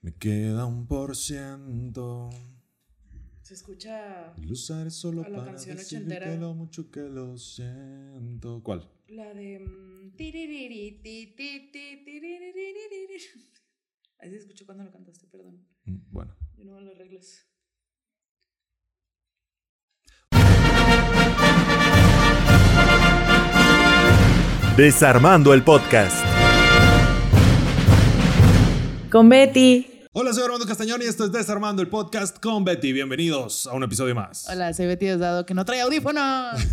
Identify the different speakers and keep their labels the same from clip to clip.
Speaker 1: Me queda un por ciento.
Speaker 2: Se escucha
Speaker 1: solo
Speaker 2: A la
Speaker 1: para
Speaker 2: canción
Speaker 1: decir
Speaker 2: ochentera.
Speaker 1: que lo mucho que lo siento. ¿Cuál?
Speaker 2: la de. tiririri, ti, ti, ti, tiririririri. Así se escuchó cuando lo cantaste, perdón.
Speaker 1: Mm, Bueno.
Speaker 2: Yo no me lo arreglas.
Speaker 3: Desarmando el podcast.
Speaker 4: Con Betty.
Speaker 1: Hola, soy Armando Castañón y esto es Desarmando el Podcast con Betty. Bienvenidos a un episodio más.
Speaker 2: Hola, soy Betty Diosdado, que no trae audífonos.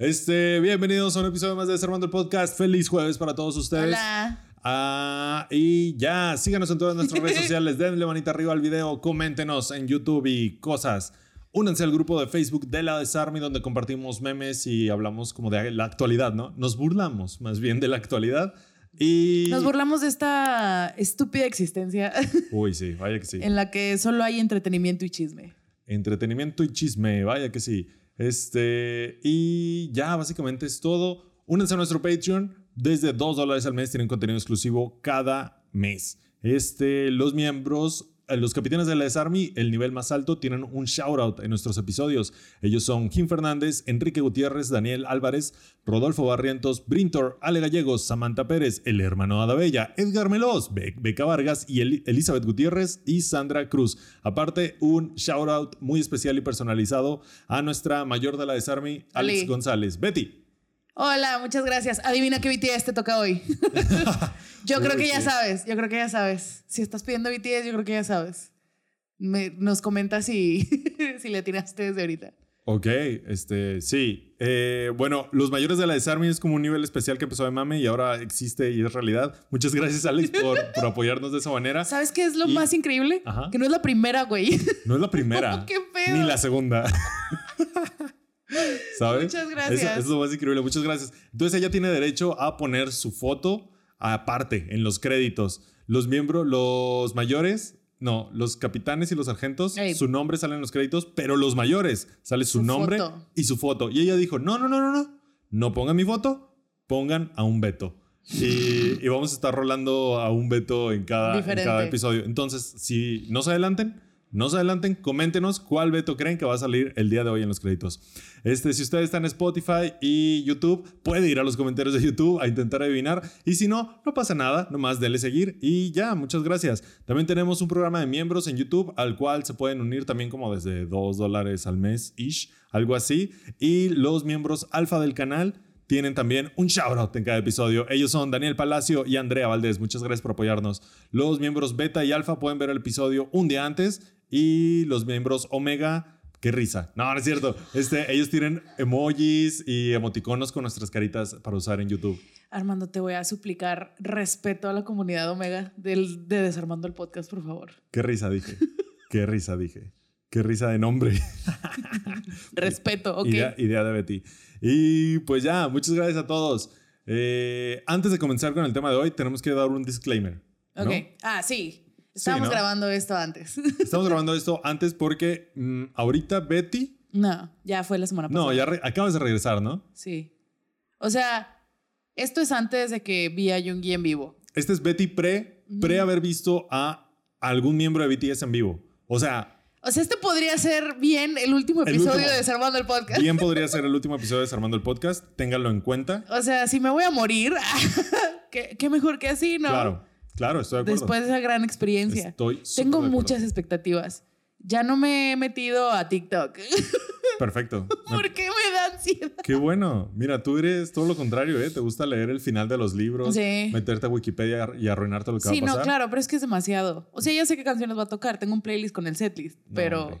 Speaker 1: Este, bienvenidos a un episodio más de Desarmando el Podcast. Feliz jueves para todos ustedes.
Speaker 2: Hola.
Speaker 1: Ah, y ya, síganos en todas nuestras redes sociales, denle manita arriba al video, coméntenos en YouTube y cosas. Únanse al grupo de Facebook de la Desarme donde compartimos memes y hablamos como de la actualidad, ¿no? Nos burlamos más bien de la actualidad y...
Speaker 2: Nos burlamos de esta estúpida existencia
Speaker 1: Uy, sí, vaya que sí.
Speaker 2: en la que solo hay entretenimiento y chisme.
Speaker 1: Entretenimiento y chisme, vaya que sí. Este, y ya básicamente es todo. Únanse a nuestro Patreon. Desde 2 dólares al mes tienen contenido exclusivo cada mes. Este, los miembros, eh, los capitanes de la Desarmy, el nivel más alto, tienen un shout out en nuestros episodios. Ellos son Kim Fernández, Enrique Gutiérrez, Daniel Álvarez, Rodolfo Barrientos, Brintor, Ale Gallegos, Samantha Pérez, el hermano Adabella, Edgar Melos, Be- Beca Vargas y El- Elizabeth Gutiérrez y Sandra Cruz. Aparte, un shout out muy especial y personalizado a nuestra mayor de la Desarmy, Alex
Speaker 2: Ali.
Speaker 1: González. Betty.
Speaker 2: Hola, muchas gracias. Adivina qué BTS te toca hoy. yo creo que ya sabes, yo creo que ya sabes. Si estás pidiendo BTS, yo creo que ya sabes. Me- nos comentas si, si le tiraste desde ahorita.
Speaker 1: Ok, este, sí. Eh, bueno, los mayores de la Desarmy es como un nivel especial que empezó de mame y ahora existe y es realidad. Muchas gracias, Alex, por, por apoyarnos de esa manera.
Speaker 2: ¿Sabes qué es lo
Speaker 1: Y-
Speaker 2: más increíble?
Speaker 1: Ajá.
Speaker 2: Que no es la primera, güey.
Speaker 1: No es la primera.
Speaker 2: ¡Qué pedo!
Speaker 1: Ni la segunda. ¿Sabes?
Speaker 2: Muchas gracias.
Speaker 1: Eso, eso es lo más increíble. Muchas gracias. Entonces ella tiene derecho a poner su foto aparte en los créditos. Los miembros, los mayores, no, los capitanes y los sargentos,
Speaker 2: Ey.
Speaker 1: su nombre sale en los créditos, pero los mayores sale su,
Speaker 2: Su
Speaker 1: nombre
Speaker 2: foto.
Speaker 1: y su foto. Y ella dijo, no, no, no, no, no. No pongan mi foto, pongan a un Beto. Y, y vamos a estar rolando a un Beto en cada, en cada episodio. Entonces, si no se adelanten, no se adelanten, coméntenos cuál Beto creen que va a salir el día de hoy en los créditos. Este, si ustedes están en Spotify y YouTube, puede ir a los comentarios de YouTube a intentar adivinar. Y si no, no pasa nada, nomás denle seguir y ya, muchas gracias. También tenemos un programa de miembros en YouTube al cual se pueden unir también como desde 2 dólares al mes, ish, algo así. Y los miembros alfa del canal tienen también un shoutout en cada episodio. Ellos son Daniel Palacio y Andrea Valdés. Muchas gracias por apoyarnos. Los miembros beta y alfa pueden ver el episodio un día antes y los miembros omega, qué risa. No, no es cierto. Este, ellos tienen emojis y emoticonos con nuestras caritas para usar en YouTube.
Speaker 2: Armando, te voy a suplicar respeto a la comunidad Omega del, de Desarmando el Podcast, por favor.
Speaker 1: Qué risa dije. Qué risa dije. Qué risa de nombre.
Speaker 2: Respeto, ok.
Speaker 1: Idea, idea de Betty. Y pues ya, muchas gracias a todos. Eh, antes de comenzar con el tema de hoy, tenemos que dar un disclaimer. ¿no?
Speaker 2: Ok. Ah, sí. Estábamos
Speaker 1: ¿no?
Speaker 2: grabando esto antes.
Speaker 1: Estamos grabando esto antes porque mm, ahorita Betty.
Speaker 2: no, ya fue la semana pasada.
Speaker 1: No, ya re- acabas de regresar, ¿no?
Speaker 2: Sí. O sea, esto es antes de que vi a Jungi en vivo.
Speaker 1: Este es Betty pre, pre haber visto a algún miembro de BTS en vivo. O sea,
Speaker 2: O sea, este podría ser bien el último
Speaker 1: El
Speaker 2: episodio
Speaker 1: último.
Speaker 2: de Desarmando el Podcast.
Speaker 1: bien podría ser el último episodio de Desarmando el Podcast. Ténganlo en cuenta.
Speaker 2: O sea, si me voy a morir, ¿qué, qué mejor que así, ¿no?
Speaker 1: Claro, claro, estoy de acuerdo.
Speaker 2: Después de esa gran experiencia.
Speaker 1: Estoy
Speaker 2: Tengo muchas expectativas. Ya no me he metido a TikTok.
Speaker 1: Perfecto.
Speaker 2: ¿Por qué me da ansiedad?
Speaker 1: Qué bueno. Mira, tú eres todo lo contrario, ¿eh? Te gusta leer el final de los libros,
Speaker 2: Sí.
Speaker 1: meterte a Wikipedia y arruinarte lo que
Speaker 2: Sí,
Speaker 1: va a
Speaker 2: no,
Speaker 1: pasar.
Speaker 2: claro, pero es que es demasiado. O sea, ya sé qué canciones va a tocar. Tengo un playlist con el setlist,
Speaker 1: No,
Speaker 2: pero.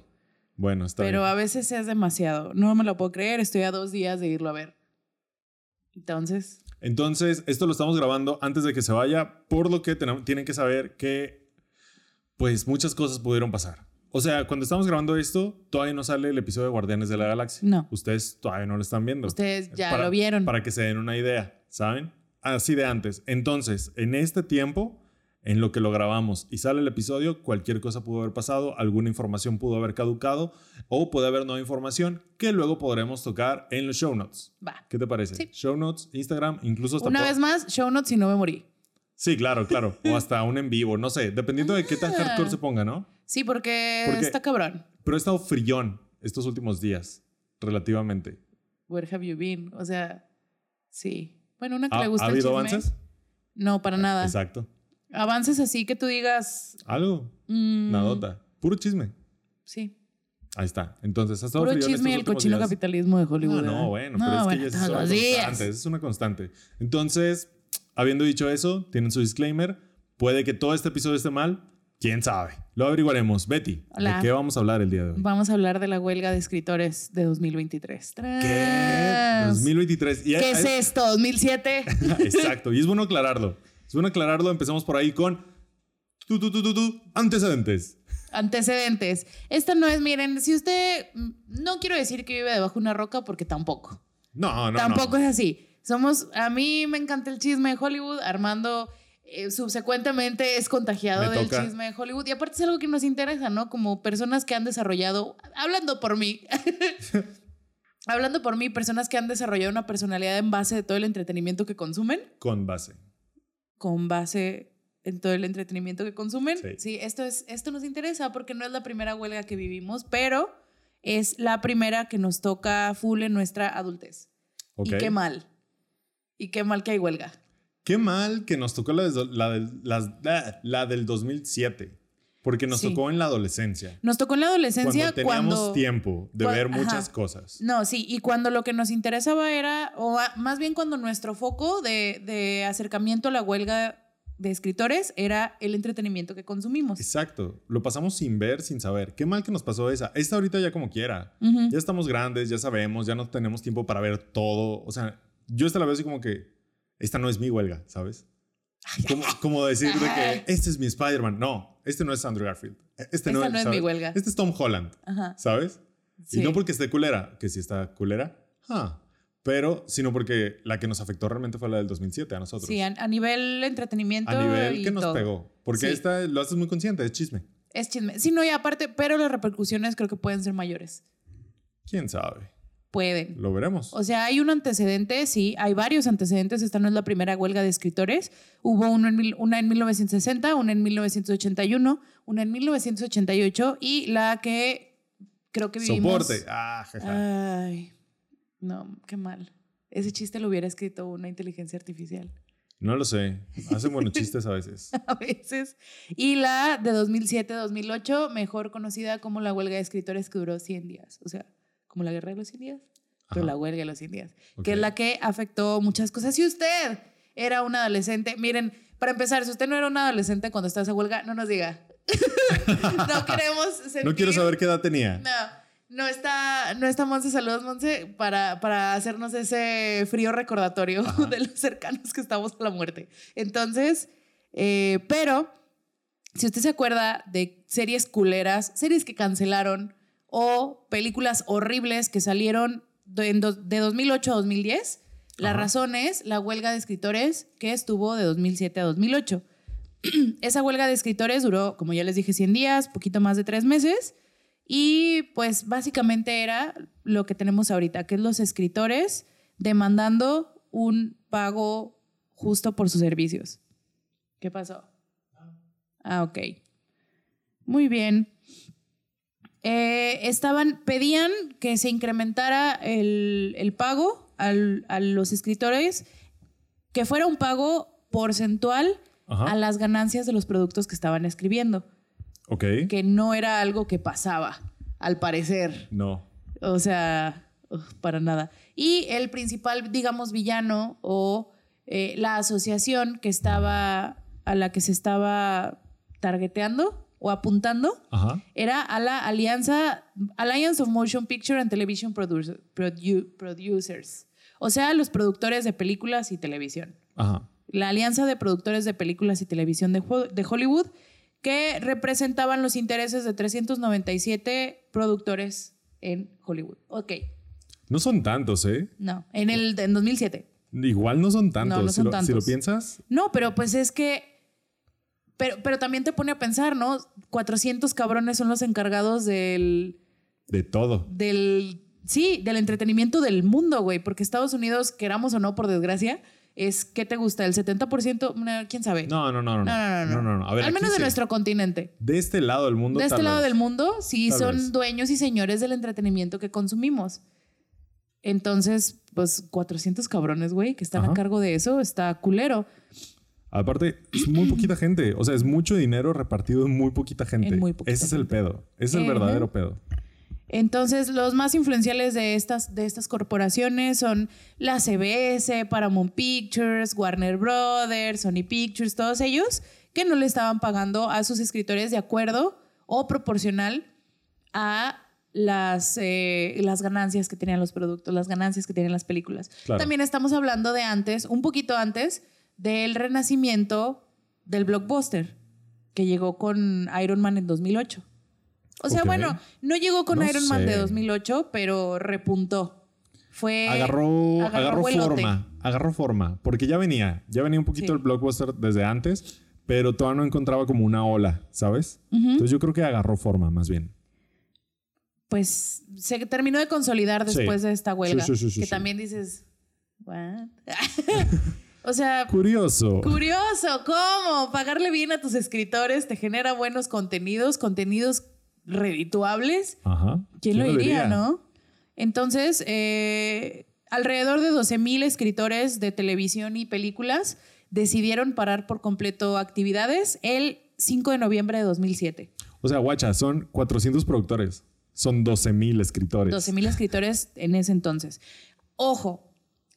Speaker 1: Bueno, está
Speaker 2: pero
Speaker 1: bien.
Speaker 2: a veces es demasiado. No me lo puedo creer. Estoy a dos días de irlo a ver. Entonces,
Speaker 1: Entonces, esto lo estamos grabando antes de que se vaya, por lo que tenemos- tienen que saber que, pues, muchas cosas pudieron pasar. O sea, cuando estamos grabando esto, todavía no sale el episodio de Guardianes de la Galaxia.
Speaker 2: No.
Speaker 1: Ustedes todavía no lo están viendo.
Speaker 2: ustedes ya
Speaker 1: Para-
Speaker 2: lo vieron.
Speaker 1: Para que se den una idea, ¿saben? Así de antes. Entonces, en este tiempo, en lo que lo grabamos y sale el episodio, cualquier cosa pudo haber pasado, alguna información pudo haber caducado o puede haber nueva información que luego podremos tocar en los show notes.
Speaker 2: Va.
Speaker 1: ¿Qué te parece?
Speaker 2: Sí.
Speaker 1: Show notes, Instagram, incluso hasta
Speaker 2: Una vez más, show notes y no me morí.
Speaker 1: Sí, claro, claro. O hasta un en vivo, no sé, dependiendo de qué tan
Speaker 2: Ah.
Speaker 1: hardcore se ponga, ¿no?
Speaker 2: Sí, porque,
Speaker 1: Porque-
Speaker 2: está cabrón.
Speaker 1: Pero he estado frillón estos últimos días, relativamente.
Speaker 2: Where have you been? O sea, sí. Bueno, una que
Speaker 1: ¿Ha,
Speaker 2: le gusta
Speaker 1: ¿ha habido avances?
Speaker 2: No, para nada.
Speaker 1: Exacto.
Speaker 2: Avances así que tú digas.
Speaker 1: Algo,
Speaker 2: mm,
Speaker 1: nadota. Puro chisme.
Speaker 2: Sí.
Speaker 1: Ahí está. Entonces, ha estado
Speaker 2: Puro chisme y el cochino
Speaker 1: días.
Speaker 2: capitalismo de Hollywood.
Speaker 1: No,
Speaker 2: ¿verdad?
Speaker 1: bueno,
Speaker 2: No,
Speaker 1: pero es
Speaker 2: bueno,
Speaker 1: que ya es una constante. Es una constante. Entonces, habiendo dicho eso, tienen su disclaimer. Puede que todo este episodio esté mal. ¿Quién sabe? Lo averiguaremos. Betty,
Speaker 2: Hola.
Speaker 1: ¿de qué vamos a hablar el día de hoy?
Speaker 2: Vamos a hablar de la huelga de escritores de 2023.
Speaker 1: ¿Qué?
Speaker 2: ¡Tras!
Speaker 1: 2023. Y
Speaker 2: ¿Qué es esto? ¿2007?
Speaker 1: Exacto. Y es bueno aclararlo. Es bueno aclararlo. Empecemos por ahí con tu, tu, tu, antecedentes.
Speaker 2: Antecedentes. Esta no es, miren, si usted. No quiero decir que vive debajo de una roca porque tampoco.
Speaker 1: No, no,
Speaker 2: tampoco
Speaker 1: no.
Speaker 2: es así. Somos. A mí me encanta el chisme de Hollywood. Armando. eh, subsecuentemente es contagiado
Speaker 1: Me
Speaker 2: del
Speaker 1: toca.
Speaker 2: chisme de Hollywood y aparte es algo que nos interesa, ¿no? Como personas que han desarrollado, hablando por mí, hablando por mí, personas que han desarrollado una personalidad en base de todo el entretenimiento que consumen,
Speaker 1: Con base.
Speaker 2: Con base en todo el entretenimiento que consumen.
Speaker 1: Sí.
Speaker 2: Sí, esto, es, esto nos interesa porque no es la primera huelga que vivimos, pero es la primera que nos toca full en nuestra adultez.
Speaker 1: Ok.
Speaker 2: Y qué mal. Y qué mal que hay huelga.
Speaker 1: Qué mal que nos tocó la, des- la ah, la del 2007. Porque nos
Speaker 2: Sí.
Speaker 1: tocó en la adolescencia.
Speaker 2: Nos tocó en la adolescencia
Speaker 1: Cuando teníamos
Speaker 2: cuando...
Speaker 1: tiempo de ver
Speaker 2: ajá.
Speaker 1: muchas cosas.
Speaker 2: No, sí, y cuando lo que nos interesaba era, o a- más bien cuando nuestro foco de, de acercamiento a la huelga de escritores era el entretenimiento que consumimos.
Speaker 1: Exacto. Lo pasamos sin ver, sin saber. Qué mal que nos pasó esa. Esta ahorita ya como quiera. Ya estamos grandes, ya sabemos, ya no tenemos tiempo para ver todo. O sea, yo esta la veo así como que esta no es mi huelga, ¿sabes? Como, como decir de que este es mi Spider-Man. No, este no es Andrew Garfield. Este
Speaker 2: Esta
Speaker 1: no,
Speaker 2: no es mi huelga.
Speaker 1: Este es Tom Holland,
Speaker 2: Ajá.
Speaker 1: ¿sabes?
Speaker 2: Sí.
Speaker 1: Y no porque esté culera, que sí está culera, ah, pero sino porque la que nos afectó realmente fue la del 2007 a nosotros.
Speaker 2: Sí, a, a nivel entretenimiento.
Speaker 1: a nivel
Speaker 2: y
Speaker 1: que nos
Speaker 2: todo.
Speaker 1: pegó. Porque
Speaker 2: Sí.
Speaker 1: esta lo haces muy consciente, es chisme.
Speaker 2: Es chisme. Sí, no, y aparte, pero las repercusiones creo que pueden ser mayores.
Speaker 1: ¿Quién sabe?
Speaker 2: Pueden.
Speaker 1: Lo veremos.
Speaker 2: O sea, hay un antecedente, sí, hay varios antecedentes. Esta no es la primera huelga de escritores. Hubo uno en mil- una en 1960, una en 1981, una en 1988 y la que creo que vivimos.
Speaker 1: Soporte. Ah, jaja.
Speaker 2: Ay, no, qué mal. Ese chiste lo hubiera escrito una inteligencia artificial
Speaker 1: No lo sé. Hacen buenos chistes a veces.
Speaker 2: a veces. Y la de 2007-2008, mejor conocida como la huelga de escritores que duró 100 días. O sea, como la guerra de los 100 días, pero la huelga de los 100 días.
Speaker 1: Ok.
Speaker 2: Que es la que afectó muchas cosas. Si usted era un adolescente, miren, para empezar, si usted no era un adolescente cuando estaba esa huelga, no nos diga. no queremos sentir...
Speaker 1: No quiero saber qué edad tenía.
Speaker 2: No, no está, no está Monse, saludos Monse, para, para hacernos ese frío recordatorio
Speaker 1: Ajá.
Speaker 2: de los cercanos que estamos a la muerte. Entonces, eh, pero si usted se acuerda de series culeras, series que cancelaron o películas horribles que salieron de, en do- de 2008 a 2010, la
Speaker 1: Ajá.
Speaker 2: razón es la huelga de escritores que estuvo de 2007 a 2008. Esa huelga de escritores duró, como ya les dije, 100 días, poquito más de tres meses. Y pues básicamente era lo que tenemos ahorita, que es los escritores demandando un pago justo por sus servicios. ¿Qué pasó? Ah, ok. Muy bien. Eh, estaban, pedían que se incrementara el, el pago al- a los escritores, que fuera un pago porcentual
Speaker 1: Ajá.
Speaker 2: a las ganancias de los productos que estaban escribiendo,
Speaker 1: Ok.
Speaker 2: que no era algo que pasaba, al parecer.
Speaker 1: No.
Speaker 2: O sea, para nada. Y el principal, digamos, villano o eh, la asociación que estaba, a la que se estaba targeteando o apuntando,
Speaker 1: Ajá.
Speaker 2: era a la alianza, Alliance of Motion Picture and Television Producer- Produ- Producers. O sea, los productores de películas y televisión
Speaker 1: Ajá.
Speaker 2: la Alianza de Productores de Películas y Televisión de, Ho- de Hollywood, que representaban los intereses de 397 productores en Hollywood. Ok,
Speaker 1: No son tantos, ¿eh?
Speaker 2: no, en el en 2007.
Speaker 1: Igual no son tantos.
Speaker 2: No, no
Speaker 1: si,
Speaker 2: son
Speaker 1: lo, si lo
Speaker 2: tantos.
Speaker 1: piensas,
Speaker 2: No, pero pues es que Pero, pero también te pone a pensar, ¿no? 400 cabrones son los encargados del,
Speaker 1: De todo.
Speaker 2: del, sí, del entretenimiento del mundo, güey, porque Estados Unidos, queramos o no, por desgracia, es, ¿qué te gusta? ¿El 70%? No, ¿Quién sabe?
Speaker 1: No, no, no, no.
Speaker 2: No, no, no, no.
Speaker 1: no, A ver,
Speaker 2: Al menos de
Speaker 1: sí.
Speaker 2: nuestro continente.
Speaker 1: De este lado del mundo.
Speaker 2: De este lado
Speaker 1: vez.
Speaker 2: del mundo, sí
Speaker 1: Tal
Speaker 2: son
Speaker 1: vez.
Speaker 2: dueños y señores del entretenimiento que consumimos. Entonces, pues 400 cabrones, güey, que están
Speaker 1: Ajá.
Speaker 2: a cargo de eso, está culero.
Speaker 1: Aparte, es muy poquita gente. O sea, es mucho dinero repartido en muy poquita gente.
Speaker 2: En muy poquita
Speaker 1: Ese es el pedo. Ese es el verdadero pedo.
Speaker 2: Entonces, los más influenciales de estas, de estas corporaciones son la CBS, Paramount Pictures, Warner Brothers, Sony Pictures, todos ellos que no le estaban pagando a sus escritores de acuerdo o proporcional a las, eh, las ganancias que tenían los productos, las ganancias que tenían las películas.
Speaker 1: Claro.
Speaker 2: También estamos hablando de antes, un poquito antes, del renacimiento del blockbuster, que llegó con Iron Man en 2008. O sea, bueno, no llegó con
Speaker 1: No
Speaker 2: Iron Man de
Speaker 1: sé.
Speaker 2: 2008, pero repuntó. Fue.
Speaker 1: agarró,
Speaker 2: agarró
Speaker 1: forma. Agarró forma. Porque ya venía. Ya venía un poquito
Speaker 2: Sí.
Speaker 1: el blockbuster desde antes. Pero todavía no encontraba como una ola, ¿sabes? Entonces yo creo que agarró forma, más bien.
Speaker 2: Pues se terminó de consolidar
Speaker 1: Sí.
Speaker 2: después de esta huelga.
Speaker 1: Sí, sí, sí, sí,
Speaker 2: que también dices. ¿What? o sea,
Speaker 1: Curioso.
Speaker 2: Curioso, ¿cómo? Pagarle bien a tus escritores te genera buenos contenidos, contenidos redituables.
Speaker 1: Ajá.
Speaker 2: ¿Quién, lo diría, no? Entonces, eh, alrededor de 12 mil escritores de televisión y películas decidieron parar por completo actividades el 5 de noviembre de 2007.
Speaker 1: O sea, guacha, son 400 productores. Son 12 mil escritores.
Speaker 2: 12 mil escritores en ese entonces. Ojo,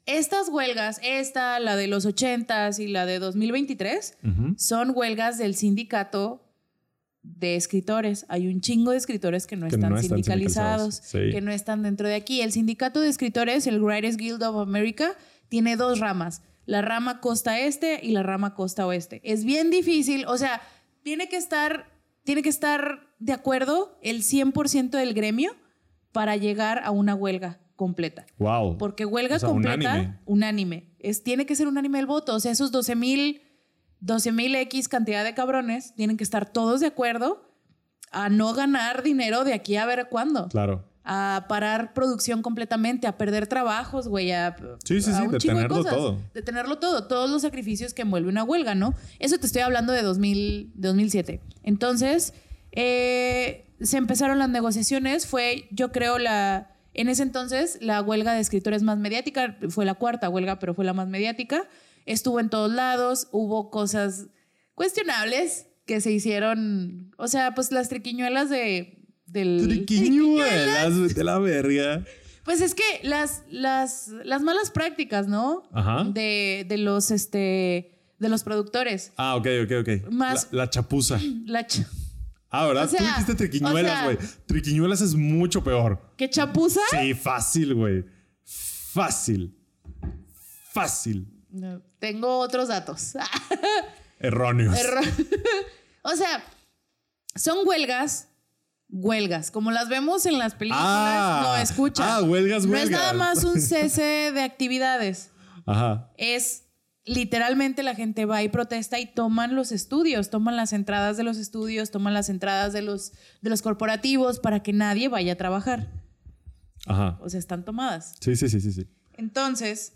Speaker 2: estas huelgas, esta, la de los 80s y la de 2023,
Speaker 1: Ujú.
Speaker 2: son huelgas del sindicato de escritores. Hay un chingo de escritores que no
Speaker 1: Que
Speaker 2: están
Speaker 1: no están
Speaker 2: sindicalizados,
Speaker 1: sindicalizados, sí.
Speaker 2: que no están dentro de aquí. El sindicato de escritores, el Writers Guild of America, tiene dos ramas. La rama costa este y la rama costa oeste. Es bien difícil, o sea, tiene que estar, tiene que estar de acuerdo el 100% del gremio para llegar a una huelga completa.
Speaker 1: Wow.
Speaker 2: Porque huelga
Speaker 1: O sea,
Speaker 2: completa,
Speaker 1: unánime.
Speaker 2: Es, tiene que ser unánime el voto. O sea, esos 12 mil 12 mil X cantidad de cabrones tienen que estar todos de acuerdo a no ganar dinero de aquí a ver cuándo.
Speaker 1: Claro.
Speaker 2: A parar producción completamente, a perder trabajos, güey, a,
Speaker 1: Sí, sí,
Speaker 2: a
Speaker 1: sí,
Speaker 2: un
Speaker 1: de
Speaker 2: chingo
Speaker 1: tenerlo
Speaker 2: cosas.
Speaker 1: todo.
Speaker 2: De tenerlo todo, todos los sacrificios que envuelve una huelga, ¿no? Eso te estoy hablando de 2000, 2007. Entonces, eh, se empezaron las negociaciones, fue, yo creo, la, en ese entonces, la huelga de escritores más mediática, fue la cuarta huelga, pero fue la más mediática. Estuvo en todos lados, hubo cosas cuestionables que se hicieron, o sea, pues las triquiñuelas de... Del,
Speaker 1: Triquiñuelas, a la verga.
Speaker 2: pues es que las, las, las malas prácticas, ¿no?
Speaker 1: Ajá.
Speaker 2: De, de los, este, de los productores.
Speaker 1: Ah, ok, ok, ok.
Speaker 2: Más-
Speaker 1: La, la chapuza.
Speaker 2: La ch-
Speaker 1: Ah, ¿verdad?
Speaker 2: O sea,
Speaker 1: Tú dijiste
Speaker 2: o
Speaker 1: triquiñuelas,
Speaker 2: sea-
Speaker 1: güey. triquiñuelas es mucho peor.
Speaker 2: ¿Qué chapuza?
Speaker 1: Sí, fácil, güey. Fácil. Fácil.
Speaker 2: No, tengo otros datos.
Speaker 1: Erróneos.
Speaker 2: O sea, son huelgas, huelgas, como las vemos en las películas.
Speaker 1: Ah.
Speaker 2: no, escucha.
Speaker 1: Ah, huelgas,
Speaker 2: No es
Speaker 1: huelgas.
Speaker 2: nada más un cese de actividades.
Speaker 1: Ajá.
Speaker 2: es literalmente la gente va y protesta y toman los estudios, toman las entradas de los estudios, toman las entradas de los, de los corporativos para que nadie vaya a trabajar.
Speaker 1: Ajá.
Speaker 2: O sea, están tomadas.
Speaker 1: Sí, sí, sí, sí, sí.
Speaker 2: Entonces,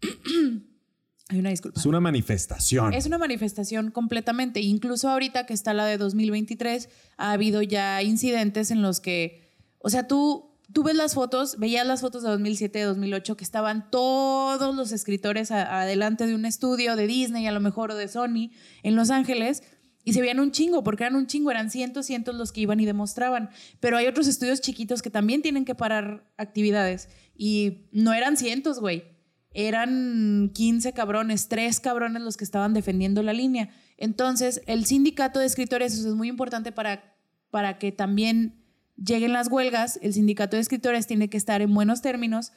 Speaker 2: hay una disculpa.
Speaker 1: Es una manifestación.
Speaker 2: Es una manifestación completamente. Incluso ahorita que está la de 2023, ha habido ya incidentes en los que, o sea, tú, tú ves las fotos, veías las fotos de 2007, de 2008, que estaban todos los escritores adelante de un estudio de Disney, a lo mejor, de Sony, en Los Ángeles. Y se veían un chingo, porque eran un chingo, eran cientos, cientos los que iban y demostraban. Pero hay otros estudios chiquitos que también tienen que parar actividades. Y no eran cientos, güey eran 15 cabrones, 3 cabrones los que estaban defendiendo la línea. Entonces, el sindicato de escritores, es muy importante para, para que también lleguen las huelgas, el sindicato de escritores tiene que estar en buenos términos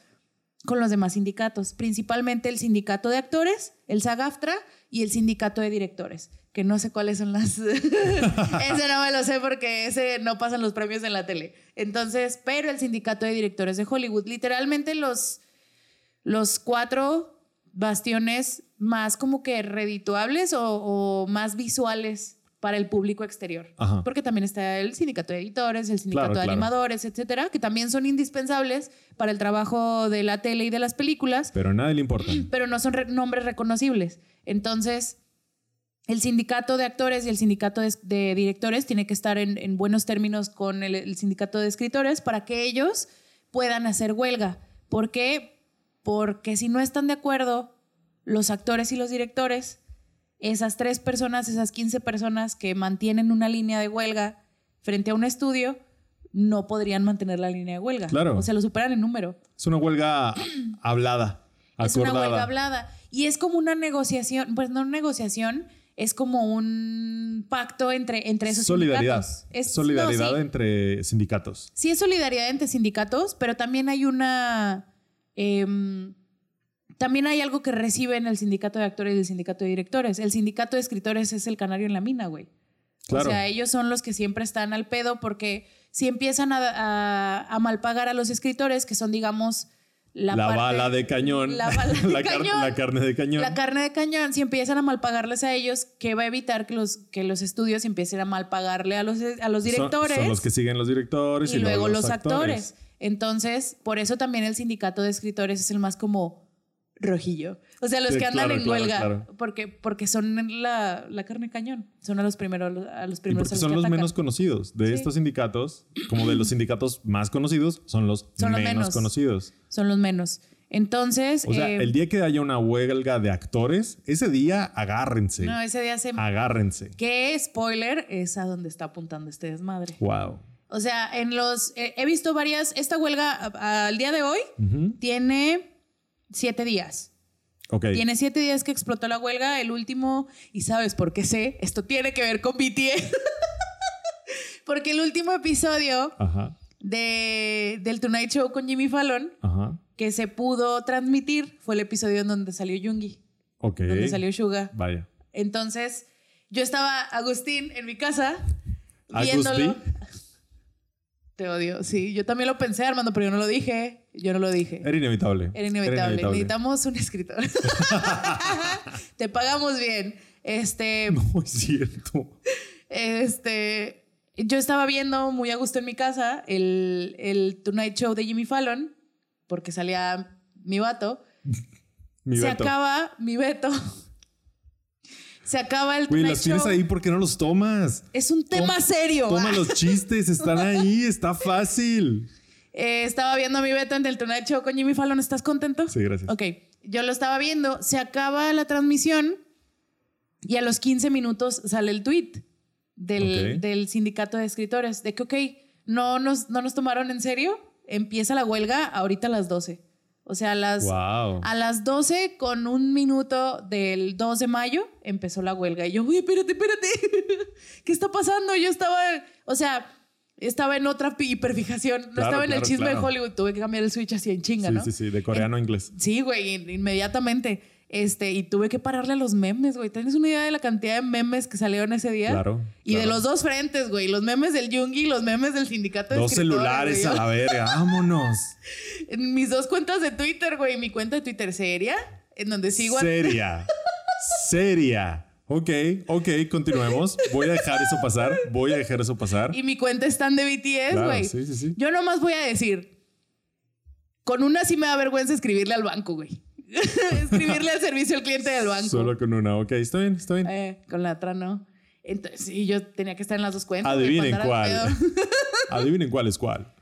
Speaker 2: con los demás sindicatos, principalmente el sindicato de actores, el SAGAFTRA y el sindicato de directores, que no sé cuáles son las... ese no me lo sé porque ese no pasan los premios en la tele. Entonces, pero el sindicato de directores de Hollywood, literalmente los los cuatro bastiones más como que redituables o, o más visuales para el público exterior.
Speaker 1: Ajá.
Speaker 2: Porque también está el sindicato de editores, el sindicato
Speaker 1: Claro,
Speaker 2: de
Speaker 1: claro.
Speaker 2: animadores, etcétera, que también son indispensables para el trabajo de la tele y de las películas
Speaker 1: Pero a nadie le importa.
Speaker 2: pero no son re- nombres reconocibles. Entonces, el sindicato de actores y el sindicato de, de directores tiene que estar en, en buenos términos con el, el sindicato de escritores para que ellos puedan hacer huelga. ¿Por qué? Porque si no están de acuerdo los actores y los directores, esas tres personas, esas 15 personas que mantienen una línea de huelga frente a un estudio, no podrían mantener la línea de huelga.
Speaker 1: Claro.
Speaker 2: O sea, lo superan en número.
Speaker 1: Es una huelga hablada,
Speaker 2: Es una huelga hablada. Y es como una negociación, pues no negociación, es como un pacto entre, entre esos
Speaker 1: Solidaridad.
Speaker 2: sindicatos. Es,
Speaker 1: Solidaridad
Speaker 2: no, sí.
Speaker 1: entre sindicatos.
Speaker 2: Sí es solidaridad entre sindicatos, pero también hay una... em, también hay algo que reciben el sindicato de actores y el sindicato de directores. El sindicato de escritores es el canario en la mina, güey.
Speaker 1: Claro.
Speaker 2: O sea, ellos son los que siempre están al pedo porque si empiezan a, a, a malpagar a los escritores, que son, digamos, la,
Speaker 1: La,
Speaker 2: parte-
Speaker 1: bala de cañón.
Speaker 2: La bala de
Speaker 1: la, car-
Speaker 2: cañón.
Speaker 1: la carne de cañón.
Speaker 2: La carne de cañón, si empiezan a malpagarles a ellos, que va a evitar que los, que los estudios empiecen a malpagarle a los, a los directores
Speaker 1: Son, los que siguen los directores
Speaker 2: y, luego los actores. Entonces, por eso también el sindicato de escritores es el más como rojillo. O sea, los
Speaker 1: Sí,
Speaker 2: que andan
Speaker 1: claro,
Speaker 2: en
Speaker 1: claro,
Speaker 2: huelga,
Speaker 1: claro.
Speaker 2: porque, porque son la, la carne cañón. Son a los primeros, a los primeros
Speaker 1: porque
Speaker 2: a los
Speaker 1: son
Speaker 2: que
Speaker 1: los
Speaker 2: atacan.
Speaker 1: menos conocidos. De
Speaker 2: Sí.
Speaker 1: estos sindicatos, como de los sindicatos más conocidos, son los,
Speaker 2: Son los
Speaker 1: menos, conocidos.
Speaker 2: Son los menos. Entonces,
Speaker 1: O sea,
Speaker 2: eh,
Speaker 1: el día que haya una huelga de actores, ese día agárrense.
Speaker 2: no, ese día se...
Speaker 1: Agárrense.
Speaker 2: ¿Qué spoiler es a donde está apuntando este desmadre?
Speaker 1: Wow.
Speaker 2: O sea, en los. eh, he visto varias. Esta huelga a- a- al día de hoy tiene siete días.
Speaker 1: Ok.
Speaker 2: Tiene siete días que explotó la huelga. El último. Y sabes por qué sé. Esto tiene que ver con BTS. Porque el último episodio
Speaker 1: Ajá.
Speaker 2: de, del Tonight Show con Jimmy Fallon
Speaker 1: Ajá.
Speaker 2: que se pudo transmitir fue el episodio en donde salió Jungi,
Speaker 1: Ok.
Speaker 2: donde salió Suga.
Speaker 1: Vaya.
Speaker 2: Entonces, yo estaba, Agustín, en mi casa,
Speaker 1: ¿Agustín?
Speaker 2: viéndolo. Te odio, sí. Yo también lo pensé, Armando, pero yo no lo dije. Yo no lo dije.
Speaker 1: Era inevitable.
Speaker 2: Era inevitable. Necesitamos un escritor. Te pagamos bien. Este,
Speaker 1: No es cierto.
Speaker 2: este, yo estaba viendo muy a gusto en mi casa el, el Tonight Show de Jimmy Fallon, porque salía mi vato.
Speaker 1: Mi
Speaker 2: se
Speaker 1: Beto.
Speaker 2: acaba mi Beto. Se acaba el
Speaker 1: Güey, las tienes ahí porque no los tomas.
Speaker 2: Es un tema
Speaker 1: Toma-
Speaker 2: serio.
Speaker 1: Toma los chistes, están ahí, está fácil.
Speaker 2: Eh, estaba viendo a mi Beto en el Tonight Show con Jimmy Fallon. ¿Estás contento?
Speaker 1: Sí, gracias.
Speaker 2: Ok, yo lo estaba viendo. Se acaba la transmisión y a los 15 minutos sale el tweet del,
Speaker 1: Ok.
Speaker 2: del sindicato de escritores de que, ok, no nos, no nos tomaron en serio. Empieza la huelga ahorita a las 12. O sea, a las,
Speaker 1: Wow.
Speaker 2: a las 12 con un minuto del 2 de mayo empezó la huelga. Y yo, uy, espérate, espérate. ¿Qué está pasando? Yo estaba, o sea, estaba en otra hiperfijación. No
Speaker 1: Claro,
Speaker 2: estaba en el chisme
Speaker 1: claro.
Speaker 2: de Hollywood. Tuve que cambiar el switch así en chinga,
Speaker 1: Sí,
Speaker 2: ¿no?
Speaker 1: sí, sí, de coreano a inglés.
Speaker 2: Sí, güey, in- inmediatamente. Este, y tuve que pararle a los memes, güey. ¿Tienes una idea de la cantidad de memes que salieron ese día?
Speaker 1: Claro,
Speaker 2: Y de los dos frentes, güey. Los memes del Jungi y los memes del sindicato de
Speaker 1: Dos celulares
Speaker 2: güey.
Speaker 1: a la verga, vámonos.
Speaker 2: En mis dos cuentas de Twitter, güey. Mi cuenta de Twitter seria, en donde sigo
Speaker 1: Seria. Seria. Ok, ok, continuemos. Voy a dejar eso pasar. Voy a dejar eso pasar.
Speaker 2: Y mi cuenta están de BTS,
Speaker 1: Claro,
Speaker 2: güey.
Speaker 1: sí, sí, sí.
Speaker 2: Yo nomás voy a decir, con una sí me da vergüenza escribirle al banco, güey. escribirle al servicio al cliente del banco.
Speaker 1: Solo con una. Ok, está bien, está bien.
Speaker 2: Eh, con la otra no. Entonces, sí, yo tenía que estar en las dos cuentas.
Speaker 1: Adivinen cuál. Adivinen cuál es cuál.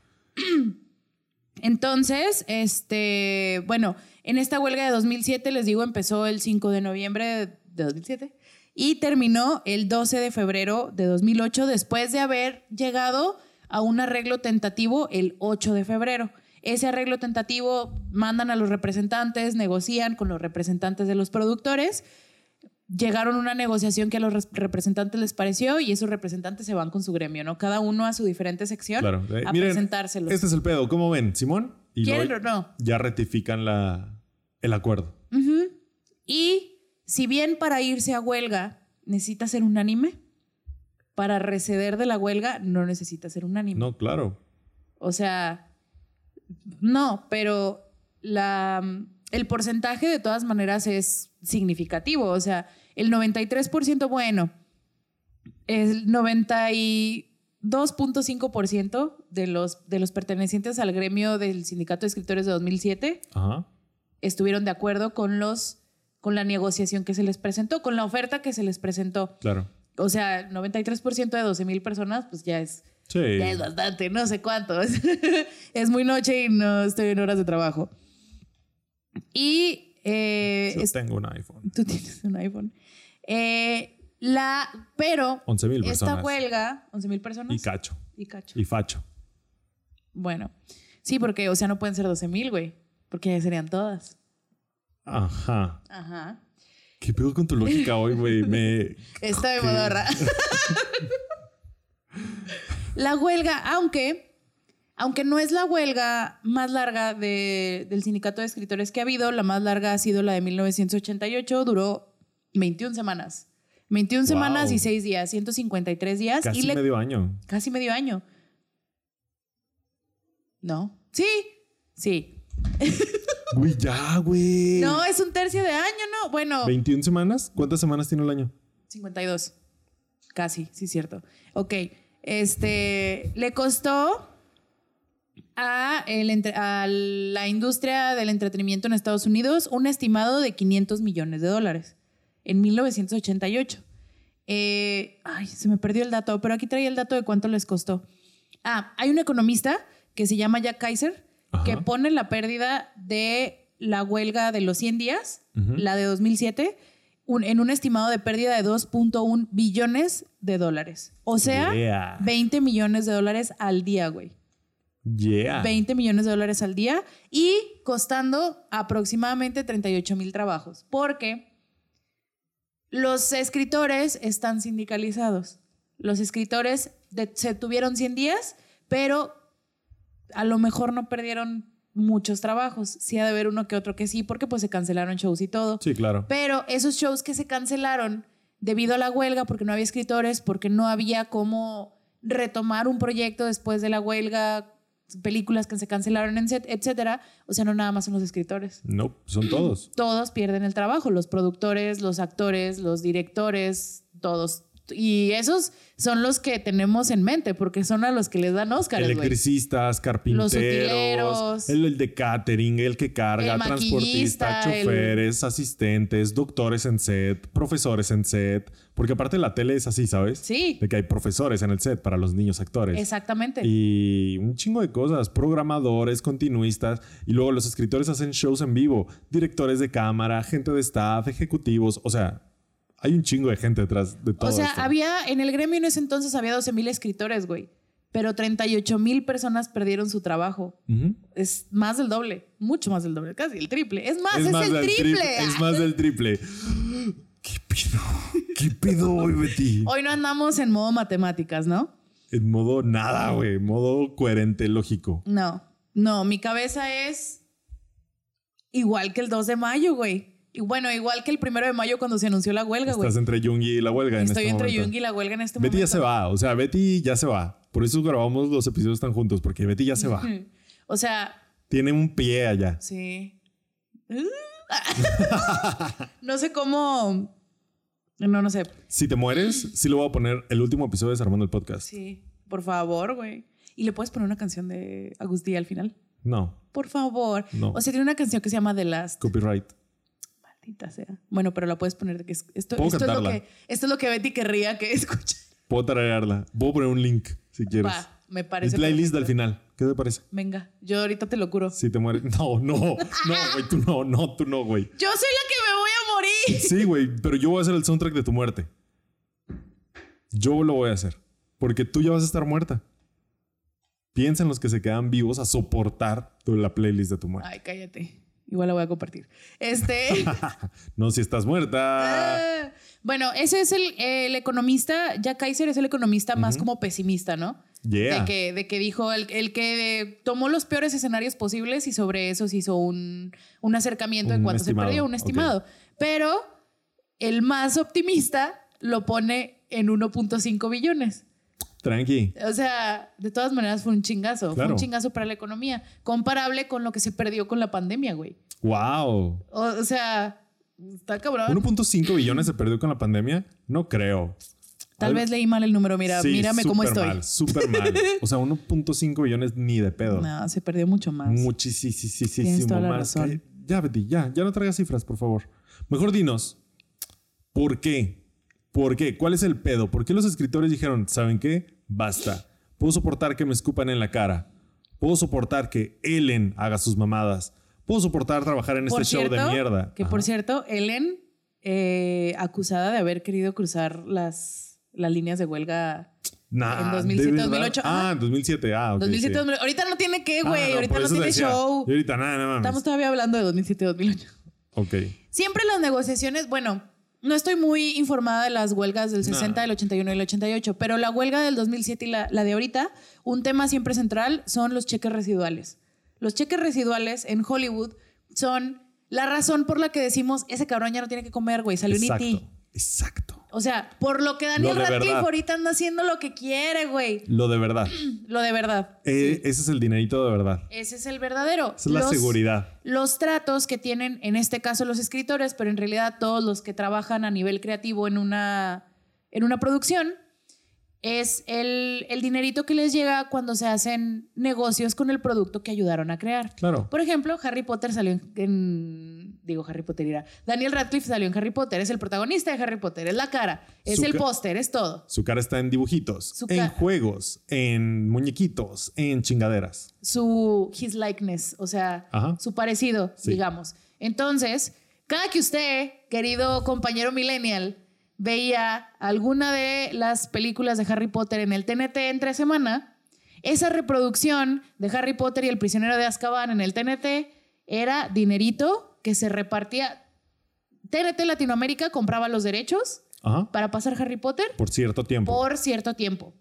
Speaker 2: Entonces, este, bueno, en esta huelga de 2007, les digo, empezó el 5 de noviembre de 2007 y terminó el 12 de febrero de 2008 después de haber llegado a un arreglo tentativo el 8 de febrero. Ese arreglo tentativo mandan a los representantes, negocian con los representantes de los productores, llegaron a una negociación que a los res- representantes les pareció y esos representantes se van con su gremio, ¿no? Cada uno a su diferente sección
Speaker 1: Claro. Eh,
Speaker 2: a
Speaker 1: miren,
Speaker 2: presentárselos.
Speaker 1: Este es el pedo. ¿Cómo ven, Simón? Y
Speaker 2: ¿Quieren o no?
Speaker 1: Ya ratifican la, el acuerdo.
Speaker 2: Y si bien para irse a huelga necesita ser unánime, para receder de la huelga no necesita ser unánime.
Speaker 1: No, claro.
Speaker 2: O sea, no, pero la, el porcentaje de todas maneras es significativo. O sea, el 93%, bueno, el 92.5% de los, de los pertenecientes al gremio del Sindicato de Escritores de 2007
Speaker 1: Ajá.
Speaker 2: estuvieron de acuerdo con los con la negociación que se les presentó, con la oferta que se les presentó.
Speaker 1: Claro.
Speaker 2: O sea, 93% de 12 mil personas, pues ya es,
Speaker 1: Sí.
Speaker 2: ya es bastante, no sé cuánto. es muy noche y no estoy en horas de trabajo. Y eh,
Speaker 1: Yo
Speaker 2: es-
Speaker 1: tengo un iPhone.
Speaker 2: tú tienes un iPhone. Eh, la, pero
Speaker 1: 11 mil
Speaker 2: esta
Speaker 1: personas.
Speaker 2: huelga, 11 mil personas.
Speaker 1: Y cacho.
Speaker 2: Y cacho.
Speaker 1: Y facho.
Speaker 2: Bueno, sí, porque, o sea, no pueden ser 12 mil, güey, porque ya serían todas.
Speaker 1: Ajá.
Speaker 2: Ajá.
Speaker 1: ¿Qué pedo con tu lógica hoy, güey? Me.
Speaker 2: Está de modorra. la huelga, aunque, aunque no es la huelga más larga de- del sindicato de escritores que ha habido, la más larga ha sido la de 1988, duró 21 semanas. 21
Speaker 1: Wow.
Speaker 2: semanas y 6 días, 153 días
Speaker 1: Casi
Speaker 2: y le-
Speaker 1: medio año.
Speaker 2: casi medio año. ¿No? Sí, sí.
Speaker 1: Güey, ya, güey.
Speaker 2: No, es un tercio de año, ¿no? Bueno,
Speaker 1: 21 semanas. ¿Cuántas semanas tiene el año?
Speaker 2: 52. Casi, sí, cierto. Ok. Este le costó a, el entre- a la industria del entretenimiento en Estados Unidos un estimado de 500 millones de dólares en 1988. Eh, ay, se me perdió el dato, pero aquí traía el dato de cuánto les costó. Ah, hay un economista que se llama Jack Kaiser
Speaker 1: Ajá.
Speaker 2: que pone la pérdida de la huelga de los 100 días, la de 2007, un- en un estimado de pérdida de 2.1 billones de dólares. O sea,
Speaker 1: Yeah.
Speaker 2: 20 millones de dólares al día, güey.
Speaker 1: Yeah.
Speaker 2: 20 millones de dólares al día y costando aproximadamente 38 mil trabajos. Porque los escritores están sindicalizados. Los escritores de- se tuvieron 100 días, pero a lo mejor no perdieron muchos trabajos. Sí ha de haber uno que otro que sí, porque pues se cancelaron shows y todo.
Speaker 1: Sí, claro.
Speaker 2: Pero esos shows que se cancelaron debido a la huelga, porque no había escritores, porque no había cómo retomar un proyecto después de la huelga, películas que se cancelaron, etc- etcétera. O sea, no nada más son los escritores.
Speaker 1: No, son todos.
Speaker 2: Todos pierden el trabajo, los productores, los actores, los directores, todos. Y esos son los que tenemos en mente, porque son a los que les dan Oscar.
Speaker 1: Electricistas, carpinteros,
Speaker 2: utileros.
Speaker 1: el, el de catering, el que carga,
Speaker 2: El
Speaker 1: transportista,
Speaker 2: el-
Speaker 1: choferes, asistentes, doctores en set, profesores en set. Porque aparte la tele es así, ¿sabes?
Speaker 2: Sí,
Speaker 1: De que hay profesores en el set para los niños actores.
Speaker 2: exactamente.
Speaker 1: Y un chingo de cosas, programadores, continuistas, y luego los escritores hacen shows en vivo, directores de cámara, gente de staff, ejecutivos, o sea, hay un chingo de gente detrás de todo
Speaker 2: O sea,
Speaker 1: esto.
Speaker 2: había, en el gremio en ese entonces había 12 mil escritores, güey. Pero 38 mil personas perdieron su trabajo. Es más del doble, mucho más del doble, casi el triple. Es más, es,
Speaker 1: más
Speaker 2: el triple.
Speaker 1: tri- es más del triple. ¿Qué pido? ¿Qué pido hoy, Betty?
Speaker 2: Hoy no andamos en modo matemáticas, ¿no?
Speaker 1: En modo nada, güey. Modo coherente, lógico.
Speaker 2: No, no, mi cabeza es igual que el 2 de mayo, güey. Y bueno, igual que el primero de mayo cuando se anunció la huelga, güey.
Speaker 1: Estás entre Jung y la huelga en
Speaker 2: Estoy
Speaker 1: este
Speaker 2: entre
Speaker 1: momento.
Speaker 2: Jung y la huelga en este
Speaker 1: Betty
Speaker 2: momento.
Speaker 1: ya se va. O sea, Betty ya se va. Por eso grabamos los episodios tan juntos, porque Betty ya se va.
Speaker 2: O sea,
Speaker 1: Tiene un pie allá.
Speaker 2: Sí. no sé cómo. No, no sé.
Speaker 1: Si te mueres, sí lo voy a poner el último episodio de Desarmando el Podcast.
Speaker 2: Sí, por favor, güey. Y le puedes poner una canción de Agustí al final.
Speaker 1: No,
Speaker 2: Por favor.
Speaker 1: No.
Speaker 2: O sea, tiene una canción que se llama The Last.
Speaker 1: copyright.
Speaker 2: Maldita sea. Bueno, pero la puedes poner de que es- esto, esto es lo que esto es lo que Betty querría que escuche.
Speaker 1: Puedo tararearla. Puedo poner un link si quieres.
Speaker 2: Va, me
Speaker 1: El
Speaker 2: parece.
Speaker 1: playlist al final. ¿Qué te parece?
Speaker 2: Venga, yo ahorita te lo curo.
Speaker 1: Si te mueres. No, no, no, güey. Tú no, no, tú no, güey.
Speaker 2: Yo soy la que me voy a morir.
Speaker 1: Sí, güey, pero yo voy a hacer el soundtrack de tu muerte. Yo lo voy a hacer. Porque tú ya vas a estar muerta. Piensa en los que se quedan vivos a soportar la playlist de tu muerte.
Speaker 2: Ay, cállate. Igual la voy a compartir. Este.
Speaker 1: No, si estás muerta.
Speaker 2: Ah, bueno, ese es el, el economista, Jack Kaiser es el economista más como pesimista, ¿no?
Speaker 1: Yeah.
Speaker 2: De, que, de que dijo el, el que tomó los peores escenarios posibles y sobre eso se hizo un, un acercamiento en cuanto
Speaker 1: estimado,
Speaker 2: se perdió, un estimado. Pero el más optimista lo pone en 1.5 billones.
Speaker 1: Tranqui.
Speaker 2: O sea, de todas maneras fue un chingazo. Fue un chingazo para la economía. Comparable con lo que se perdió con la pandemia, güey.
Speaker 1: Wow.
Speaker 2: O, o sea, está cabrón.
Speaker 1: 1.5 billones se perdió con la pandemia. No creo.
Speaker 2: Tal
Speaker 1: Al-
Speaker 2: vez leí mal el número. Mira,
Speaker 1: Sí,
Speaker 2: mírame cómo estoy.
Speaker 1: Mal, súper mal. O sea, 1.5 billones ni de pedo.
Speaker 2: No, se perdió mucho más.
Speaker 1: Muchísimo más.
Speaker 2: razón.
Speaker 1: Ya, Betty, ya, ya no traigas cifras, por favor. Mejor dinos, ¿por qué? ¿Por qué? ¿Cuál es el pedo? ¿Por qué los escritores dijeron, ¿saben qué? Basta. Puedo soportar que me escupan en la cara. Puedo soportar que Ellen haga sus mamadas. Puedo soportar trabajar en
Speaker 2: Por
Speaker 1: este show de mierda.
Speaker 2: Que
Speaker 1: Ajá.
Speaker 2: por cierto, Ellen, eh, acusada de haber querido cruzar las, las líneas de huelga
Speaker 1: Nah,
Speaker 2: en
Speaker 1: ¿de
Speaker 2: 2007,
Speaker 1: verdad?
Speaker 2: 2008,
Speaker 1: Ah, en 2007. Ah, ok.
Speaker 2: 2007,
Speaker 1: sí.
Speaker 2: 2008. Ahorita no tiene qué,
Speaker 1: Ah,
Speaker 2: güey. Ahorita no tiene
Speaker 1: decía.
Speaker 2: show.
Speaker 1: Y ahorita, nada, nada mames.
Speaker 2: Estamos todavía hablando de 2007, 2008.
Speaker 1: Ok.
Speaker 2: Siempre las negociaciones, bueno, no estoy muy informada de las huelgas del 60, del 81 y el 88, pero la huelga del 2007 y la, la de ahorita, un tema siempre central son los cheques residuales. Los cheques residuales en Hollywood son la razón por la que decimos, ese cabrón ya no tiene que comer, güey, salió en
Speaker 1: Exacto. Exacto.
Speaker 2: O sea, por lo que Daniel
Speaker 1: Lo
Speaker 2: Radcliffe
Speaker 1: verdad.
Speaker 2: ahorita anda haciendo lo que quiere, güey.
Speaker 1: Lo de verdad.
Speaker 2: Lo de verdad.
Speaker 1: Eh, Ese es el dinerito de verdad.
Speaker 2: Ese es el verdadero.
Speaker 1: Esa es la
Speaker 2: Los-
Speaker 1: seguridad.
Speaker 2: los tratos que tienen, en este caso los escritores, pero en realidad todos los que trabajan a nivel creativo en una, en una producción, es el, el dinerito que les llega cuando se hacen negocios con el producto que ayudaron a crear.
Speaker 1: Claro.
Speaker 2: Por ejemplo, Harry Potter salió en, en- digo Harry Potter irá. Daniel Radcliffe salió en Harry Potter, es el protagonista de Harry Potter, es la cara, es
Speaker 1: Su
Speaker 2: el
Speaker 1: ca-
Speaker 2: póster, es todo.
Speaker 1: Su cara está en dibujitos,
Speaker 2: Su
Speaker 1: en juegos, en muñequitos, en chingaderas.
Speaker 2: su his likeness, o sea,
Speaker 1: Ajá.
Speaker 2: su parecido,
Speaker 1: Sí.
Speaker 2: digamos. Entonces, cada que usted, querido compañero millennial, veía alguna de las películas de Harry Potter en el TNT entre semana, esa reproducción de Harry Potter y el prisionero de Azkaban en el TNT era dinerito que se repartía. TNT Latinoamérica compraba los derechos
Speaker 1: Ajá.
Speaker 2: para pasar Harry Potter
Speaker 1: Por cierto tiempo.
Speaker 2: por cierto tiempo.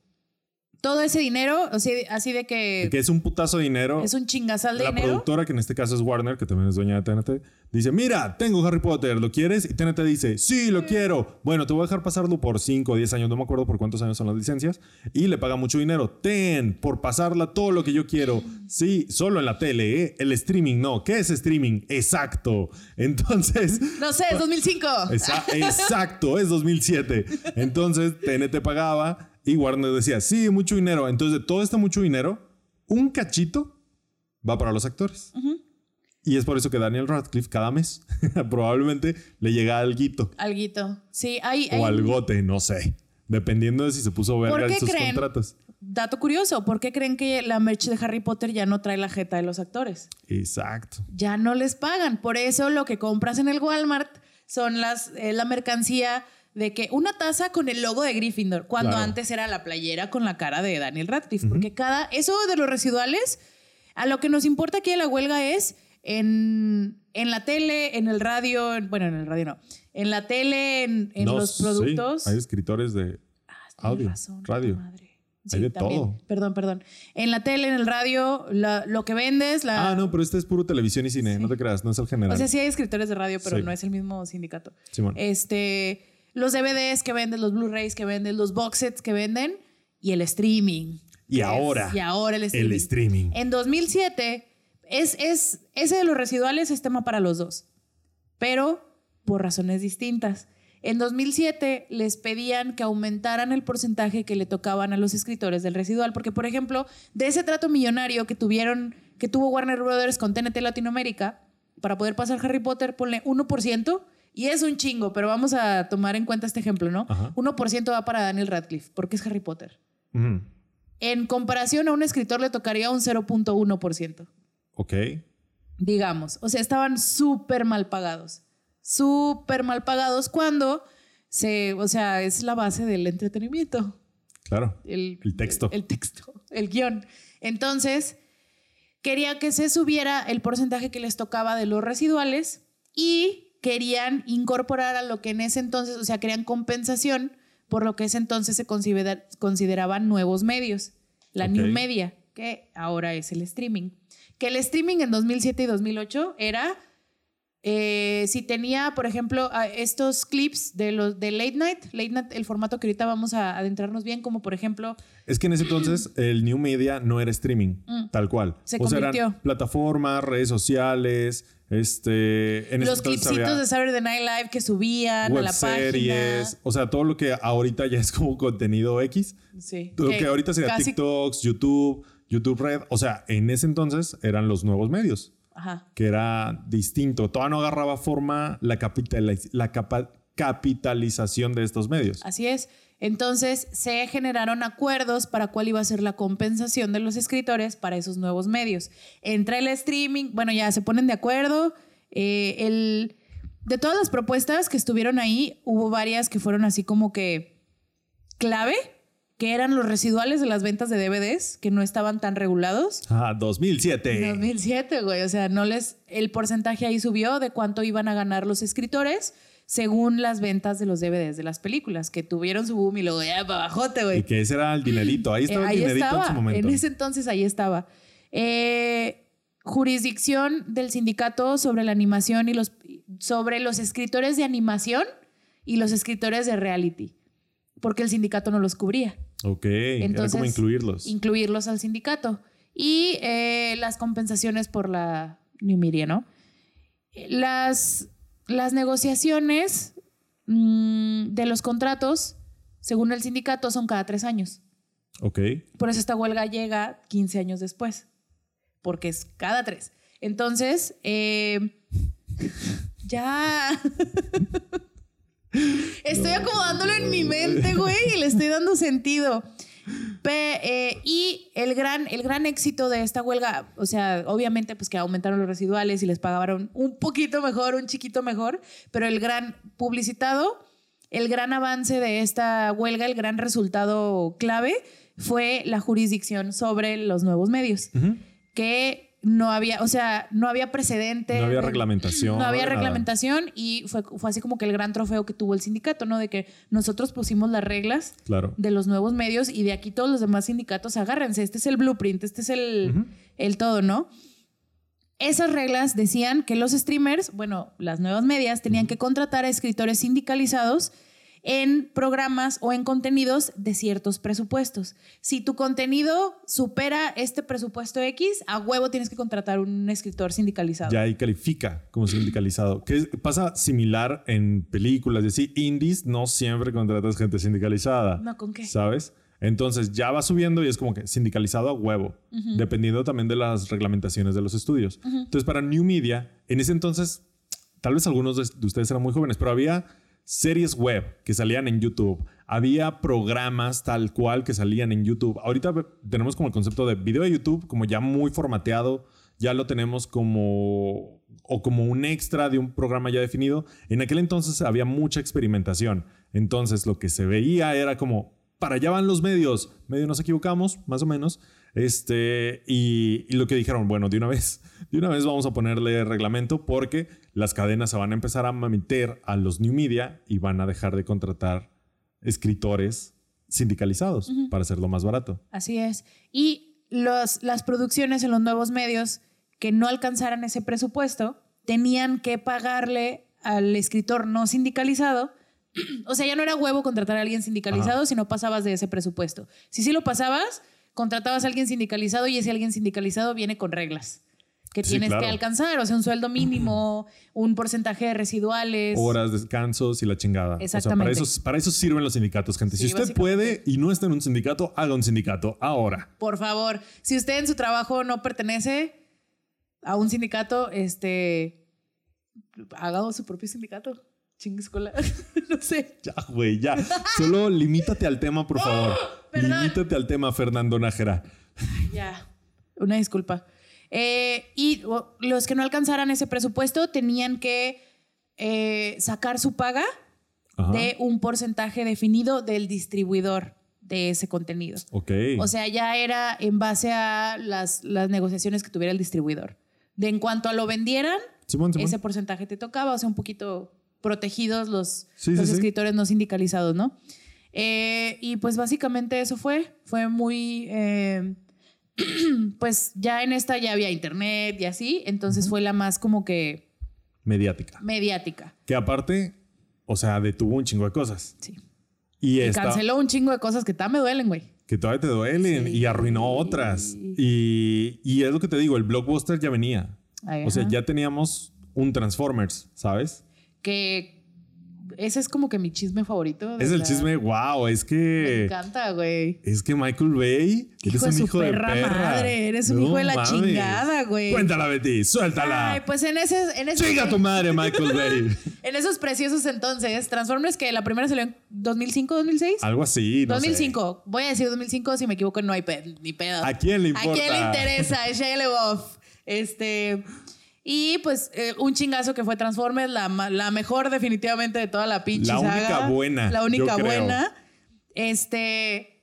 Speaker 2: Todo ese dinero, así, así de que,
Speaker 1: que es un putazo de dinero.
Speaker 2: es un chingazal de
Speaker 1: la
Speaker 2: dinero.
Speaker 1: productora, que en este caso es Warner, que también es dueña de TNT, dice, mira, tengo Harry Potter, ¿lo quieres? Y TNT dice, sí, lo quiero. Bueno, te voy a dejar pasarlo por 5 o 10 años, no me acuerdo por cuántos años son las licencias. Y le paga mucho dinero. Ten, por pasarla todo lo que yo quiero. Sí, solo en la tele, ¿eh? El streaming no. ¿Qué es streaming? Exacto. Entonces...
Speaker 2: No sé, es 2005.
Speaker 1: Esa- exacto, es 2007. Entonces TNT pagaba y Warner decía, sí, mucho dinero. Entonces de todo este mucho dinero, un cachito va para los actores. Y es por eso que Daniel Radcliffe cada mes probablemente le llega alguito
Speaker 2: Alguito. Sí, hay, hay
Speaker 1: o algote, no sé. Dependiendo de si se puso verga en sus
Speaker 2: creen?
Speaker 1: contratos.
Speaker 2: dato curioso. ¿Por qué creen que la merch de Harry Potter ya no trae la jeta de los actores?
Speaker 1: Exacto.
Speaker 2: Ya no les pagan. Por eso lo que compras en el Walmart son las, eh, la mercancía de que una taza con el logo de Gryffindor, cuando
Speaker 1: Claro.
Speaker 2: antes era la playera con la cara de Daniel Radcliffe. Porque cada. Eso de los residuales, a lo que nos importa aquí de la huelga es en, en la tele, en el radio, en- bueno, en el radio no. En la tele, en, en
Speaker 1: No,
Speaker 2: los
Speaker 1: sí,
Speaker 2: productos.
Speaker 1: hay escritores de
Speaker 2: Ah,
Speaker 1: audio,
Speaker 2: razón,
Speaker 1: radio.
Speaker 2: madre.
Speaker 1: Hay de todo.
Speaker 2: Perdón, perdón. En la tele, en el radio, la- lo que vendes, la.
Speaker 1: Ah, no, pero este es puro televisión y cine, no te creas, no es el general.
Speaker 2: O sea, sí hay escritores de radio, pero no es el mismo sindicato.
Speaker 1: Simón.
Speaker 2: Este, los DVDs que venden, los Blu-rays que venden, los box sets que venden y el streaming.
Speaker 1: Y
Speaker 2: es-
Speaker 1: ahora,
Speaker 2: y ahora el streaming.
Speaker 1: el streaming.
Speaker 2: En 2007, es, es, ese de los residuales es tema para los dos, pero por razones distintas. En 2007 les pedían que aumentaran el porcentaje que le tocaban a los escritores del residual, porque por ejemplo, de ese trato millonario que tuvieron, que tuvo Warner Brothers con TNT Latinoamérica, para poder pasar Harry Potter, ponle 1%, y es un chingo, pero vamos a tomar en cuenta este ejemplo, ¿no?
Speaker 1: Ajá.
Speaker 2: 1% va para Daniel Radcliffe, porque es Harry Potter. En comparación a un escritor le tocaría un 0.1%,
Speaker 1: Ok.
Speaker 2: digamos. O sea, estaban súper mal pagados. Súper mal pagados cuando se, o sea, es la base del entretenimiento.
Speaker 1: Claro.
Speaker 2: El,
Speaker 1: El texto.
Speaker 2: El, texto, el guion. Entonces, quería que se subiera el porcentaje que les tocaba de los residuales y querían incorporar a lo que en ese entonces, o sea, querían compensación por lo que ese entonces se considera- consideraban nuevos medios, la new media, que ahora es el streaming. Que el streaming en 2007 y 2008 era eh, si tenía, por ejemplo, estos clips de los de late night, late night, el formato que ahorita vamos a adentrarnos bien, como por ejemplo,
Speaker 1: Es que en ese entonces el New Media no era streaming.
Speaker 2: mm,
Speaker 1: Tal cual.
Speaker 2: Se
Speaker 1: o sea, eran
Speaker 2: convirtió.
Speaker 1: plataformas, redes sociales, este... En
Speaker 2: Los clipsitos de Saturday Night Live que subían a la
Speaker 1: webseries,
Speaker 2: página.
Speaker 1: o sea, todo lo que ahorita ya es como contenido X.
Speaker 2: Sí.
Speaker 1: Lo que ahorita sería TikToks, YouTube, YouTube Red. O sea, en ese entonces eran los nuevos medios,
Speaker 2: Ajá.
Speaker 1: que era distinto. Todavía no agarraba forma la, capitaliz- la capa- capitalización de estos medios.
Speaker 2: Así es. Entonces se generaron acuerdos para cuál iba a ser la compensación de los escritores para esos nuevos medios. Entra el streaming, bueno, ya se ponen de acuerdo. eh, el, de todas las propuestas que estuvieron ahí, hubo varias que fueron así como que clave, que eran los residuales de las ventas de DVDs, que no estaban tan regulados.
Speaker 1: Ah, 2007.
Speaker 2: 2007, güey. O sea, no les. El porcentaje ahí subió de cuánto iban a ganar los escritores según las ventas de los DVDs de las películas, que tuvieron su boom y luego ya para bajote,
Speaker 1: Y
Speaker 2: güey.
Speaker 1: que ese era el dinerito. Ahí
Speaker 2: Eh,
Speaker 1: estaba
Speaker 2: ahí
Speaker 1: el dinerito
Speaker 2: estaba.
Speaker 1: en su momento.
Speaker 2: En ese entonces ahí estaba. Eh, jurisdicción del sindicato sobre la animación y los sobre los escritores de animación y los escritores de reality, porque el sindicato no los cubría
Speaker 1: Ok, era como incluirlos.
Speaker 2: incluirlos al sindicato. Y eh, las compensaciones por la New Media, ¿no? Las, las negociaciones mm, de los contratos, según el sindicato, son cada tres años.
Speaker 1: ok.
Speaker 2: Por eso esta huelga llega 15 años después, porque es cada tres. Entonces, eh, ya. estoy acomodándolo en mi mente, güey, y le estoy dando sentido. Pe- eh, y el gran, el gran éxito de esta huelga, o sea, obviamente pues que aumentaron los residuales y les pagaron un poquito mejor, un chiquito mejor, pero el gran publicitado, el gran avance de esta huelga, el gran resultado clave fue la jurisdicción sobre los nuevos medios, que no había, o sea, no había precedente.
Speaker 1: No había reglamentación.
Speaker 2: no había
Speaker 1: nada.
Speaker 2: reglamentación y fue, fue así como que el gran trofeo que tuvo el sindicato, ¿no? De que nosotros pusimos las reglas
Speaker 1: Claro.
Speaker 2: de los nuevos medios y de aquí todos los demás sindicatos agárrense. Este es el blueprint, este es el, el todo, ¿no? Esas reglas decían que los streamers, bueno, las nuevas medias, tenían que contratar a escritores sindicalizados en programas o en contenidos de ciertos presupuestos. Si tu contenido supera este presupuesto X, a huevo tienes que contratar un escritor sindicalizado.
Speaker 1: Ya ahí califica como sindicalizado. Que pasa similar en películas. Es decir, indies no siempre contratas gente sindicalizada.
Speaker 2: No, ¿con qué?
Speaker 1: ¿Sabes? Entonces ya va subiendo y es como que sindicalizado a huevo, dependiendo también de las reglamentaciones de los estudios. Entonces, para New Media, en ese entonces, tal vez algunos de ustedes eran muy jóvenes, pero había series web que salían en YouTube, había programas tal cual que salían en YouTube. Ahorita tenemos como el concepto de video de YouTube como ya muy formateado, ya lo tenemos como o como un extra de un programa ya definido. En aquel entonces había mucha experimentación. Entonces lo que se veía era como para allá van los medios. Medio nos equivocamos, más o menos. Este, y, y lo que dijeron, bueno, de una vez, de una vez vamos a ponerle reglamento porque las cadenas se van a empezar a meter a los new media y van a dejar de contratar escritores sindicalizados para hacerlo más barato.
Speaker 2: Así es. Y los, las producciones en los nuevos medios que no alcanzaran ese presupuesto tenían que pagarle al escritor no sindicalizado. O sea, ya no era huevo contratar a alguien sindicalizado si no pasabas de ese presupuesto. Si sí lo pasabas, contratabas a alguien sindicalizado y ese alguien sindicalizado viene con reglas que
Speaker 1: Sí,
Speaker 2: tienes
Speaker 1: claro.
Speaker 2: que alcanzar. O sea, un sueldo mínimo, un porcentaje de residuales.
Speaker 1: Horas, descansos y la chingada. O sea,
Speaker 2: Exactamente.
Speaker 1: para eso, para eso sirven los sindicatos, gente.
Speaker 2: Sí,
Speaker 1: si usted puede y no está en un sindicato, haga un sindicato ahora.
Speaker 2: Por favor, si usted en su trabajo no pertenece a un sindicato, este, haga su propio sindicato. Chingue escuela. no sé.
Speaker 1: Ya, güey, ya. Solo limítate al tema, por favor.
Speaker 2: perdón.
Speaker 1: limítate al tema, Fernando Nájera.
Speaker 2: Ya. Una disculpa. Eh, y los que no alcanzaran ese presupuesto tenían que eh, sacar su paga
Speaker 1: Ajá.
Speaker 2: de un porcentaje definido del distribuidor de ese contenido.
Speaker 1: Ok.
Speaker 2: O sea, ya era en base a las, las negociaciones que tuviera el distribuidor. De en cuanto a lo vendieran,
Speaker 1: Simón, Simón.
Speaker 2: ese porcentaje te tocaba, o sea, un poquito protegidos los,
Speaker 1: Sí,
Speaker 2: los
Speaker 1: sí, sí.
Speaker 2: escritores no sindicalizados, ¿no? Eh, y pues básicamente eso fue, fue muy, eh, pues ya en esta ya había internet y así, entonces fue la más como que
Speaker 1: Mediática.
Speaker 2: mediática,
Speaker 1: Que aparte, o sea, detuvo un chingo de cosas.
Speaker 2: sí.
Speaker 1: Y,
Speaker 2: Y
Speaker 1: esta,
Speaker 2: canceló un chingo de cosas que también me duelen, güey.
Speaker 1: que todavía te duelen
Speaker 2: Sí.
Speaker 1: y arruinó otras. Y, y es lo que te digo, el blockbuster ya venía.
Speaker 2: Ay,
Speaker 1: O sea, ya teníamos un Transformers, ¿sabes?
Speaker 2: Que ese es como que mi chisme favorito. de
Speaker 1: Es el chisme, wow, es
Speaker 2: Me
Speaker 1: que...
Speaker 2: encanta, güey.
Speaker 1: Es que Michael Bay
Speaker 2: Hijo
Speaker 1: eres
Speaker 2: de
Speaker 1: un
Speaker 2: su
Speaker 1: hijo de
Speaker 2: perra
Speaker 1: perra.
Speaker 2: madre, eres un hijo de la chingada, güey.
Speaker 1: Cuéntala, Betty, suéltala.
Speaker 2: Ay, pues en ese, en ese
Speaker 1: tu madre, Michael Bay.
Speaker 2: en esos preciosos entonces, Transformers que la primera salió en 2005, 2006.
Speaker 1: Algo así, no sé.
Speaker 2: 2005. Voy a decir 2005 si me equivoco no hay pe- ni pedo.
Speaker 1: ¿A quién le importa?
Speaker 2: ¿A quién le interesa? Es Shia LaBeouf. Este y pues eh, un chingazo que fue Transformers, la, la mejor definitivamente de toda la pinche
Speaker 1: La única buena,
Speaker 2: La única
Speaker 1: yo creo.
Speaker 2: buena. Este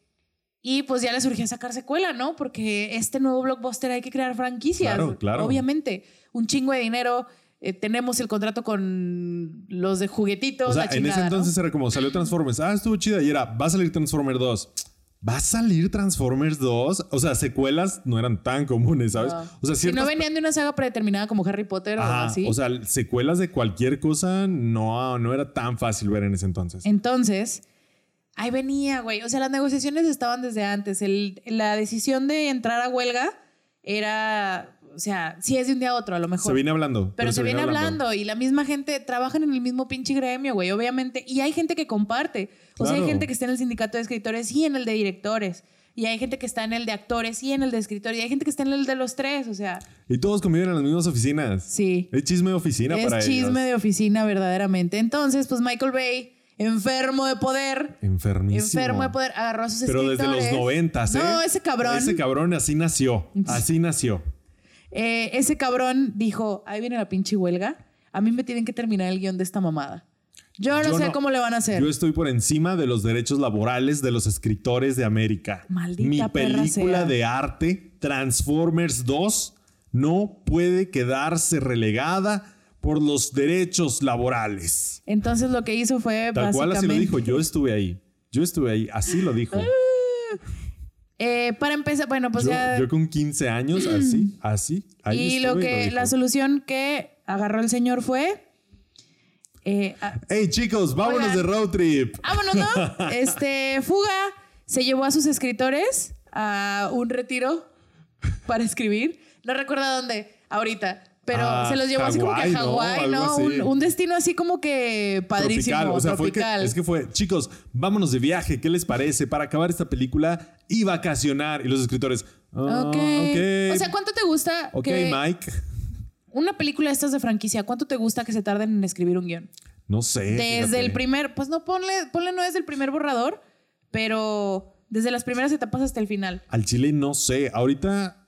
Speaker 2: y pues ya le surgió sacar secuela, ¿no? Porque este nuevo blockbuster hay que crear franquicias.
Speaker 1: Claro, claro.
Speaker 2: Obviamente. Un chingo de dinero. eh, tenemos el contrato con los de juguetitos.
Speaker 1: O sea,
Speaker 2: la
Speaker 1: en ese
Speaker 2: chingada, ¿no?
Speaker 1: entonces era como salió Transformers. Ah, estuvo chida. Y era, va a salir Transformers 2. ¿Va a salir Transformers 2? O sea, secuelas no eran tan comunes, ¿sabes?
Speaker 2: No.
Speaker 1: O sea,
Speaker 2: si
Speaker 1: ciertas
Speaker 2: no venían de una saga predeterminada como Harry Potter o así.
Speaker 1: O sea, secuelas de cualquier cosa no, no era tan fácil ver en ese entonces.
Speaker 2: Entonces, ahí venía, güey. O sea, las negociaciones estaban desde antes. El- la decisión de entrar a huelga era, o sea, sí es de un día a otro a lo mejor.
Speaker 1: se viene hablando.
Speaker 2: pero, se viene hablando. y la misma gente trabajan en el mismo pinche gremio, güey, obviamente. Y hay gente que comparte. O sea, hay
Speaker 1: Claro.
Speaker 2: gente que está en el sindicato de escritores y en el de directores. Y hay gente que está en el de actores y en el de escritores. Y hay gente que está en el de los tres, o sea,
Speaker 1: Y todos conviven en las mismas oficinas.
Speaker 2: sí.
Speaker 1: Es chisme de oficina
Speaker 2: es
Speaker 1: para
Speaker 2: chisme
Speaker 1: ellos.
Speaker 2: de oficina verdaderamente. Entonces, pues Michael Bay, enfermo de poder,
Speaker 1: Enfermísimo.
Speaker 2: enfermo de poder, agarró a sus
Speaker 1: Pero desde los noventas, ¿eh?
Speaker 2: No, ese cabrón.
Speaker 1: Ese cabrón así nació. Así nació.
Speaker 2: eh, ese cabrón dijo, ahí viene la pinche huelga. A mí me tienen que terminar el guion de esta mamada. Yo no
Speaker 1: Yo
Speaker 2: sé
Speaker 1: no-
Speaker 2: cómo le van a hacer.
Speaker 1: Yo estoy por encima de los derechos laborales de los escritores de América.
Speaker 2: Maldita
Speaker 1: Mi película
Speaker 2: sea.
Speaker 1: de arte, Transformers 2, no puede quedarse relegada por los derechos laborales.
Speaker 2: Entonces lo que hizo fue
Speaker 1: Tal cual así lo dijo. Yo estuve ahí. Yo estuve ahí. Así lo dijo.
Speaker 2: Eh, para empezar, bueno, pues
Speaker 1: yo,
Speaker 2: ya...
Speaker 1: yo con 15 años, así, así. Ahí
Speaker 2: y lo que la solución que agarró el señor fue... eh, a-
Speaker 1: Hey chicos, vámonos
Speaker 2: Oigan.
Speaker 1: de road trip.
Speaker 2: Vámonos, ¿no? Este, Fuga se llevó a sus escritores a un retiro para escribir. No recuerdo dónde, ahorita. Pero
Speaker 1: Ah,
Speaker 2: se los llevó así como que a
Speaker 1: Hawái, ¿no?
Speaker 2: Un, un destino así como que padrísimo,
Speaker 1: tropical. O sea, fue que, es que fue, chicos, vámonos de viaje. ¿Qué les parece? Para acabar esta película y vacacionar. Y los escritores, ah,
Speaker 2: Ok.
Speaker 1: ok.
Speaker 2: O sea, ¿cuánto te gusta
Speaker 1: Ok,
Speaker 2: que
Speaker 1: Mike.
Speaker 2: Una película de estas de franquicia, cuánto te gusta que se tarden en escribir un guion?
Speaker 1: No sé.
Speaker 2: Desde
Speaker 1: fíjate.
Speaker 2: el primer, pues no, ponle, ponle no desde el primer borrador, pero desde las primeras etapas hasta el final.
Speaker 1: Al chile no sé. Ahorita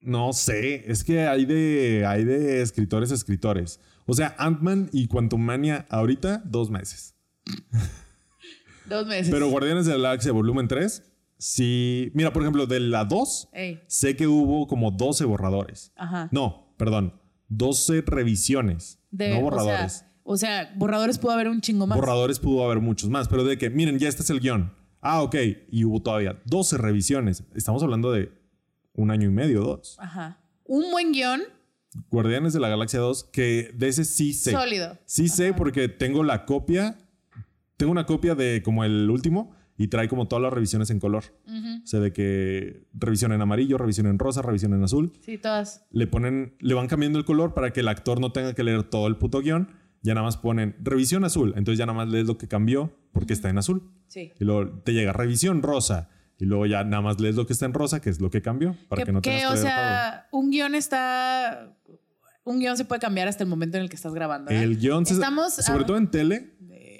Speaker 1: no sé. Es que hay de, hay de escritores a escritores. O sea, Ant-Man y Quantumania ahorita, dos meses.
Speaker 2: Dos meses.
Speaker 1: Pero Guardianes de la Galaxia Volumen 3, sí. Mira, por ejemplo, de la 2,
Speaker 2: Ey,
Speaker 1: sé que hubo como 12 borradores.
Speaker 2: ajá.
Speaker 1: No, perdón. 12 revisiones.
Speaker 2: De-
Speaker 1: no
Speaker 2: o
Speaker 1: borradores.
Speaker 2: sea, O sea, borradores pudo haber un chingo más.
Speaker 1: Borradores pudo haber muchos más, pero de que, miren, ya este es el guion. Ah, ok. Y hubo todavía 12 revisiones. Estamos hablando de un año y medio, dos.
Speaker 2: Ajá. Un buen guion
Speaker 1: Guardianes de la Galaxia 2, que de ese sí sé.
Speaker 2: sólido.
Speaker 1: Sí sé porque tengo la copia. Tengo una copia de como el último y trae como todas las revisiones en color. O sea, de que revisión en amarillo, revisión en rosa, revisión en azul.
Speaker 2: Sí, todas.
Speaker 1: Le ponen, le van cambiando el color para que el actor no tenga que leer todo el puto guion. Ya nada más ponen revisión azul. Entonces ya nada más lees lo que cambió porque está en azul.
Speaker 2: Sí.
Speaker 1: Y luego te llega revisión rosa. Y luego ya nada más lees lo que está en rosa, que es lo que cambió, para que,
Speaker 2: que,
Speaker 1: no tengas que
Speaker 2: o sea, un guion está. Un guion se puede cambiar hasta el momento en el que estás grabando.
Speaker 1: todo.
Speaker 2: ¿eh?
Speaker 1: El guion, se-
Speaker 2: Estamos.
Speaker 1: sobre
Speaker 2: ah,
Speaker 1: todo en tele,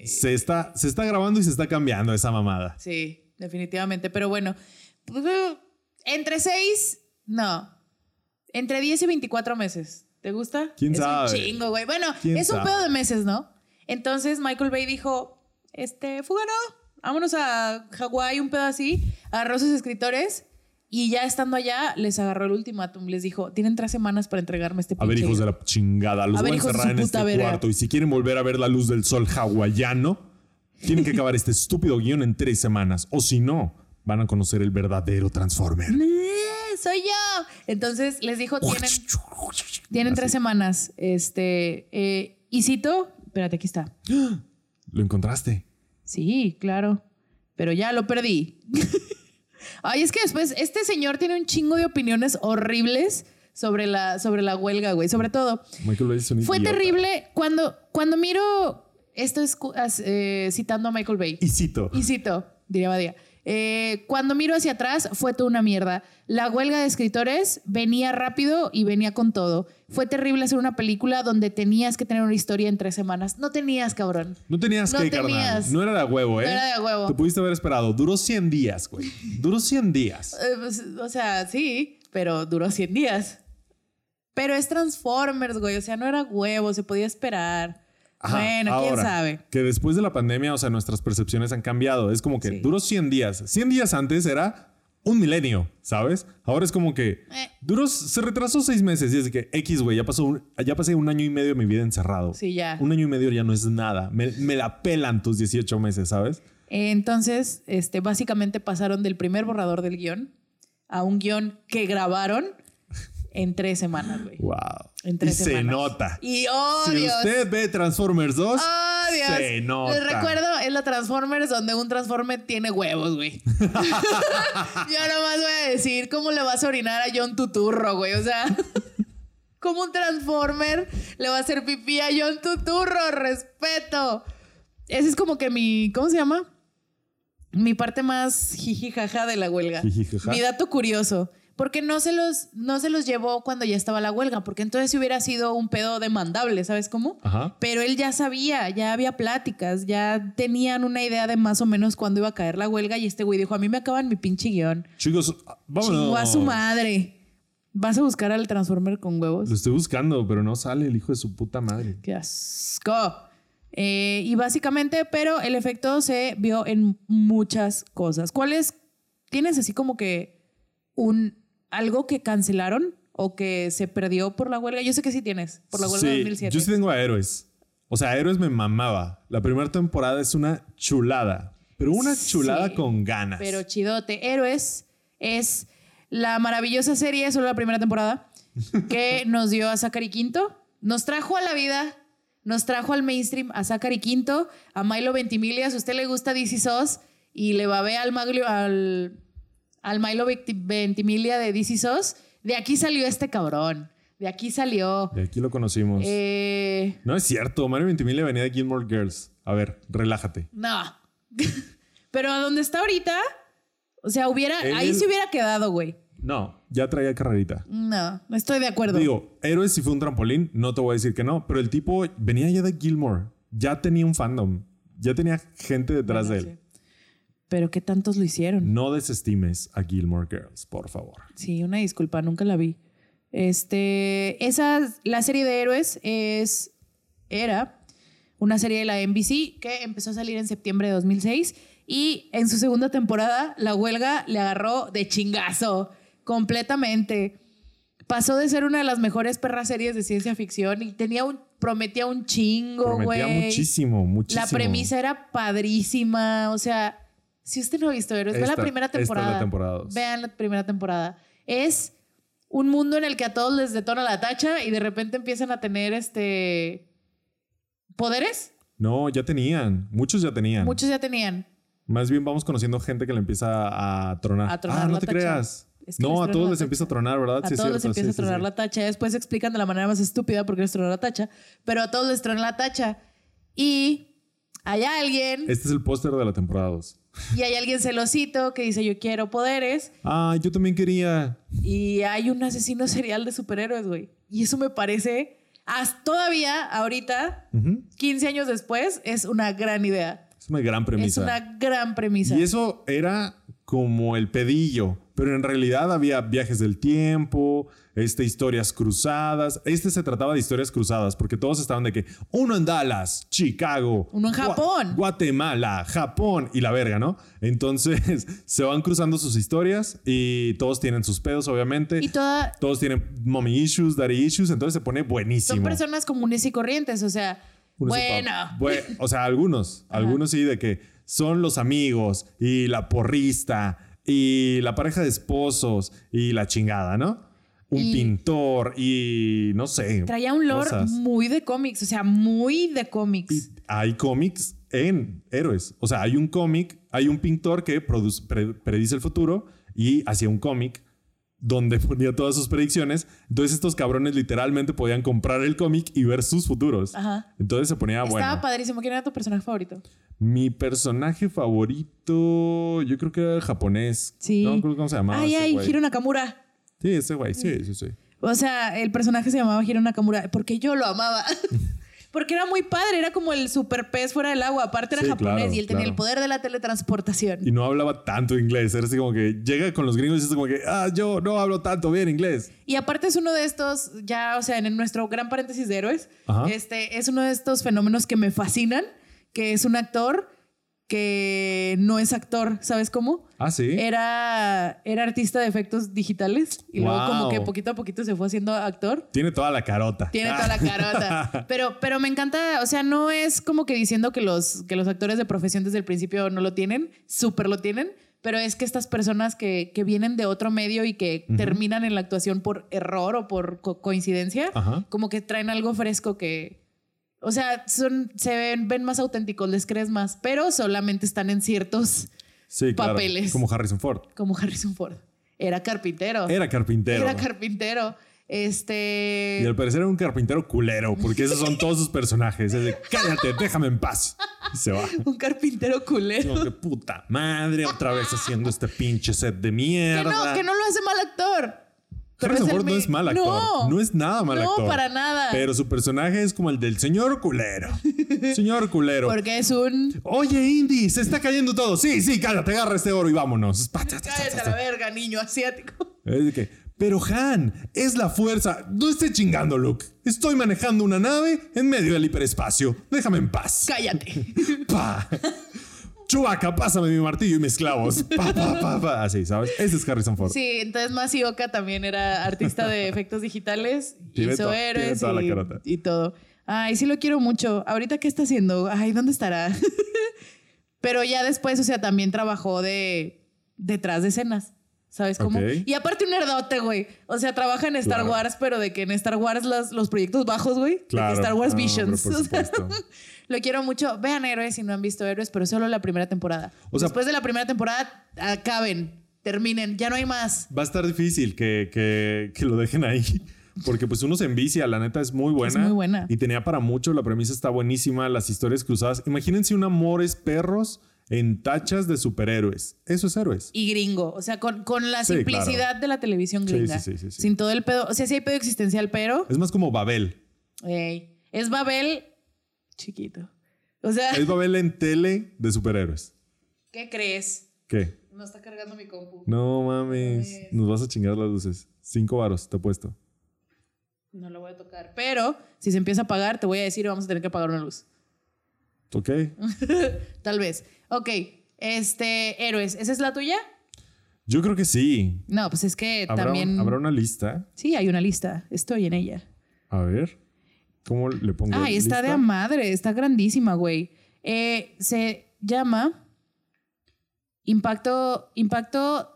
Speaker 1: se, está, se está grabando y se está cambiando esa mamada.
Speaker 2: Sí, definitivamente. Pero bueno, pues, entre seis, no. Entre 10 y 24 meses. ¿Te gusta?
Speaker 1: ¿Quién
Speaker 2: es
Speaker 1: sabe?
Speaker 2: un chingo, güey. Bueno,
Speaker 1: ¿Quién
Speaker 2: es un
Speaker 1: sabe?
Speaker 2: pedo de meses, ¿no? Entonces Michael Bay dijo, este, fugano, vámonos a Hawái, un pedo así. Agarró a sus escritores y ya estando allá les agarró el ultimátum. Les dijo, tienen tres semanas para entregarme este
Speaker 1: A ver,
Speaker 2: pinche
Speaker 1: hijos de
Speaker 2: guion".
Speaker 1: la chingada, los
Speaker 2: A ver,
Speaker 1: voy a encerrar en este
Speaker 2: verga.
Speaker 1: cuarto. Y si quieren volver a ver la luz del sol hawaiano, tienen que acabar este estúpido guion en tres semanas. O si no, van a conocer el verdadero Transformer.
Speaker 2: "Eh, Soy yo. Entonces les dijo, tienen, tienen tres semanas. Este, eh, y cito, espérate, aquí está.
Speaker 1: Lo encontraste.
Speaker 2: Sí, claro. Pero ya lo perdí. Ay, es que después este señor tiene un chingo de opiniones horribles sobre la, sobre la huelga, güey. Sobre todo,
Speaker 1: Michael Bay es un
Speaker 2: fue
Speaker 1: idiota.
Speaker 2: terrible cuando, cuando miro, esto es eh, citando a Michael Bay.
Speaker 1: Y cito.
Speaker 2: Y cito, diría Badía. Eh, cuando miro hacia atrás fue toda una mierda. La huelga de escritores venía rápido y venía con todo. Fue terrible hacer una película donde tenías que tener una historia en tres semanas. No tenías, cabrón.
Speaker 1: No tenías
Speaker 2: No
Speaker 1: que, carnal.
Speaker 2: tenías.
Speaker 1: No era de huevo, ¿eh?
Speaker 2: No era de huevo.
Speaker 1: Te pudiste haber esperado. Duró 100 días, güey. Duró 100 días.
Speaker 2: Eh, pues, o sea, sí, pero duró 100 días. Pero es Transformers, güey. O sea, no era huevo, se podía esperar.
Speaker 1: Ajá,
Speaker 2: bueno, quién
Speaker 1: ahora,
Speaker 2: sabe.
Speaker 1: Que después de la pandemia, o sea, nuestras percepciones han cambiado. Es como que
Speaker 2: Sí.
Speaker 1: duró 100 días. 100 días antes era un milenio, ¿sabes? Ahora es como que
Speaker 2: Eh.
Speaker 1: duró, se retrasó seis meses y es de que X, güey, ya pasó, un- ya pasé un año y medio de mi vida encerrado.
Speaker 2: Sí, ya.
Speaker 1: Un año y medio ya no es nada. Me, me la pelan tus 18 meses, ¿sabes?
Speaker 2: Entonces, este, básicamente pasaron del primer borrador del guion a un guion que grabaron en tres semanas, güey.
Speaker 1: Wow.
Speaker 2: En
Speaker 1: y
Speaker 2: tres
Speaker 1: se
Speaker 2: semanas.
Speaker 1: nota.
Speaker 2: Y oh,
Speaker 1: si
Speaker 2: Dios.
Speaker 1: usted ve Transformers 2,
Speaker 2: Oh, Dios.
Speaker 1: se nota.
Speaker 2: Les recuerdo, es la Transformers donde un Transformer tiene huevos, güey. Yo nomás voy a decir cómo le vas a orinar a John Tuturro, güey. O sea, como un Transformer le va a hacer pipí a John Tuturro. Respeto. Ese es como que mi. ¿Cómo se llama? Mi parte más jijijaja de la huelga.
Speaker 1: Jijijaja.
Speaker 2: Mi dato curioso. Porque no se, los, no se los llevó cuando ya estaba la huelga, porque entonces hubiera sido un pedo demandable, ¿sabes cómo?
Speaker 1: Ajá.
Speaker 2: Pero él ya sabía, ya había pláticas, ya tenían una idea de más o menos cuándo iba a caer la huelga y este güey dijo, a mí me acaban mi pinche guion.
Speaker 1: Chicos, vámonos.
Speaker 2: Chingó a su madre. ¿Vas a buscar al Transformer con huevos?
Speaker 1: Lo estoy buscando, pero no sale el hijo de su puta madre.
Speaker 2: Qué asco. Eh, y básicamente, pero el efecto se vio en muchas cosas. ¿Cuáles? ¿Tienes así como que un algo que cancelaron o que se perdió por la huelga? Yo sé que sí tienes, por la huelga de
Speaker 1: Sí,
Speaker 2: 2007.
Speaker 1: Yo sí tengo a Héroes. O sea, Héroes me mamaba. La primera temporada es una chulada. Pero una chulada
Speaker 2: Sí,
Speaker 1: con ganas.
Speaker 2: Pero chidote. Héroes es la maravillosa serie, solo la primera temporada, que nos dio a Zachary Quinto. Nos trajo a la vida, nos trajo al mainstream a Zachary Quinto, a Milo Ventimiglia. Si a usted le gusta DC Sos y le babea al, Maglio, al, al Milo Venti- Ventimiglia de DC Sos, de aquí salió este cabrón. De aquí salió.
Speaker 1: De aquí lo conocimos.
Speaker 2: Eh,
Speaker 1: No es cierto. Mario Ventimiglia venía de Gilmore Girls. A ver, relájate.
Speaker 2: no. Pero a donde está ahorita, o sea, hubiera,
Speaker 1: Él-
Speaker 2: ahí se hubiera quedado, güey.
Speaker 1: No, ya traía carrerita.
Speaker 2: No, no estoy de acuerdo.
Speaker 1: Digo, Héroes sí fue un trampolín. No te voy a decir que no. Pero el tipo venía ya de Gilmore. Ya tenía un fandom. Ya tenía gente detrás
Speaker 2: Bueno,
Speaker 1: de él.
Speaker 2: sí. Pero qué tantos lo hicieron.
Speaker 1: No desestimes a Gilmore Girls, por favor.
Speaker 2: Sí, una disculpa, nunca la vi. Este, esa, la serie de héroes es, era una serie de la NBC que empezó a salir en septiembre de 2006 y en su segunda temporada la huelga le agarró de chingazo completamente. Pasó de ser una de las mejores perras series de ciencia ficción y tenía un, prometía un chingo,
Speaker 1: Prometía
Speaker 2: güey.
Speaker 1: muchísimo, muchísimo.
Speaker 2: La premisa era padrísima. O sea, si usted no ha visto Héroes, ve la primera
Speaker 1: esta es la
Speaker 2: temporada.
Speaker 1: temporada dos.
Speaker 2: Vean la primera temporada. Es un mundo en el que a todos les detona la tacha y de repente empiezan a tener este poderes.
Speaker 1: No, ya tenían. Muchos ya tenían.
Speaker 2: Muchos ya tenían.
Speaker 1: Más bien vamos conociendo gente que le empieza a tronar.
Speaker 2: A tronar
Speaker 1: ah, no te
Speaker 2: tacha.
Speaker 1: creas.
Speaker 2: Es que
Speaker 1: no, a todos les
Speaker 2: tacha.
Speaker 1: empieza a tronar, ¿verdad?
Speaker 2: A
Speaker 1: Sí,
Speaker 2: todos les empieza
Speaker 1: sí,
Speaker 2: a tronar
Speaker 1: sí,
Speaker 2: la tacha. Después explican de la manera más estúpida por qué les trona la tacha. Pero a todos les trona la tacha. Y hay alguien.
Speaker 1: Este es el póster de la temporada 2.
Speaker 2: Y hay alguien celosito que dice yo quiero poderes.
Speaker 1: Ah, yo también quería.
Speaker 2: Y hay un asesino serial de superhéroes, güey. Y eso me parece, hasta todavía, ahorita,
Speaker 1: Ujú.
Speaker 2: 15 años después, es una gran idea.
Speaker 1: Es una gran premisa.
Speaker 2: Es una gran premisa.
Speaker 1: Y eso era como el pedillo, pero en realidad había viajes del tiempo, este, historias cruzadas. Este se trataba de historias cruzadas, porque todos estaban de que uno en Dallas, Chicago,
Speaker 2: Uno en
Speaker 1: Gua-
Speaker 2: Japón.
Speaker 1: Guatemala, Japón y la verga, ¿no? Entonces se van cruzando sus historias y todos tienen sus pedos, obviamente.
Speaker 2: Y toda,
Speaker 1: Todos tienen mommy issues, daddy issues, entonces se pone buenísimo.
Speaker 2: son personas comunes y corrientes, o sea, bueno.
Speaker 1: o sea, algunos, algunos sí, de que son los amigos y la porrista y la pareja de esposos y la chingada, ¿no? Un
Speaker 2: Y-
Speaker 1: pintor y no sé.
Speaker 2: Traía un lore
Speaker 1: cosas.
Speaker 2: muy de cómics, o sea, muy de cómics.
Speaker 1: Y hay cómics en héroes. O sea, hay un cómic, hay un pintor que produce- pre- predice el futuro y hacía un cómic donde ponía todas sus predicciones. Entonces estos cabrones literalmente podían comprar el cómic y ver sus futuros.
Speaker 2: Ajá.
Speaker 1: Entonces se ponía
Speaker 2: Estaba
Speaker 1: bueno.
Speaker 2: padrísimo. ¿Quién era tu personaje favorito?
Speaker 1: Mi personaje favorito, yo creo que era el japonés.
Speaker 2: Sí.
Speaker 1: No acuerdo cómo se llamaba.
Speaker 2: ay, ay. Hiro Nakamura.
Speaker 1: Sí, ese güey, sí, sí, sí.
Speaker 2: O sea, el personaje se llamaba Hiro Nakamura porque yo lo amaba. porque era muy padre, era como el super pez fuera del agua. Aparte era
Speaker 1: Sí,
Speaker 2: japonés
Speaker 1: claro,
Speaker 2: y él tenía
Speaker 1: claro.
Speaker 2: el poder de la teletransportación.
Speaker 1: Y no hablaba tanto inglés. Era así como que llega con los gringos y es como que, ah, yo no hablo tanto bien inglés.
Speaker 2: Y aparte es uno de estos, ya, o sea, en nuestro gran paréntesis de héroes,
Speaker 1: Ajá.
Speaker 2: este es uno de estos fenómenos que me fascinan, que es un actor que no es actor, ¿sabes cómo?
Speaker 1: Ah, sí.
Speaker 2: Era, era artista de efectos digitales y luego como que poquito a poquito se fue haciendo actor.
Speaker 1: Tiene toda la carota.
Speaker 2: Tiene toda la carota. Pero, pero me encanta, o sea, no es como que diciendo que los, que los actores de profesión desde el principio no lo tienen, súper lo tienen, pero es que estas personas que, que vienen de otro medio y que terminan en la actuación por error o por co- coincidencia, como que traen algo fresco que... O sea, son, se ven, ven más auténticos, les crees más, pero solamente están en ciertos,
Speaker 1: Sí, claro.
Speaker 2: papeles.
Speaker 1: Como Harrison Ford.
Speaker 2: como Harrison Ford. Era carpintero.
Speaker 1: Era carpintero.
Speaker 2: Era carpintero. Este...
Speaker 1: y al parecer era un carpintero culero, porque esos son todos sus personajes. Es de, cállate, déjame en paz. Y se va.
Speaker 2: Un carpintero culero.
Speaker 1: Como que puta madre, otra vez haciendo este pinche set de
Speaker 2: Que
Speaker 1: mierda.
Speaker 2: no, que no lo hace mal actor.
Speaker 1: Harrison Ford no es mal actor.
Speaker 2: No,
Speaker 1: No, es nada mal
Speaker 2: No,
Speaker 1: actor.
Speaker 2: para nada.
Speaker 1: Pero su personaje es como el del señor culero. señor culero.
Speaker 2: Porque es un.
Speaker 1: Oye, Indy, se está cayendo todo. Sí, sí, cállate, agarra este oro y vámonos.
Speaker 2: Cállate a la verga, niño asiático.
Speaker 1: Es de que, pero Han, es la fuerza. No esté chingando, Luke. Estoy manejando una nave en medio del hiperespacio. Déjame en paz.
Speaker 2: Cállate.
Speaker 1: Pa. Chubaca, pásame mi martillo y mis clavos. Pa, pa, pa, pa. Así, ¿sabes? Ese es Harrison Ford.
Speaker 2: Sí, entonces Masioka también era artista de efectos digitales.
Speaker 1: Tiene
Speaker 2: hizo héroes y, y todo. Ay, sí lo quiero mucho. Ahorita, ¿qué está haciendo? Ay, ¿dónde estará? Pero ya después, o sea, también trabajó de detrás de escenas. ¿Sabes cómo? Y aparte un nerdote, güey. O sea, trabaja en Star
Speaker 1: Claro.
Speaker 2: Wars, pero de que en Star Wars los, los proyectos bajos, güey. De que
Speaker 1: Claro.
Speaker 2: Star Wars
Speaker 1: No, pero
Speaker 2: Visions. O sea, lo quiero mucho. Vean Héroes si no han visto Héroes, pero solo la primera temporada.
Speaker 1: O sea-
Speaker 2: Después de la primera temporada, acaben, terminen. Ya no hay más.
Speaker 1: Va a estar difícil que, que, que lo dejen ahí. Porque pues uno se envicia, la neta es muy buena.
Speaker 2: muy buena.
Speaker 1: Y tenía para mucho, la premisa está buenísima, las historias cruzadas. Imagínense un Amores Perros en tachas de superhéroes. Eso es héroes.
Speaker 2: y gringo. O sea, con, con la
Speaker 1: Sí,
Speaker 2: simplicidad de la televisión gringa.
Speaker 1: sí, sí, sí, sí.
Speaker 2: Sin todo el pedo. O sea, sí hay pedo existencial, pero
Speaker 1: Es más como Babel.
Speaker 2: ey, es Babel chiquito. O sea,
Speaker 1: Es Babel en tele de superhéroes.
Speaker 2: ¿qué crees?
Speaker 1: ¿Qué?
Speaker 2: No está cargando mi compu.
Speaker 1: No mames. Nos vas a chingar las luces. Cinco varos, te he puesto.
Speaker 2: No lo voy a tocar. Pero si se empieza a apagar, te voy a decir y vamos a tener que apagar una luz.
Speaker 1: ¿Ok?
Speaker 2: Tal vez. Ok. Este, héroes. ¿Esa es la tuya?
Speaker 1: Yo creo que sí.
Speaker 2: No, pues es que
Speaker 1: ¿Habrá,
Speaker 2: también.
Speaker 1: ¿Habrá una lista?
Speaker 2: Sí, hay una lista. Estoy en ella.
Speaker 1: A ver. ¿Cómo le pongo?
Speaker 2: Ay, está de madre. Está grandísima, güey. Eh, se llama Impacto. Impacto.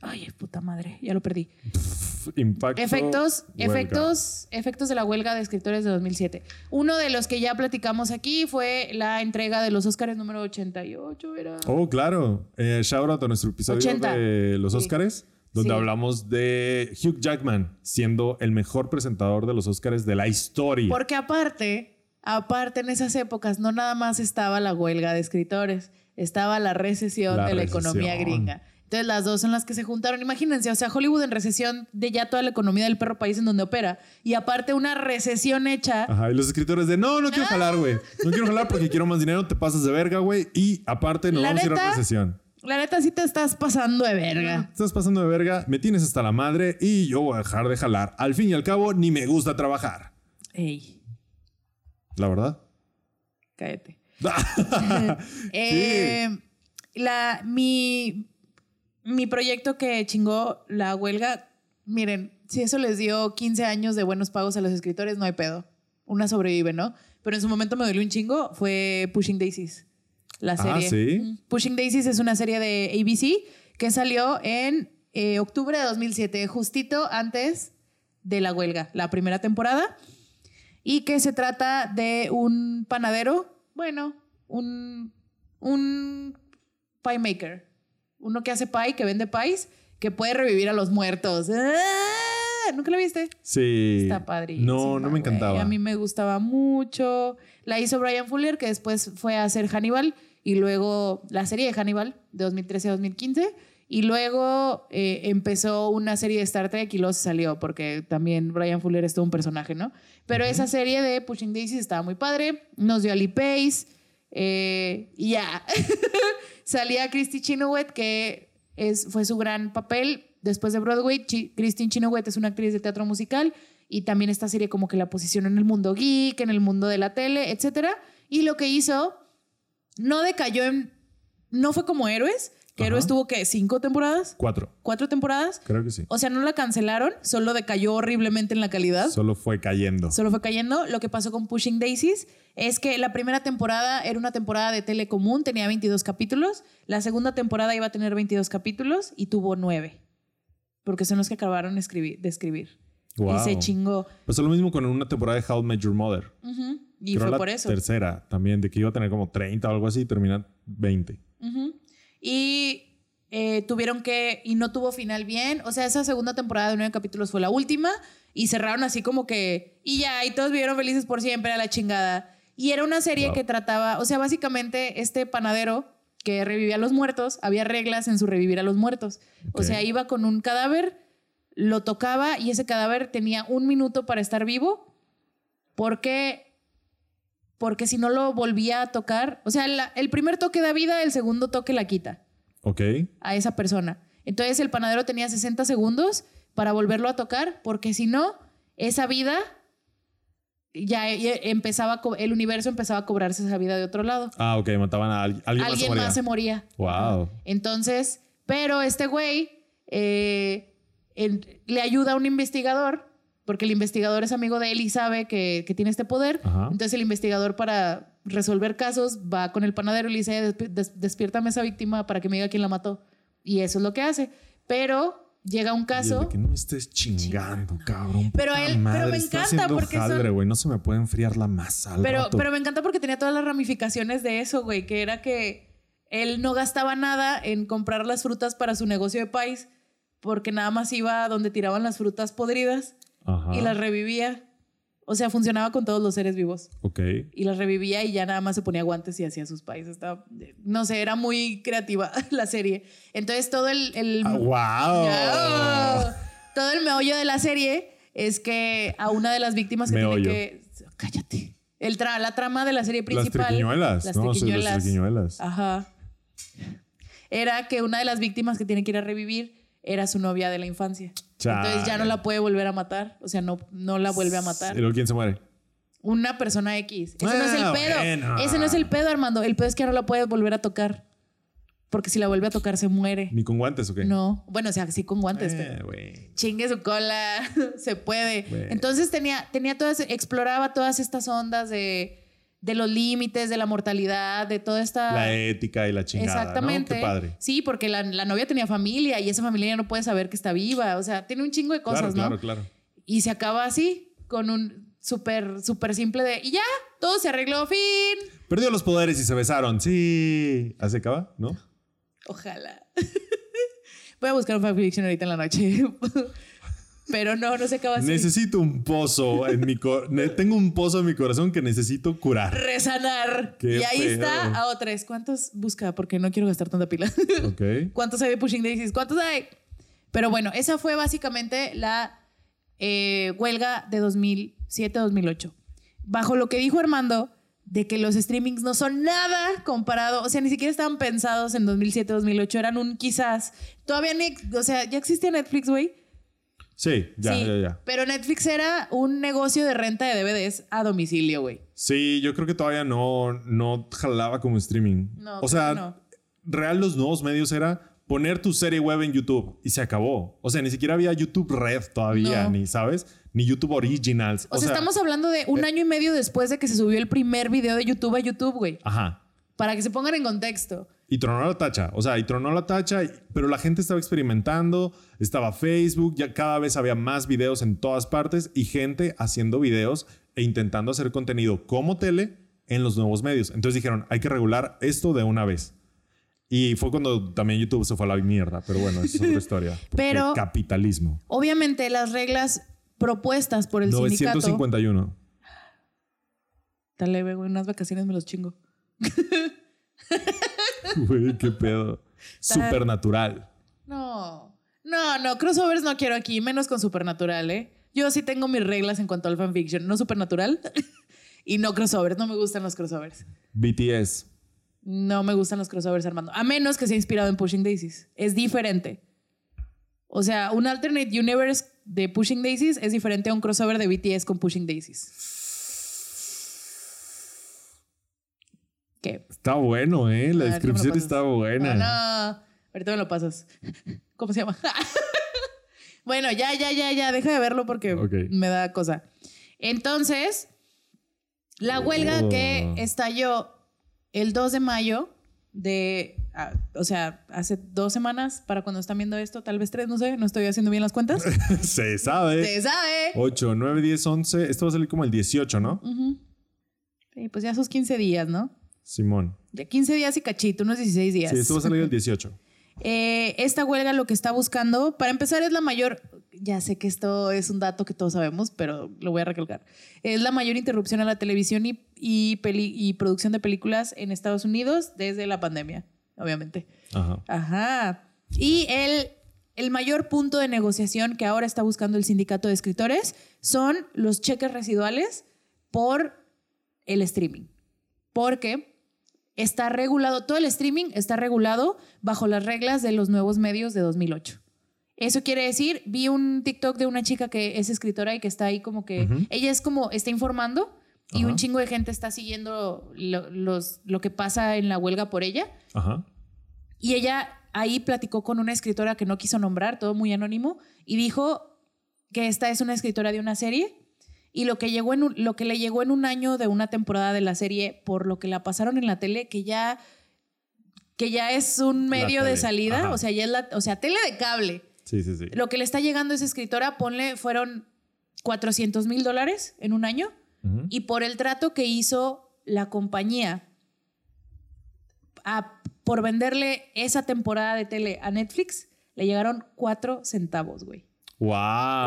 Speaker 2: Ay, puta madre. Ya lo perdí.
Speaker 1: Impacto.
Speaker 2: Efectos,
Speaker 1: huelga.
Speaker 2: efectos, efectos de la huelga de escritores de 2007. Uno de los que ya platicamos aquí fue la entrega de los Óscares número 88, era.
Speaker 1: Oh, claro. Eh, shout out a nuestro episodio
Speaker 2: 80.
Speaker 1: de los
Speaker 2: Sí.
Speaker 1: Óscares, donde
Speaker 2: Sí.
Speaker 1: hablamos de Hugh Jackman siendo el mejor presentador de los Óscares de la historia.
Speaker 2: Porque aparte, aparte en esas épocas no nada más estaba la huelga de escritores, estaba la recesión
Speaker 1: La
Speaker 2: de la economía gringa. Entonces las dos son las que se juntaron. Imagínense, o sea, Hollywood en recesión de ya toda la economía del perro país en donde opera. Y aparte una recesión hecha.
Speaker 1: Ajá, y los escritores de no, no quiero jalar, güey. No quiero jalar porque quiero más dinero, te pasas de verga, güey. Y aparte nos
Speaker 2: La
Speaker 1: vamos a ir a
Speaker 2: neta,
Speaker 1: recesión.
Speaker 2: La neta sí te estás pasando de verga.
Speaker 1: Estás pasando de verga, me tienes hasta la madre y yo voy a dejar de jalar. Al fin y al cabo, ni me gusta trabajar.
Speaker 2: Ey,
Speaker 1: La verdad.
Speaker 2: cállate. Eh, la, mi, mi proyecto que chingó la huelga, miren, si eso les dio 15 años de buenos pagos a los escritores, no hay pedo. Una sobrevive, ¿no? Pero en su momento me dolió un chingo, fue Pushing Daisies, la
Speaker 1: Ah,
Speaker 2: serie.
Speaker 1: ¿sí?
Speaker 2: Mm. Pushing Daisies es una serie de ABC que salió en eh, octubre de 2007, justito antes de la huelga, la primera temporada, y que se trata de un panadero, bueno, un, un pie maker, uno que hace pie, que vende pies, que puede revivir a los muertos. ¡Ah! ¿Nunca lo viste?
Speaker 1: Sí.
Speaker 2: Está padrísimo.
Speaker 1: No, no me encantaba.
Speaker 2: A mí me gustaba mucho. La hizo Brian Fuller, que después fue a hacer Hannibal y luego la serie de Hannibal de 2013 a 2015. Y luego eh, empezó una serie de Star Trek y luego se salió porque también Brian Fuller es todo un personaje, ¿no? Pero esa serie de Pushing Daisies estaba muy padre. Nos dio Ali Pace eh, y ya. Salía Christy Chenoweth, que es, fue su gran papel después de Broadway. Chi- Christine Chenoweth es una actriz de teatro musical y también esta serie como que la posicionó en el mundo geek, en el mundo de la tele, etc. Y lo que hizo, no decayó en... No fue como Héroes, que
Speaker 1: Ajá.
Speaker 2: Héroes tuvo que cinco temporadas,
Speaker 1: Cuatro.
Speaker 2: cuatro temporadas.
Speaker 1: Creo que sí.
Speaker 2: O sea, no la cancelaron, solo decayó horriblemente en la calidad.
Speaker 1: Solo fue cayendo.
Speaker 2: Solo fue cayendo. Lo que pasó con Pushing Daisies es que la primera temporada era una temporada de tele común, tenía 22 capítulos. La segunda temporada iba a tener 22 capítulos y tuvo 9. Porque son los que acabaron de escribir. De escribir.
Speaker 1: Wow.
Speaker 2: Y se chingó.
Speaker 1: Pasó lo mismo con una temporada de How I Met Your Mother.
Speaker 2: Ujú. Y
Speaker 1: Creo
Speaker 2: fue
Speaker 1: la
Speaker 2: por eso.
Speaker 1: tercera también, de que iba a tener como 30 o algo así y termina 20.
Speaker 2: Ujú. Y eh, tuvieron que, y no tuvo final bien. O sea, esa segunda temporada de nueve capítulos fue la última y cerraron así como que, y ya, y todos vivieron felices por siempre a la chingada. Y era una serie
Speaker 1: Wow.
Speaker 2: que trataba, o sea, básicamente este panadero que revivía a los muertos, había reglas en su revivir a los muertos. O sea, iba con un cadáver, lo tocaba y ese cadáver tenía un minuto para estar vivo porque porque si no lo volvía a tocar, o sea, la- el primer toque da vida, el segundo toque la quita
Speaker 1: Ok.
Speaker 2: a esa persona. Entonces el panadero tenía 60 segundos para volverlo a tocar, porque si no, esa vida ya ya empezaba, el universo empezaba a cobrarse esa vida de otro lado.
Speaker 1: Ah, ok, mataban a alguien. Alguien,
Speaker 2: Alguien
Speaker 1: más
Speaker 2: más
Speaker 1: se moría. Wow.
Speaker 2: Entonces, pero este güey eh, le ayuda a un investigador, porque el investigador es amigo de él y sabe que, que tiene este poder.
Speaker 1: Ajá.
Speaker 2: Entonces el investigador para resolver casos va con el panadero y le dice, "Despi- des- despiértame a esa víctima para que me diga quién la mató. Y eso es lo que hace. Pero llega un
Speaker 1: Y el
Speaker 2: caso...
Speaker 1: de que no me estés chingando, cabrón.
Speaker 2: Pero él- pero me encanta porque son-.
Speaker 1: No se me puede enfriar la masa
Speaker 2: Pero,
Speaker 1: rato.
Speaker 2: pero me encanta porque tenía todas las ramificaciones de eso, güey, que era que él no gastaba nada en comprar las frutas para su negocio de país, porque nada más iba a donde tiraban las frutas podridas
Speaker 1: Ajá.
Speaker 2: y las revivía. O sea, funcionaba con todos los seres vivos.
Speaker 1: Ok.
Speaker 2: Y las revivía y ya nada más se ponía guantes y hacía sus países. Estaba, no sé, era muy creativa la serie. Entonces todo el... el
Speaker 1: Ah, wow.
Speaker 2: Ya. Todo el meollo de la serie es que a una de las víctimas que
Speaker 1: Meollo.
Speaker 2: tiene que... Cállate. El tra- la trama de la serie
Speaker 1: Las
Speaker 2: principal...
Speaker 1: triquiñuelas.
Speaker 2: Las
Speaker 1: no,
Speaker 2: triquiñuelas.
Speaker 1: las triquiñuelas.
Speaker 2: Ajá. Era que una de las víctimas que tiene que ir a revivir era su novia de la infancia. Entonces ya no la puede volver a matar. O sea, no, no la vuelve a matar.
Speaker 1: ¿Y luego quién se muere?
Speaker 2: Una persona X. Ese no es
Speaker 1: Ah,
Speaker 2: el pedo.
Speaker 1: bueno.
Speaker 2: Ese no es el pedo, Armando. El pedo es que ya no la puede volver a tocar. Porque si la vuelve a tocar, se muere.
Speaker 1: ¿Ni con guantes o qué?
Speaker 2: No. Bueno, o sea, sí con guantes,
Speaker 1: Eh,
Speaker 2: pero chingue su cola. se puede. Entonces tenía, tenía todas, exploraba todas estas ondas de, de los límites, de la mortalidad, de toda esta.
Speaker 1: La ética y la chingada.
Speaker 2: Exactamente.
Speaker 1: ¿no? Qué padre.
Speaker 2: Sí, porque la, la novia tenía familia y esa familia ya no puede saber que está viva. O sea, tiene un chingo de cosas,
Speaker 1: claro,
Speaker 2: ¿no?
Speaker 1: claro, claro.
Speaker 2: Y se acaba así, con un súper, súper simple de. Y ya, todo se arregló, fin.
Speaker 1: Perdió los poderes y se besaron. Sí. ¿Así acaba? ¿No?
Speaker 2: Ojalá. Voy a buscar un fanfiction ahorita en la noche. Pero no, no se acaba así.
Speaker 1: Necesito un pozo en mi corazón. Tengo un pozo en mi corazón que necesito curar.
Speaker 2: Resanar.
Speaker 1: Qué
Speaker 2: y ahí
Speaker 1: pedo.
Speaker 2: está a otros. ¿Cuántos busca? Porque no quiero gastar tanta pila.
Speaker 1: Ok.
Speaker 2: ¿Cuántos hay de Pushing Daisies? ¿Cuántos hay? Pero bueno, esa fue básicamente la eh, huelga de 2007-2008. Bajo lo que dijo Armando, de que los streamings no son nada comparado, o sea, ni siquiera estaban pensados en 2007-2008, eran un quizás. Todavía, ni- o sea, ya existía Netflix, güey.
Speaker 1: Sí, ya,
Speaker 2: Sí,
Speaker 1: ya, ya.
Speaker 2: Pero Netflix era un negocio de renta de DVDs a domicilio, güey.
Speaker 1: Sí, yo creo que todavía no, no jalaba como streaming.
Speaker 2: No,
Speaker 1: o sea,
Speaker 2: no.
Speaker 1: real los nuevos medios era poner tu serie web en YouTube y se acabó. O sea, ni siquiera había YouTube Red todavía,
Speaker 2: No.
Speaker 1: ni, ¿sabes? Ni YouTube Originals.
Speaker 2: O, sea, estamos hablando de un
Speaker 1: eh,
Speaker 2: año y medio después de que se subió el primer video de YouTube a YouTube, güey.
Speaker 1: Ajá.
Speaker 2: Para que se pongan en contexto.
Speaker 1: Y tronó la tacha. O sea, y tronó la tacha, pero la gente estaba experimentando. Estaba Facebook, ya cada vez había más videos en todas partes y gente haciendo videos e intentando hacer contenido como tele en los nuevos medios. Entonces dijeron, hay que regular esto de una vez. Y fue cuando también YouTube se fue a la mierda, pero bueno, esa es otra historia.
Speaker 2: Pero-
Speaker 1: Capitalismo.
Speaker 2: Obviamente las reglas propuestas por el sindicato...
Speaker 1: 951.
Speaker 2: Está leve, güey, unas vacaciones me los chingo.
Speaker 1: Güey, qué pedo. Supernatural.
Speaker 2: No, no, no, crossovers no quiero aquí, menos con Supernatural, ¿eh? Yo sí tengo mis reglas en cuanto al fanfiction, no Supernatural y no crossovers, no me gustan los crossovers.
Speaker 1: BTS.
Speaker 2: No me gustan los crossovers, Armando, a menos que sea inspirado en Pushing Daisies. Es diferente. O sea, un alternate universe de Pushing Daisies es diferente a un crossover de BTS con Pushing Daisies.
Speaker 1: Está bueno, ¿eh? La descripción
Speaker 2: ¿cómo lo
Speaker 1: está buena.
Speaker 2: Ah, no. Ahorita me lo pasas. ¿Cómo se llama? bueno, ya, ya, ya, ya. Deja de verlo porque me da cosa. Entonces, la huelga
Speaker 1: Oh.
Speaker 2: que estalló el 2 de mayo de, ah, o sea, hace dos semanas para cuando están viendo esto, tal vez tres, no sé, no estoy haciendo bien las cuentas.
Speaker 1: Se sabe.
Speaker 2: Se sabe.
Speaker 1: 8, 9, 10, 11. Esto va a salir como el 18, ¿no?
Speaker 2: Ujú. Sí, pues ya esos 15 días, ¿no?
Speaker 1: Simón.
Speaker 2: De 15 días y cachito, unos 16 días.
Speaker 1: Sí, esto va a salir el 18.
Speaker 2: Eh, esta huelga lo que está buscando, para empezar, es la mayor, ya sé que esto es un dato que todos sabemos, pero lo voy a recalcar, es la mayor interrupción a la televisión y, y, peli- y producción de películas en Estados Unidos desde la pandemia, obviamente.
Speaker 1: Ajá.
Speaker 2: Ajá. Y el, el mayor punto de negociación que ahora está buscando el sindicato de escritores son los cheques residuales por el streaming. Porque está regulado, todo el streaming está regulado bajo las reglas de los nuevos medios de 2008. Eso quiere decir, vi un TikTok de una chica que es escritora y que está ahí como que, ella es como, está informando y un chingo de gente está siguiendo lo, los, lo que pasa en la huelga por ella.
Speaker 1: Ajá.
Speaker 2: Y ella ahí platicó con una escritora que no quiso nombrar, todo muy anónimo, y dijo que esta es una escritora de una serie y lo que, llegó en un- lo que le llegó en un año de una temporada de la serie por lo que la pasaron en la tele, que ya, que ya es un medio de salida,
Speaker 1: ajá.
Speaker 2: o sea, ya es la, o sea, tele de cable.
Speaker 1: Sí, sí, sí.
Speaker 2: Lo que le está llegando a esa escritora, ponle, fueron 400 mil dólares en un año y por el trato que hizo la compañía a- por venderle esa temporada de tele a Netflix, le llegaron cuatro centavos, güey.
Speaker 1: Wow.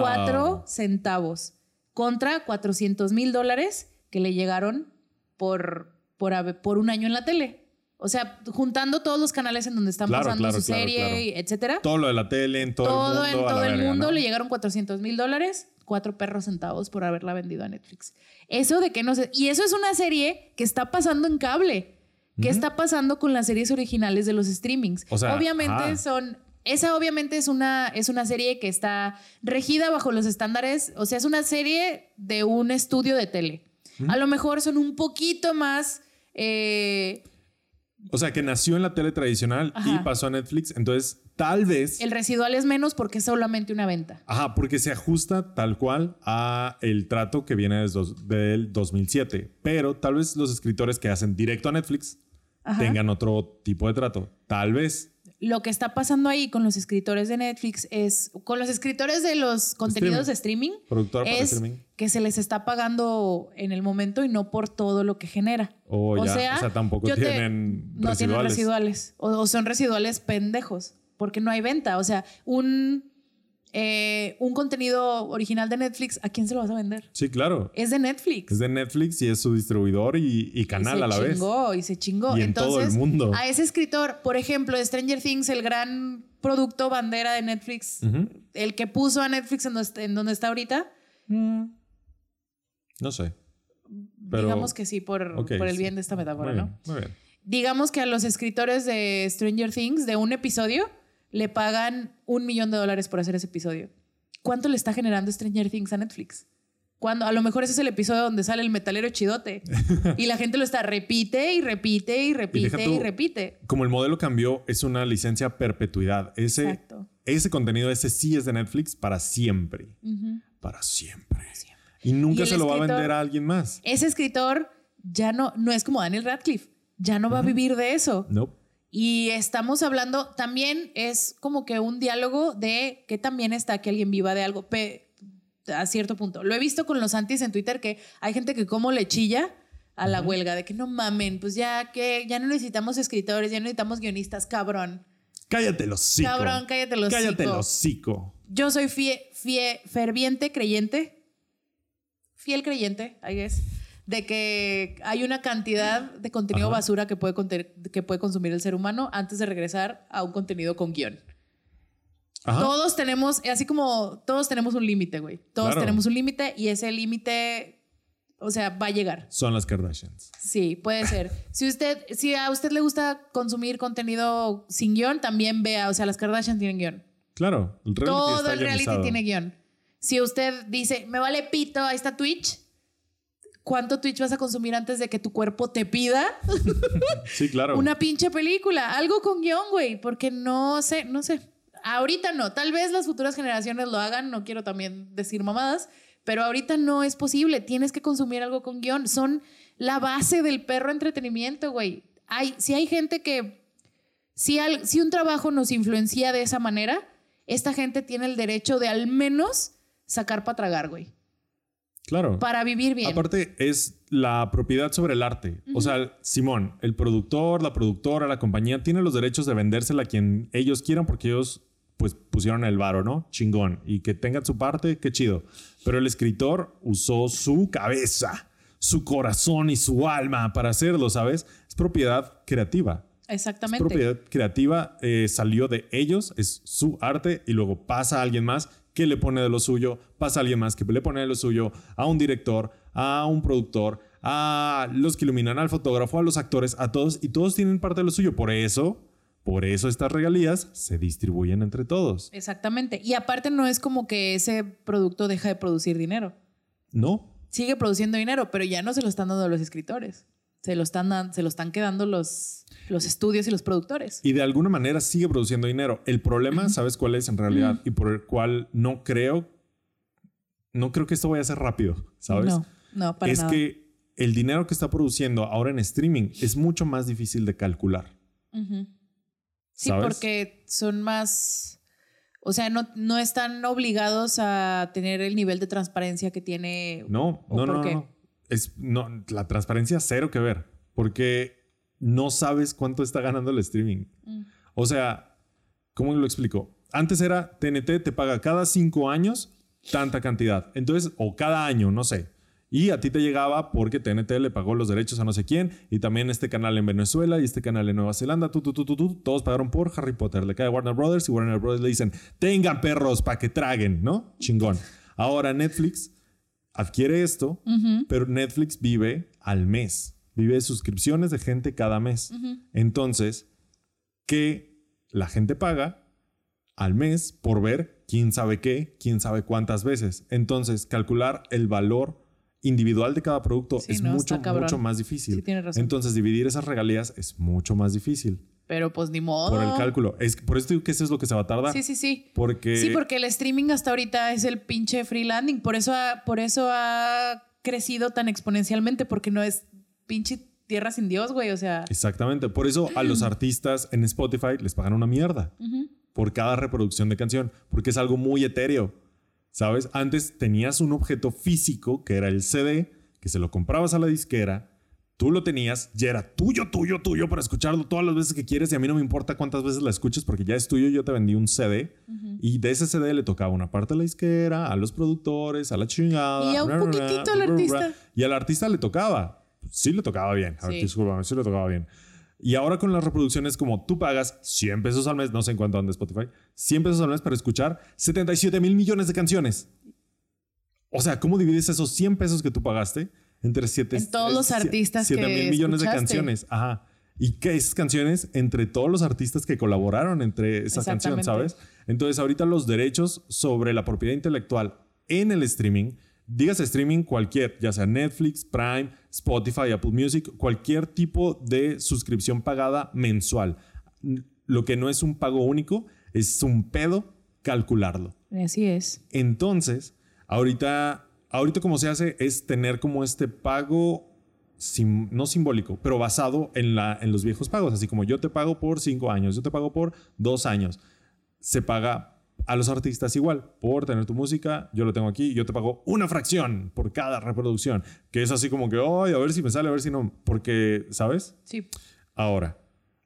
Speaker 2: Cuatro centavos contra 400 mil dólares que le llegaron por, por, un año en la tele. O sea, juntando todos los canales en donde están
Speaker 1: Claro,
Speaker 2: pasando
Speaker 1: claro,
Speaker 2: su
Speaker 1: claro,
Speaker 2: serie, etcétera.
Speaker 1: Todo lo de la tele en todo,
Speaker 2: Todo,
Speaker 1: el mundo.
Speaker 2: en todo el
Speaker 1: verga,
Speaker 2: mundo
Speaker 1: ¿no?
Speaker 2: le llegaron 400 mil dólares, cuatro perros centavos por haberla vendido a Netflix. Eso de que no sé. Y eso es una serie que está pasando en cable. ¿Qué está pasando con las series originales de los streamings?
Speaker 1: O sea,
Speaker 2: obviamente
Speaker 1: ajá.
Speaker 2: son. Esa obviamente es una, es una serie que está regida bajo los estándares, o sea, es una serie de un estudio de tele. A lo mejor son un poquito más eh,
Speaker 1: O sea, que nació en la tele tradicional y pasó a Netflix. Entonces, tal vez.
Speaker 2: el residual es menos porque es solamente una venta.
Speaker 1: Ajá, porque se ajusta tal cual a el trato que viene desde del 2007. Pero tal vez los escritores que hacen directo a Netflix
Speaker 2: Ajá.
Speaker 1: tengan otro tipo de trato. Tal vez.
Speaker 2: Lo que está pasando ahí con los escritores de Netflix es, con los escritores de los contenidos de streaming,
Speaker 1: Productor para
Speaker 2: es
Speaker 1: streaming.
Speaker 2: que se les está pagando en el momento y no por todo lo que genera.
Speaker 1: O ya, o sea, tampoco
Speaker 2: yo te-
Speaker 1: tienen
Speaker 2: no tienen
Speaker 1: residuales.
Speaker 2: residuales. O, o son residuales pendejos, porque no hay venta. O sea, un, eh, un contenido original de Netflix, ¿a quién se lo vas a vender?
Speaker 1: Sí, claro.
Speaker 2: Es de Netflix.
Speaker 1: Es de Netflix y es su distribuidor y, canal
Speaker 2: se
Speaker 1: a la vez.
Speaker 2: chingó, Y se chingó.
Speaker 1: Y en todo el
Speaker 2: Entonces,
Speaker 1: mundo.
Speaker 2: a ese escritor, por ejemplo, de Stranger Things, el gran producto bandera de Netflix, el que puso a Netflix en donde, está- en donde está ahorita,
Speaker 1: No sé. Pero-
Speaker 2: digamos que sí, por, por el
Speaker 1: sí.
Speaker 2: bien de esta metáfora,
Speaker 1: Muy
Speaker 2: ¿no?
Speaker 1: bien, muy bien.
Speaker 2: Digamos que a los escritores de Stranger Things, de un episodio, le pagan un millón de dólares por hacer ese episodio. ¿Cuánto le está generando Stranger Things a Netflix? Cuando a lo mejor ese es el episodio donde sale el metalero chidote y la gente lo está repite y repite y repite y,
Speaker 1: tú-
Speaker 2: repite.
Speaker 1: Como el modelo cambió, es una licencia a perpetuidad. Ese,
Speaker 2: Exacto.
Speaker 1: ese contenido, ese sí es de Netflix para siempre. Para siempre. Y nunca
Speaker 2: Y
Speaker 1: se lo va a vender a alguien más.
Speaker 2: Ese escritor ya no, no es como Daniel Radcliffe, ya no va a vivir de eso.
Speaker 1: No.
Speaker 2: Y estamos hablando, también es como que un diálogo de que también está que alguien viva de algo a cierto punto. Lo he visto con los antis en Twitter que hay gente que como le chilla a la huelga de que no mamen, pues ya que ya no necesitamos escritores, ya no necesitamos guionistas, cabrón.
Speaker 1: Cállate los hocico.
Speaker 2: Cabrón, cállate los
Speaker 1: Cállate los hocico.
Speaker 2: Yo soy fie, fie- ferviente creyente, fiel creyente, I guess, de que hay una cantidad de contenido
Speaker 1: Ajá.
Speaker 2: basura que puede, que puede consumir el ser humano antes de regresar a un contenido con guion.
Speaker 1: Ajá.
Speaker 2: Todos tenemos, así como todos tenemos un límite, güey. Todos
Speaker 1: Claro.
Speaker 2: tenemos un límite y ese límite, o sea, va a llegar.
Speaker 1: Son las Kardashians.
Speaker 2: Sí, puede ser. Si usted, si a usted le gusta consumir contenido sin guion, también vea, o sea, las Kardashian tienen guion.
Speaker 1: Claro, el reality
Speaker 2: Todo
Speaker 1: está
Speaker 2: el reality
Speaker 1: guionizado.
Speaker 2: tiene guion. Si usted dice, me vale pito, ahí está Twitch. ¿Cuánto Twitch vas a consumir antes de que tu cuerpo te pida
Speaker 1: Sí, claro.
Speaker 2: una pinche película? Algo con guion, güey, porque no sé, no sé. Ahorita no, tal vez las futuras generaciones lo hagan, no quiero también decir mamadas, pero ahorita no es posible. Tienes que consumir algo con guion. Son la base del perro entretenimiento, güey. Hay, si hay gente que, si, al- si un trabajo nos influencia de esa manera, esta gente tiene el derecho de al menos sacar para tragar, güey.
Speaker 1: Claro.
Speaker 2: Para vivir bien.
Speaker 1: Aparte, es la propiedad sobre el arte. O sea, Simón, el productor, la productora, la compañía, tiene los derechos de vendérsela a quien ellos quieran porque ellos pues pusieron el varo, ¿no? Chingón. Y que tengan su parte, qué chido. Pero el escritor usó su cabeza, su corazón y su alma para hacerlo, ¿sabes? Es propiedad creativa. Es
Speaker 2: Exactamente.
Speaker 1: propiedad creativa, eh, salió de ellos, es su arte y luego pasa a alguien más que le pone de lo suyo, pasa a alguien más que le pone de lo suyo, a un director, a un productor, a los que iluminan al fotógrafo, a los actores, a todos y todos tienen parte de lo suyo. Por eso, por eso estas regalías se distribuyen entre todos.
Speaker 2: Exactamente. Y aparte no es como que ese producto deja de producir dinero.
Speaker 1: ¿No?
Speaker 2: Sigue produciendo dinero, pero ya no se lo están dando los escritores. Se lo están, se lo están quedando los, los estudios y los productores.
Speaker 1: Y de alguna manera sigue produciendo dinero. El problema, ¿sabes cuál es en realidad? Y por el cual no creo, no creo que esto vaya a ser rápido, ¿sabes?
Speaker 2: No, no, para
Speaker 1: es
Speaker 2: nada.
Speaker 1: que el dinero que está produciendo ahora en streaming es mucho más difícil de calcular.
Speaker 2: Sí,
Speaker 1: ¿sabes?
Speaker 2: porque son más. O sea, no, no están obligados a tener el nivel de transparencia que tiene.
Speaker 1: No,
Speaker 2: ¿O
Speaker 1: no, no. Es, no. La transparencia cero que ver. Porque no sabes cuánto está ganando el streaming.
Speaker 2: Mm.
Speaker 1: O sea, ¿cómo lo explico? Antes era TNT te paga cada cinco años tanta cantidad. Entonces, o cada año, no sé. Y a ti te llegaba porque TNT le pagó los derechos a no sé quién. Y también este canal en Venezuela y este canal en Nueva Zelanda. Tú, tú, tú, tú, tú, todos pagaron por Harry Potter. Le cae Warner Brothers y Warner Brothers le dicen, tengan perros para que traguen, ¿no? Chingón. Ahora Netflix adquiere esto, pero Netflix vive al mes. Vive de suscripciones de gente cada mes. Entonces, que la gente paga al mes por ver quién sabe qué, quién sabe cuántas veces. Entonces, calcular el valor individual de cada producto
Speaker 2: Sí,
Speaker 1: es
Speaker 2: no,
Speaker 1: mucho, mucho más difícil.
Speaker 2: Sí, tienes razón.
Speaker 1: Entonces, dividir esas regalías es mucho más difícil
Speaker 2: Pero pues ni modo.
Speaker 1: por el cálculo. Es, por eso digo que eso es lo que se va a tardar.
Speaker 2: Sí, sí, sí.
Speaker 1: Porque,
Speaker 2: Sí, porque el streaming hasta ahorita es el pinche free landing. Por eso ha, por eso ha crecido tan exponencialmente, porque no es pinche tierra sin Dios, güey. O sea,
Speaker 1: Exactamente. Por eso a los artistas en Spotify les pagan una mierda por cada reproducción de canción, porque es algo muy etéreo. ¿Sabes? Antes tenías un objeto físico que era el CD, que se lo comprabas a la disquera, tú lo tenías, ya era tuyo, tuyo, tuyo para escucharlo todas las veces que quieres y a mí no me importa cuántas veces la escuches porque ya es tuyo, yo te vendí un CD y de ese CD le tocaba una parte a la disquera, a los productores, a la chingada.
Speaker 2: Y a un poquitito al artista.
Speaker 1: Y al artista le tocaba. Sí le tocaba bien.
Speaker 2: Sí.
Speaker 1: discúlpame, sí le tocaba bien. Y ahora con las reproducciones, como tú pagas 100 pesos al mes, no sé en cuánto anda Spotify, 100 pesos al mes para escuchar 77 mil millones de canciones. O sea, ¿cómo divides esos 100 pesos que tú pagaste entre 7
Speaker 2: En todos los artistas
Speaker 1: 7
Speaker 2: que
Speaker 1: mil millones de canciones? Ajá. Y que esas canciones entre todos los artistas que colaboraron entre esa canción. ¿sabes? Entonces, ahorita los derechos sobre la propiedad intelectual en el streaming, digas streaming cualquier, ya sea Netflix, Prime, Spotify, Apple Music, cualquier tipo de suscripción pagada mensual. Lo que no es un pago único, es un pedo calcularlo.
Speaker 2: así es.
Speaker 1: Entonces, ahorita, ahorita como se hace es tener como este pago, sim- no simbólico, pero basado en, la, en los viejos pagos. Así como yo te pago por cinco años, yo te pago por dos años. Se paga A los artistas igual, por tener tu música, yo lo tengo aquí, yo te pago una fracción por cada reproducción, que es así como que, ay, a ver si me sale, a ver si no, porque, ¿sabes?
Speaker 2: Sí.
Speaker 1: Ahora,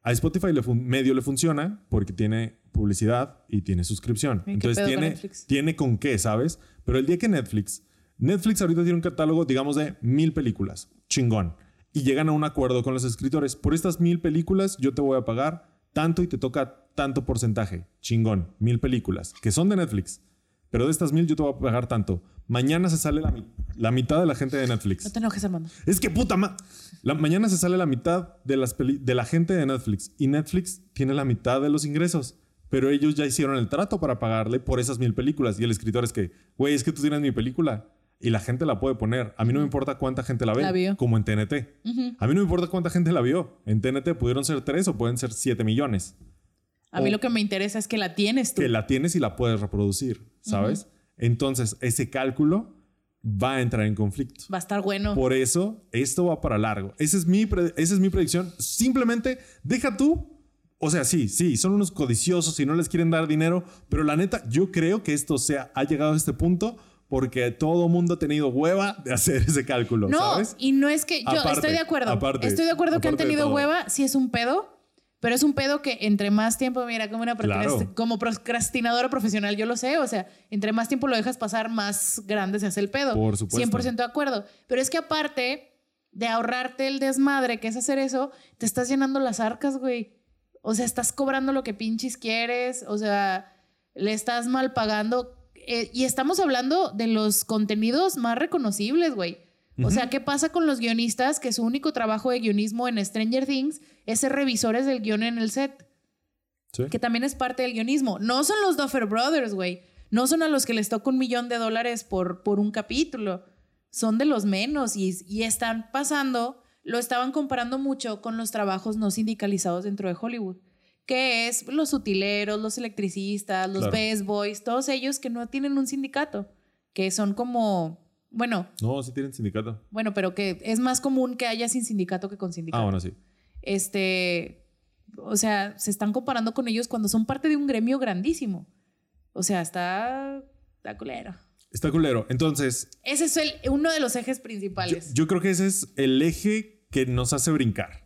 Speaker 1: a Spotify le medio le funciona porque tiene publicidad y tiene suscripción.
Speaker 2: ¿Y
Speaker 1: Entonces
Speaker 2: con
Speaker 1: tiene, tiene con qué, ¿sabes? Pero el día que Netflix, Netflix ahorita tiene un catálogo, digamos, de mil películas, chingón, y llegan a un acuerdo con los escritores, por estas mil películas yo te voy a pagar tanto y te toca tanto porcentaje, chingón, mil películas, que son de Netflix, pero de estas mil yo te voy a pagar tanto. Mañana se sale la, mi- la mitad de la gente de Netflix.
Speaker 2: No te enojes, Armando.
Speaker 1: Es que puta ma la mañana se sale la mitad de las peli- de la gente de Netflix. Y Netflix tiene la mitad de los ingresos, pero ellos ya hicieron el trato para pagarle por esas mil películas. Y el escritor es que, güey, es que tú tienes mi película y la gente la puede poner. A mí no me importa cuánta gente la ve,
Speaker 2: La vio.
Speaker 1: como en TNT. A mí no me importa cuánta gente la vio. En TNT pudieron ser tres o pueden ser siete millones.
Speaker 2: A mí
Speaker 1: O-
Speaker 2: lo que me interesa es que la tienes tú.
Speaker 1: Que la tienes y la puedes reproducir, ¿sabes? Entonces, ese cálculo va a entrar en conflicto.
Speaker 2: Va a estar bueno.
Speaker 1: Por eso, esto va para largo. Esa es mi, esa es mi predicción. Simplemente deja tú. O sea, sí, sí, son unos codiciosos y no les quieren dar dinero, pero la neta, yo creo que esto sea, ha llegado a este punto porque todo mundo ha tenido hueva de hacer ese cálculo,
Speaker 2: No,
Speaker 1: ¿sabes?
Speaker 2: y no es que yo
Speaker 1: Aparte,
Speaker 2: estoy de acuerdo.
Speaker 1: aparte,
Speaker 2: estoy de acuerdo que han tenido hueva, sí es un pedo, pero es un pedo que entre más tiempo, mira, como una
Speaker 1: Claro.
Speaker 2: como procrastinadora profesional, yo lo sé, o sea, entre más tiempo lo dejas pasar, más grande se hace el pedo.
Speaker 1: Por supuesto.
Speaker 2: 100% de acuerdo. Pero es que aparte de ahorrarte el desmadre que es hacer eso, te estás llenando las arcas, güey. O sea, estás cobrando lo que pinches quieres, o sea, le estás mal pagando. Eh, y estamos hablando de los contenidos más reconocibles, güey. O sea, ¿qué pasa con los guionistas que su único trabajo de guionismo en Stranger Things es ser revisores del guion en el set?
Speaker 1: Sí.
Speaker 2: Que también es parte del guionismo. No son los Duffer Brothers, güey. No son a los que les toca un millón de dólares por, por un capítulo. Son de los menos y, y están pasando, lo estaban comparando mucho con los trabajos no sindicalizados dentro de Hollywood, que es los utileros, los electricistas, los
Speaker 1: Claro.
Speaker 2: best boys, todos ellos que no tienen un sindicato, que son como, bueno,
Speaker 1: No, sí tienen sindicato.
Speaker 2: bueno, pero que es más común que haya sin sindicato que con sindicato.
Speaker 1: Ah, bueno, sí.
Speaker 2: Este, o sea, se están comparando con ellos cuando son parte de un gremio grandísimo. O sea, está, está culero.
Speaker 1: Está culero. Entonces,
Speaker 2: Ese es el, uno de los ejes
Speaker 1: yo,
Speaker 2: principales.
Speaker 1: yo creo que ese es el eje que nos hace brincar.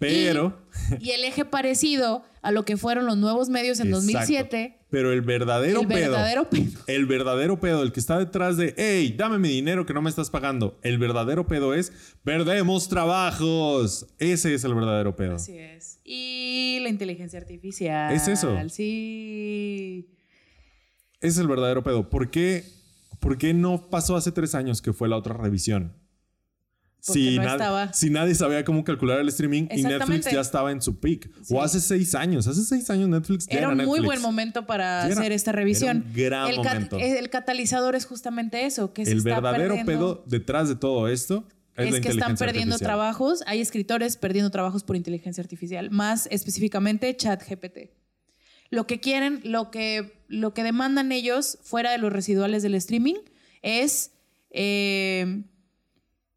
Speaker 1: Pero...
Speaker 2: Y el eje parecido a lo que fueron los nuevos medios en
Speaker 1: Exacto.
Speaker 2: 2007.
Speaker 1: Pero el verdadero
Speaker 2: El
Speaker 1: pedo.
Speaker 2: verdadero pedo.
Speaker 1: El verdadero pedo, el que está detrás de, hey, dame mi dinero que no me estás pagando. El verdadero pedo es, perdemos trabajos. Ese es el verdadero pedo.
Speaker 2: Así es. Y la inteligencia artificial.
Speaker 1: Es eso.
Speaker 2: Sí.
Speaker 1: Ese es el verdadero pedo. ¿Por qué, por qué no pasó hace tres años que fue la otra revisión? Si,
Speaker 2: no
Speaker 1: si nadie sabía cómo calcular el streaming y Netflix ya estaba en su peak.
Speaker 2: Sí.
Speaker 1: O hace seis años. Hace seis años Netflix ya
Speaker 2: Era un muy buen momento para
Speaker 1: era-
Speaker 2: hacer esta revisión.
Speaker 1: era un gran
Speaker 2: el, cat-
Speaker 1: momento.
Speaker 2: el catalizador es justamente eso, que se
Speaker 1: El
Speaker 2: está
Speaker 1: verdadero
Speaker 2: perdiendo.
Speaker 1: pedo detrás de todo esto es,
Speaker 2: es que están perdiendo
Speaker 1: artificial.
Speaker 2: trabajos. Hay escritores perdiendo trabajos por inteligencia artificial, más específicamente ChatGPT. Lo que quieren, lo que, lo que demandan ellos, fuera de los residuales del streaming, es eh,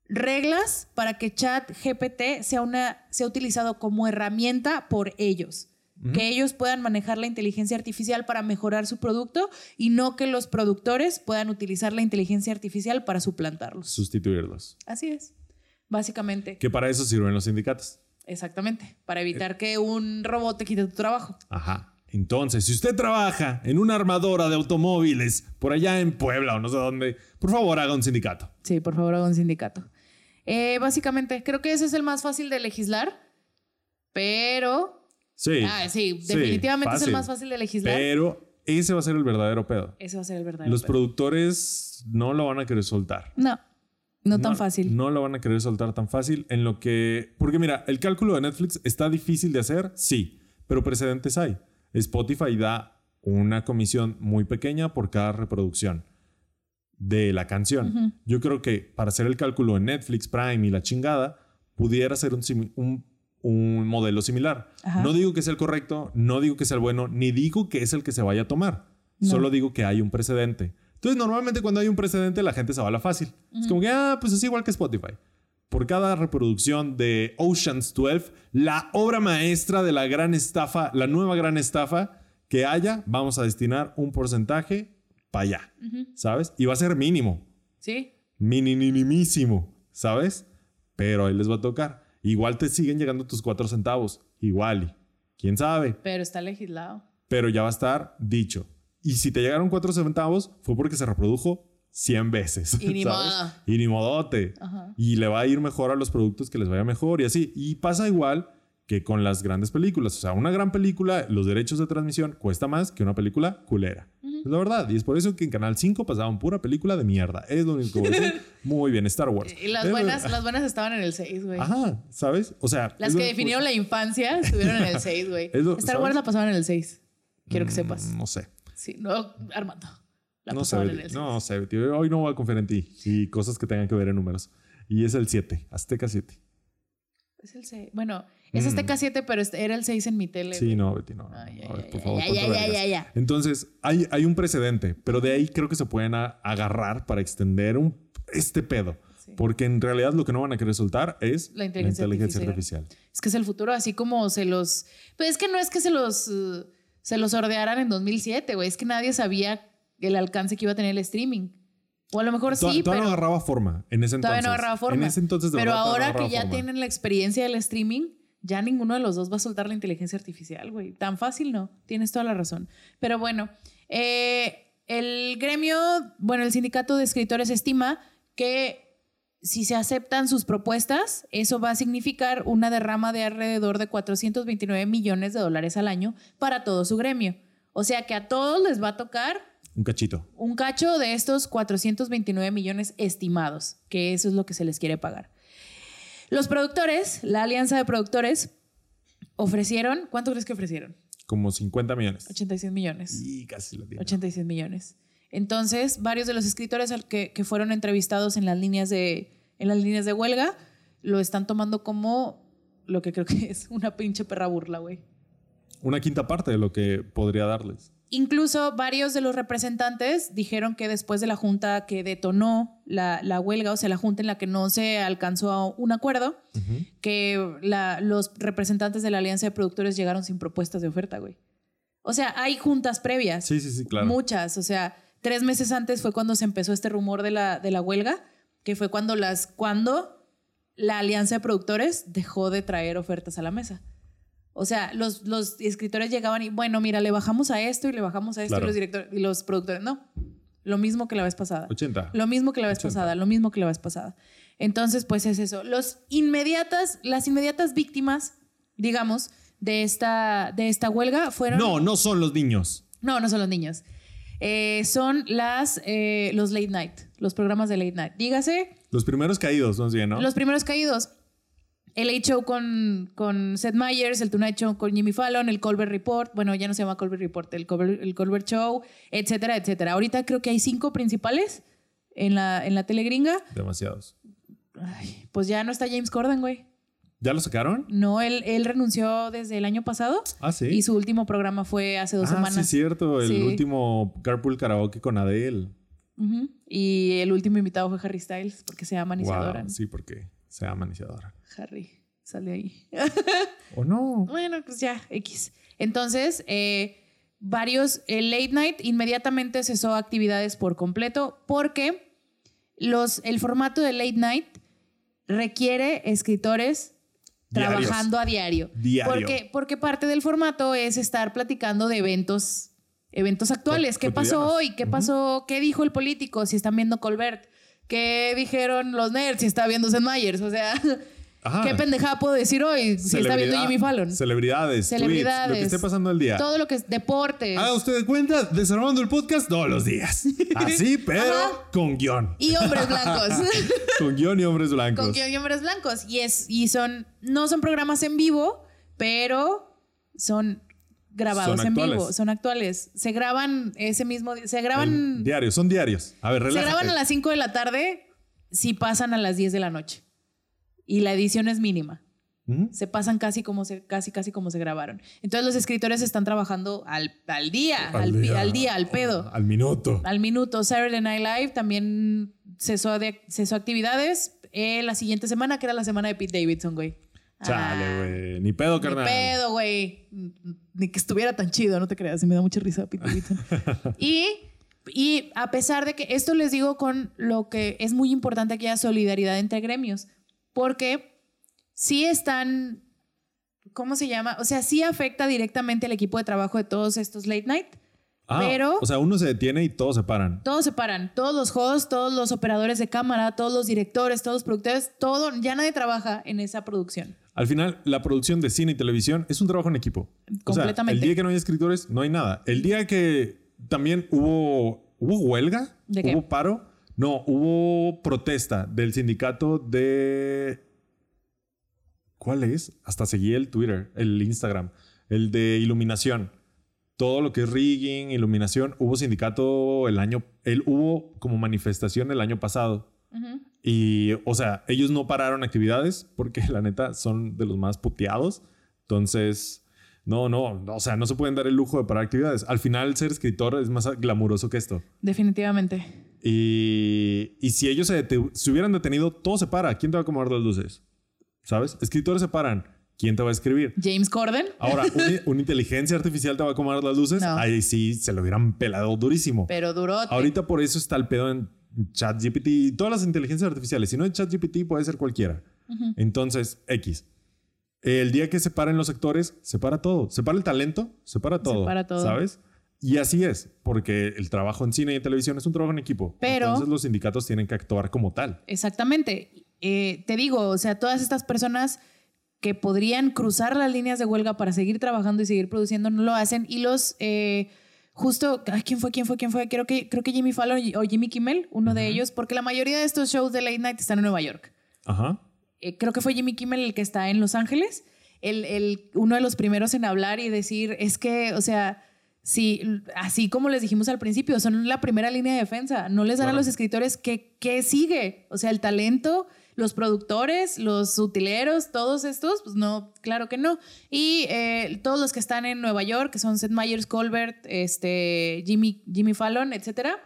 Speaker 2: reglas para que ChatGPT sea, una, sea utilizado como herramienta por ellos. Que ellos puedan manejar la inteligencia artificial para mejorar su producto y no que los productores puedan utilizar la inteligencia artificial para suplantarlos.
Speaker 1: Sustituirlos.
Speaker 2: Así es. Básicamente.
Speaker 1: Que para eso sirven los sindicatos.
Speaker 2: Exactamente. Para evitar que un robot te quite tu trabajo.
Speaker 1: Ajá. Entonces, si usted trabaja en una armadora de automóviles por allá en Puebla o no sé dónde, por favor haga un sindicato.
Speaker 2: Sí, por favor, haga un sindicato. Eh, básicamente, creo que ese es el más fácil de legislar, pero...
Speaker 1: Sí.
Speaker 2: Ah, sí,
Speaker 1: Sí,
Speaker 2: definitivamente es el más fácil de legislar.
Speaker 1: Pero ese va a ser el verdadero pedo.
Speaker 2: Ese va a ser el verdadero.
Speaker 1: Los
Speaker 2: pedo.
Speaker 1: productores no lo van a querer soltar.
Speaker 2: No, no tan fácil.
Speaker 1: No lo van a querer soltar tan fácil en lo que... Porque mira, el cálculo de Netflix está difícil de hacer, sí, pero precedentes hay. Spotify da una comisión muy pequeña por cada reproducción de la canción. Yo creo que para hacer el cálculo en Netflix, Prime y la chingada, pudiera ser un, simi- un, un modelo similar.
Speaker 2: Ajá.
Speaker 1: No digo que sea el correcto, no digo que sea el bueno, ni digo que es el que se vaya a tomar.
Speaker 2: No.
Speaker 1: Solo digo que hay un precedente. Entonces, normalmente cuando hay un precedente, la gente se va a la fácil. Es como que, ah, pues es igual que Spotify. Por cada reproducción de Ocean's 12, la obra maestra de la gran estafa, la nueva gran estafa, que haya, vamos a destinar un porcentaje para allá, ¿sabes? Y va a ser mínimo,
Speaker 2: Sí.
Speaker 1: minimísimo, ¿sabes? Pero ahí les va a tocar. Igual te siguen llegando tus cuatro centavos, igual, quién sabe,
Speaker 2: Pero está legislado.
Speaker 1: pero ya va a estar dicho. Y si te llegaron cuatro centavos, fue porque se reprodujo 100 veces.
Speaker 2: Y ni.
Speaker 1: Y ni modote.
Speaker 2: Ajá.
Speaker 1: Y le va a ir mejor a los productos que les vaya mejor y así. Y pasa igual que con las grandes películas. O sea, una gran película, los derechos de transmisión cuesta más que una película culera. Es la verdad. Y es por eso que en Canal 5 pasaban pura película de mierda. Es lo único. Muy bien, Star Wars.
Speaker 2: Y las buenas, las buenas estaban en el 6, güey.
Speaker 1: Ajá, ¿sabes? O sea...
Speaker 2: Las que
Speaker 1: lo-
Speaker 2: definieron la infancia estuvieron en el 6, güey. Star
Speaker 1: ¿sabes?
Speaker 2: Wars la pasaban en el 6. Quiero que sepas.
Speaker 1: Mm, No sé.
Speaker 2: Sí, no, Armando. La
Speaker 1: No sé,
Speaker 2: en el 6.
Speaker 1: no sé, Betty. Hoy no voy a confiar en ti. Y cosas que tengan que ver en números. Y es el 7, Azteca 7.
Speaker 2: Es el 6. Bueno, es Azteca 7, pero este- era el 6 en mi tele.
Speaker 1: Mm. Sí,
Speaker 2: güey.
Speaker 1: no, Betty, no.
Speaker 2: Ay,
Speaker 1: a ver, por
Speaker 2: ay,
Speaker 1: favor,
Speaker 2: ay.
Speaker 1: Entonces, hay, hay un precedente, pero de ahí creo que se pueden a- agarrar para extender un, este pedo.
Speaker 2: Sí.
Speaker 1: Porque en realidad lo que no van a querer soltar es
Speaker 2: La inteligencia
Speaker 1: artificial.
Speaker 2: Es que es el futuro, así como se los. Pues es que no es que se los. uh, se los sordearan en 2007, güey. Es que nadie sabía el alcance que iba a tener el streaming. O a lo mejor sí,
Speaker 1: todavía
Speaker 2: pero.
Speaker 1: no agarraba forma en ese entonces.
Speaker 2: Todavía no agarraba forma.
Speaker 1: En ese entonces, de
Speaker 2: Pero
Speaker 1: verdad,
Speaker 2: ahora
Speaker 1: no
Speaker 2: que ya
Speaker 1: forma.
Speaker 2: tienen la experiencia del streaming, ya ninguno de los dos va a soltar la inteligencia artificial, güey. Tan fácil no. Tienes toda la razón. Pero bueno, eh, el gremio, bueno, el sindicato de escritores estima que si se aceptan sus propuestas, eso va a significar una derrama de alrededor de 429 millones de dólares al año para todo su gremio. O sea que a todos les va a tocar
Speaker 1: Un cachito.
Speaker 2: un cacho de estos 429 millones estimados, que eso es lo que se les quiere pagar. Los productores, la alianza de productores, ofrecieron, ¿cuánto crees que ofrecieron?
Speaker 1: Como 50 millones.
Speaker 2: 86 millones.
Speaker 1: Y casi la tiene.
Speaker 2: 86 millones. Entonces, varios de los escritores que, que fueron entrevistados en las, líneas de, en las líneas de huelga lo están tomando como lo que creo que es una pinche perra burla, güey.
Speaker 1: Una quinta parte de lo que podría darles.
Speaker 2: Incluso varios de los representantes dijeron que después de la junta que detonó la, la huelga, o sea, la junta en la que no se alcanzó a un acuerdo, que la- los representantes de la Alianza de Productores llegaron sin propuestas de oferta, güey. O sea, hay juntas previas.
Speaker 1: Sí, sí, sí, claro.
Speaker 2: Muchas. O sea, tres meses antes fue cuando se empezó este rumor de la, de la huelga, que fue cuando las, cuando la Alianza de Productores dejó de traer ofertas a la mesa. O sea, los, los escritores llegaban y, bueno, mira, le bajamos a esto y le bajamos a esto
Speaker 1: Claro.
Speaker 2: y los directores y los productores, no. Lo mismo que la vez pasada.
Speaker 1: 80.
Speaker 2: Lo mismo que la vez
Speaker 1: 80.
Speaker 2: pasada, lo mismo que la vez pasada. Entonces, pues es eso. Los inmediatas, las inmediatas víctimas, digamos, de esta, de esta huelga fueron.
Speaker 1: No, no son los niños.
Speaker 2: No, no son los niños. Eh, son las, eh, los late night, los programas de late night. Dígase,
Speaker 1: Los primeros caídos, más bien, ¿no?
Speaker 2: los primeros caídos. El Late Show con, con Seth Meyers, el Tonight Show con Jimmy Fallon, el Colbert Report, bueno, ya no se llama Colbert Report, el Colbert, el Colbert Show, etcétera, etcétera. Ahorita creo que hay cinco principales en la, en la tele gringa.
Speaker 1: Demasiados.
Speaker 2: Ay, pues ya no está James Corden, güey.
Speaker 1: ¿Ya lo sacaron?
Speaker 2: No, él, él renunció desde el año pasado
Speaker 1: Ah, sí.
Speaker 2: y su último programa fue hace dos
Speaker 1: ah,
Speaker 2: semanas.
Speaker 1: sí, cierto. El
Speaker 2: Sí.
Speaker 1: último Carpool Karaoke con Adele.
Speaker 2: Y el último invitado fue Harry Styles, porque se llama Isadora.
Speaker 1: Wow, sí, porque se Isadora.
Speaker 2: Harry, sale ahí.
Speaker 1: ¿O no?
Speaker 2: bueno, pues ya, X. Entonces, eh, varios, el late night inmediatamente cesó actividades por completo porque los, el formato de late night requiere escritores
Speaker 1: Diarios.
Speaker 2: trabajando a diario.
Speaker 1: Diario.
Speaker 2: Porque, porque parte del formato es estar platicando de eventos, eventos actuales. ¿Qué pasó hoy? ¿Qué pasó? ¿Qué dijo el político? Si están viendo Colbert. ¿Qué dijeron los nerds? Si está viendo Seth Meyers. O sea,
Speaker 1: Ajá.
Speaker 2: ¿qué pendejada puedo decir hoy? Si está viendo Jimmy Fallon.
Speaker 1: Celebridades,
Speaker 2: Celebridades.
Speaker 1: tweets, lo que esté pasando el día.
Speaker 2: Todo lo que es deportes.
Speaker 1: Haga usted de cuenta, desarmando el podcast todos los días. Así, pero
Speaker 2: Ajá.
Speaker 1: con guion.
Speaker 2: Y hombres blancos.
Speaker 1: Con guion y hombres blancos.
Speaker 2: Con guion y hombres blancos. Y, es, y son, no son programas en vivo, pero son grabados en vivo. Son actuales. Se graban ese mismo día. Se graban,
Speaker 1: diarios, son diarios. A ver,
Speaker 2: se
Speaker 1: relájate.
Speaker 2: graban a las 5 de la tarde si pasan a las 10 de la noche. Y la edición es mínima. Se pasan casi como se, casi, casi como se grabaron. Entonces los escritores están trabajando al, al día, al día, al pedo.
Speaker 1: Al minuto.
Speaker 2: Al minuto, Saturday Night Live también cesó, de, cesó actividades eh, la siguiente semana, que era la semana de Pete Davidson, güey.
Speaker 1: Chale,
Speaker 2: Ah,
Speaker 1: güey. Ni pedo,
Speaker 2: Ni
Speaker 1: carnal.
Speaker 2: pedo, güey. Ni que estuviera tan chido, no te creas. Y me da mucha risa, Davidson. y, y a pesar de que esto les digo con lo que es muy importante aquí, la solidaridad entre gremios. Porque sí están, ¿cómo se llama? O sea, sí afecta directamente al equipo de trabajo de todos estos late night.
Speaker 1: Ah,
Speaker 2: pero-
Speaker 1: O sea, uno se detiene y todos se paran.
Speaker 2: Todos se paran, todos los hosts, todos los operadores de cámara, todos los directores, todos los productores, todo, ya nadie trabaja en esa producción.
Speaker 1: Al final, la producción de cine y televisión es un trabajo en equipo. O
Speaker 2: Completamente.
Speaker 1: sea, el día que no hay escritores, no hay nada. El día que también hubo, ¿hubo huelga,
Speaker 2: ¿De qué?
Speaker 1: hubo paro, no, hubo protesta del sindicato de... ¿Cuál es? Hasta seguí el Twitter, el Instagram, el de iluminación. Todo lo que es rigging, iluminación, hubo sindicato el año, el, hubo como manifestación el año pasado.
Speaker 2: Ujú.
Speaker 1: Y, o sea, ellos no pararon actividades porque la neta son de los más puteados. Entonces, no, no, no, o sea, no se pueden dar el lujo de parar actividades. Al final, ser escritor es más glamuroso que esto.
Speaker 2: Definitivamente.
Speaker 1: Y, y si ellos se, se hubieran detenido, todo se para. ¿Quién te va a acomodar las luces? ¿Sabes? Escritores se paran. ¿Quién te va a escribir?
Speaker 2: James Corden.
Speaker 1: Ahora, una, una inteligencia artificial te va a acomodar las luces.
Speaker 2: No.
Speaker 1: Ahí sí se lo hubieran pelado durísimo.
Speaker 2: Pero duró.
Speaker 1: Ahorita por eso está el pedo en ChatGPT todas las inteligencias artificiales. Si no es ChatGPT, puede ser cualquiera. Entonces, X. El día que se paren los sectores, se para todo. Se para el talento, se para todo.
Speaker 2: para todo.
Speaker 1: ¿Sabes? Y así es, porque el trabajo en cine y en televisión es un trabajo en equipo.
Speaker 2: Pero-
Speaker 1: Entonces los sindicatos tienen que actuar como tal.
Speaker 2: Exactamente. Eh, te digo, o sea, todas estas personas que podrían cruzar las líneas de huelga para seguir trabajando y seguir produciendo no lo hacen. Y los eh, justo, ay, ¿quién fue? ¿Quién fue? ¿Quién fue? Creo que, creo que Jimmy Fallon o Jimmy Kimmel, uno de ellos, porque la mayoría de estos shows de late night están en Nueva York.
Speaker 1: Ajá.
Speaker 2: Eh, creo que fue Jimmy Kimmel el que está en Los Ángeles, el, el- uno de los primeros en hablar y decir, es que, o sea, sí, así como les dijimos al principio, son la primera línea de defensa, no les dan
Speaker 1: Claro.
Speaker 2: a los escritores qué qué sigue, o sea, el talento, los productores, los utileros, todos estos, pues no, claro que no. Y eh, todos los que están en Nueva York, que son Seth Meyers, Colbert, este, Jimmy, Jimmy Fallon, etcétera,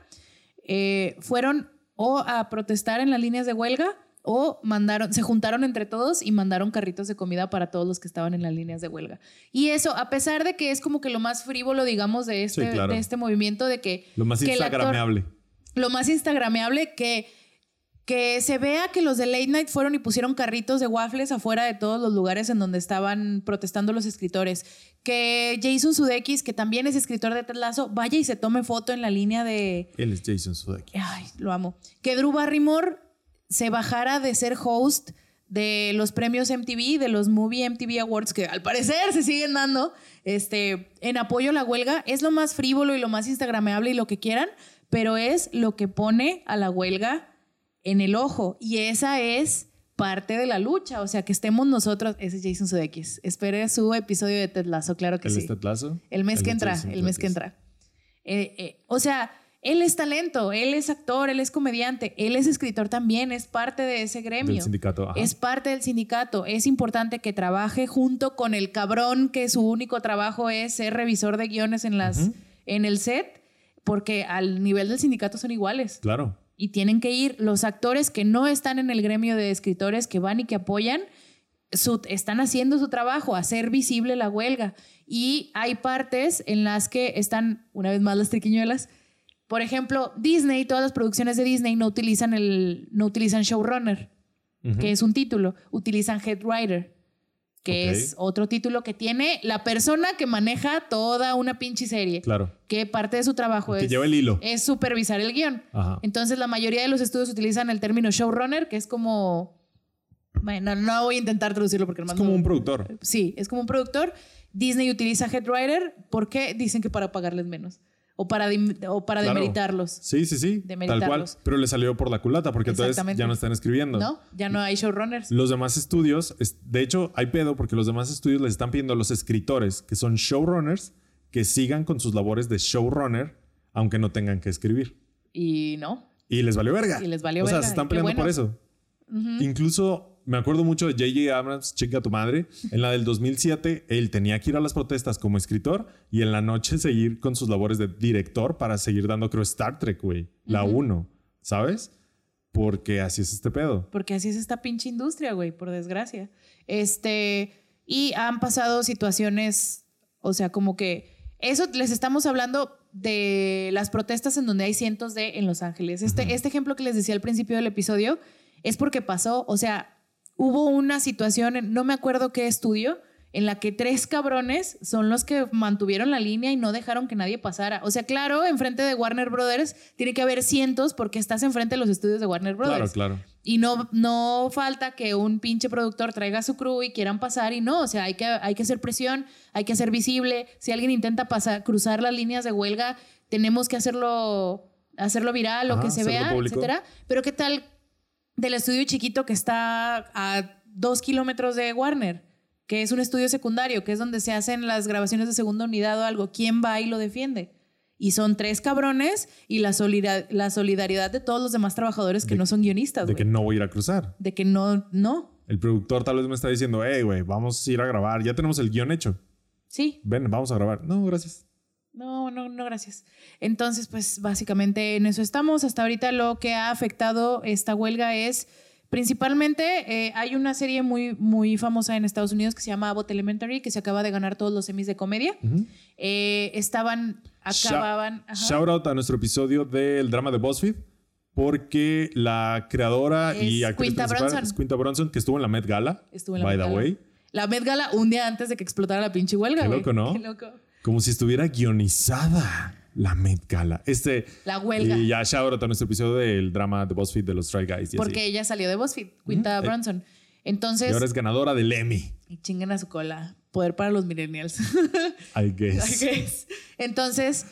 Speaker 2: eh, fueron o a protestar en las líneas de huelga o mandaron, se juntaron entre todos y mandaron carritos de comida para todos los que estaban en las líneas de huelga. Y eso, a pesar de que es como que lo más frívolo, digamos, de este,
Speaker 1: Sí, claro.
Speaker 2: de este movimiento, de que...
Speaker 1: Lo más
Speaker 2: que el actor-
Speaker 1: instagrameable.
Speaker 2: lo más instagrameable que que se vea que los de Late Night fueron y pusieron carritos de waffles afuera de todos los lugares en donde estaban protestando los escritores. Que Jason Sudeikis, que también es escritor de Ted Lasso, vaya y se tome foto en la línea de...
Speaker 1: Él es Jason Sudeikis.
Speaker 2: Ay, lo amo. Que Drew Barrymore se bajara de ser host de los premios MTV, de los Movie MTV Awards, que al parecer se siguen dando, este, en apoyo a la huelga, es lo más frívolo y lo más instagrameable y lo que quieran, pero es lo que pone a la huelga en el ojo. Y esa es parte de la lucha. O sea, que estemos nosotros. Ese es Jason Sudeikis. Espere su episodio de Ted Lasso, claro que
Speaker 1: ¿Él
Speaker 2: sí.
Speaker 1: Lasso?
Speaker 2: El mes que entra, el mes que entra. Eh, eh, o sea, él es talento, él es actor, él es comediante, él es escritor también, es parte de ese gremio.
Speaker 1: Del sindicato. ajá.
Speaker 2: Es parte del sindicato. Es importante que trabaje junto con el cabrón que su único trabajo es ser revisor de guiones en, las, en el set, porque al nivel del sindicato son iguales.
Speaker 1: Claro.
Speaker 2: Y tienen que ir los actores que no están en el gremio de escritores, que van y que apoyan, su- están haciendo su trabajo, hacer visible la huelga. Y hay partes en las que están, una vez más, las triquiñuelas. Por ejemplo, Disney, todas las producciones de Disney no utilizan, el, no utilizan showrunner, que es un título, utilizan head writer, que es otro título que tiene la persona que maneja toda una pinche serie.
Speaker 1: Claro.
Speaker 2: Que parte de su trabajo
Speaker 1: Que
Speaker 2: es,
Speaker 1: lleva el hilo.
Speaker 2: es supervisar el guion.
Speaker 1: Ajá.
Speaker 2: Entonces, la mayoría de los estudios utilizan el término showrunner, que es como. Bueno, no voy a intentar traducirlo porque
Speaker 1: Es como un productor.
Speaker 2: Sí, es como un productor. Disney utiliza head writer. ¿Por qué? Dicen que para pagarles menos. O para, o para
Speaker 1: Claro.
Speaker 2: demeritarlos.
Speaker 1: Sí, sí, sí. Tal cual.
Speaker 2: Demeritarlos.
Speaker 1: Pero le salió por la culata porque entonces ya no están escribiendo.
Speaker 2: ¿No? Ya no hay showrunners.
Speaker 1: Los demás estudios, es- de hecho, hay pedo porque los demás estudios les están pidiendo a los escritores, que son showrunners, que sigan con sus labores de showrunner, aunque no tengan que escribir.
Speaker 2: Y no.
Speaker 1: Y les valió verga.
Speaker 2: Y les valió
Speaker 1: o sea,
Speaker 2: verga,
Speaker 1: se están peleando
Speaker 2: bueno.
Speaker 1: por eso. Incluso me acuerdo mucho de J.J. Abrams, chica tu madre. En la del 2007, él tenía que ir a las protestas como escritor y en la noche seguir con sus labores de director para seguir dando, creo, Star Trek, güey. La 1, ¿sabes? Porque así es este pedo.
Speaker 2: Porque así es esta pinche industria, güey, por desgracia. Este, y han pasado situaciones, o sea, como que eso les estamos hablando de las protestas en donde hay cientos de en Los Ángeles. Este, este ejemplo que les decía al principio del episodio es porque pasó, o sea, hubo una situación, no me acuerdo qué estudio, en la que tres cabrones son los que mantuvieron la línea y no dejaron que nadie pasara. O sea, claro, enfrente de Warner Brothers tiene que haber cientos porque estás enfrente de los estudios de Warner Brothers.
Speaker 1: Claro, claro.
Speaker 2: Y no, no falta que un pinche productor traiga su crew y quieran pasar y no, o sea, hay que, hay que hacer presión, hay que hacer visible. Si alguien intenta pasar, cruzar las líneas de huelga, tenemos que hacerlo, hacerlo viral o
Speaker 1: Ajá,
Speaker 2: que se vea,
Speaker 1: público.
Speaker 2: etcétera. Pero ¿qué tal del estudio chiquito que está a dos kilómetros de Warner? Que es un estudio secundario, que es donde se hacen las grabaciones de segunda unidad o algo. ¿Quién va y lo defiende? Y son tres cabrones y la, solida- la solidaridad de todos los demás trabajadores que
Speaker 1: De-
Speaker 2: no son guionistas.
Speaker 1: De que no voy a ir a cruzar.
Speaker 2: de que no, no,
Speaker 1: El productor tal vez me está diciendo, hey, güey, vamos a ir a grabar. Ya tenemos el guion hecho.
Speaker 2: sí,
Speaker 1: Ven, vamos a grabar. No, gracias.
Speaker 2: No, no, no, gracias. Entonces, pues básicamente en eso estamos. Hasta ahorita lo que ha afectado esta huelga es principalmente, eh, hay una serie muy, muy famosa en Estados Unidos que se llama Abbott Elementary, que se acaba de ganar todos los semis de comedia. Eh, estaban, acababan...
Speaker 1: Shout out a nuestro episodio del drama de BuzzFeed. Porque la creadora y actriz
Speaker 2: Quinta
Speaker 1: es Quinta Bronson, que estuvo en la Met Gala.
Speaker 2: Estuvo en la
Speaker 1: by
Speaker 2: Met
Speaker 1: the
Speaker 2: Gala.
Speaker 1: way.
Speaker 2: La Met Gala un día antes de que explotara la pinche huelga,
Speaker 1: Qué loco, ¿no?
Speaker 2: Qué loco.
Speaker 1: Como si estuviera guionizada la Met Gala. Este.
Speaker 2: La huelga.
Speaker 1: Y ya shout out a nuestro episodio del drama de BuzzFeed de los Try Guys. Y,
Speaker 2: Porque
Speaker 1: así.
Speaker 2: ella salió de BuzzFeed, Quinta
Speaker 1: Ujú.
Speaker 2: Brunson. Entonces...
Speaker 1: y ahora es ganadora del Emmy.
Speaker 2: Y chinguen a su cola. Poder para los millennials.
Speaker 1: I guess.
Speaker 2: I guess. Entonces,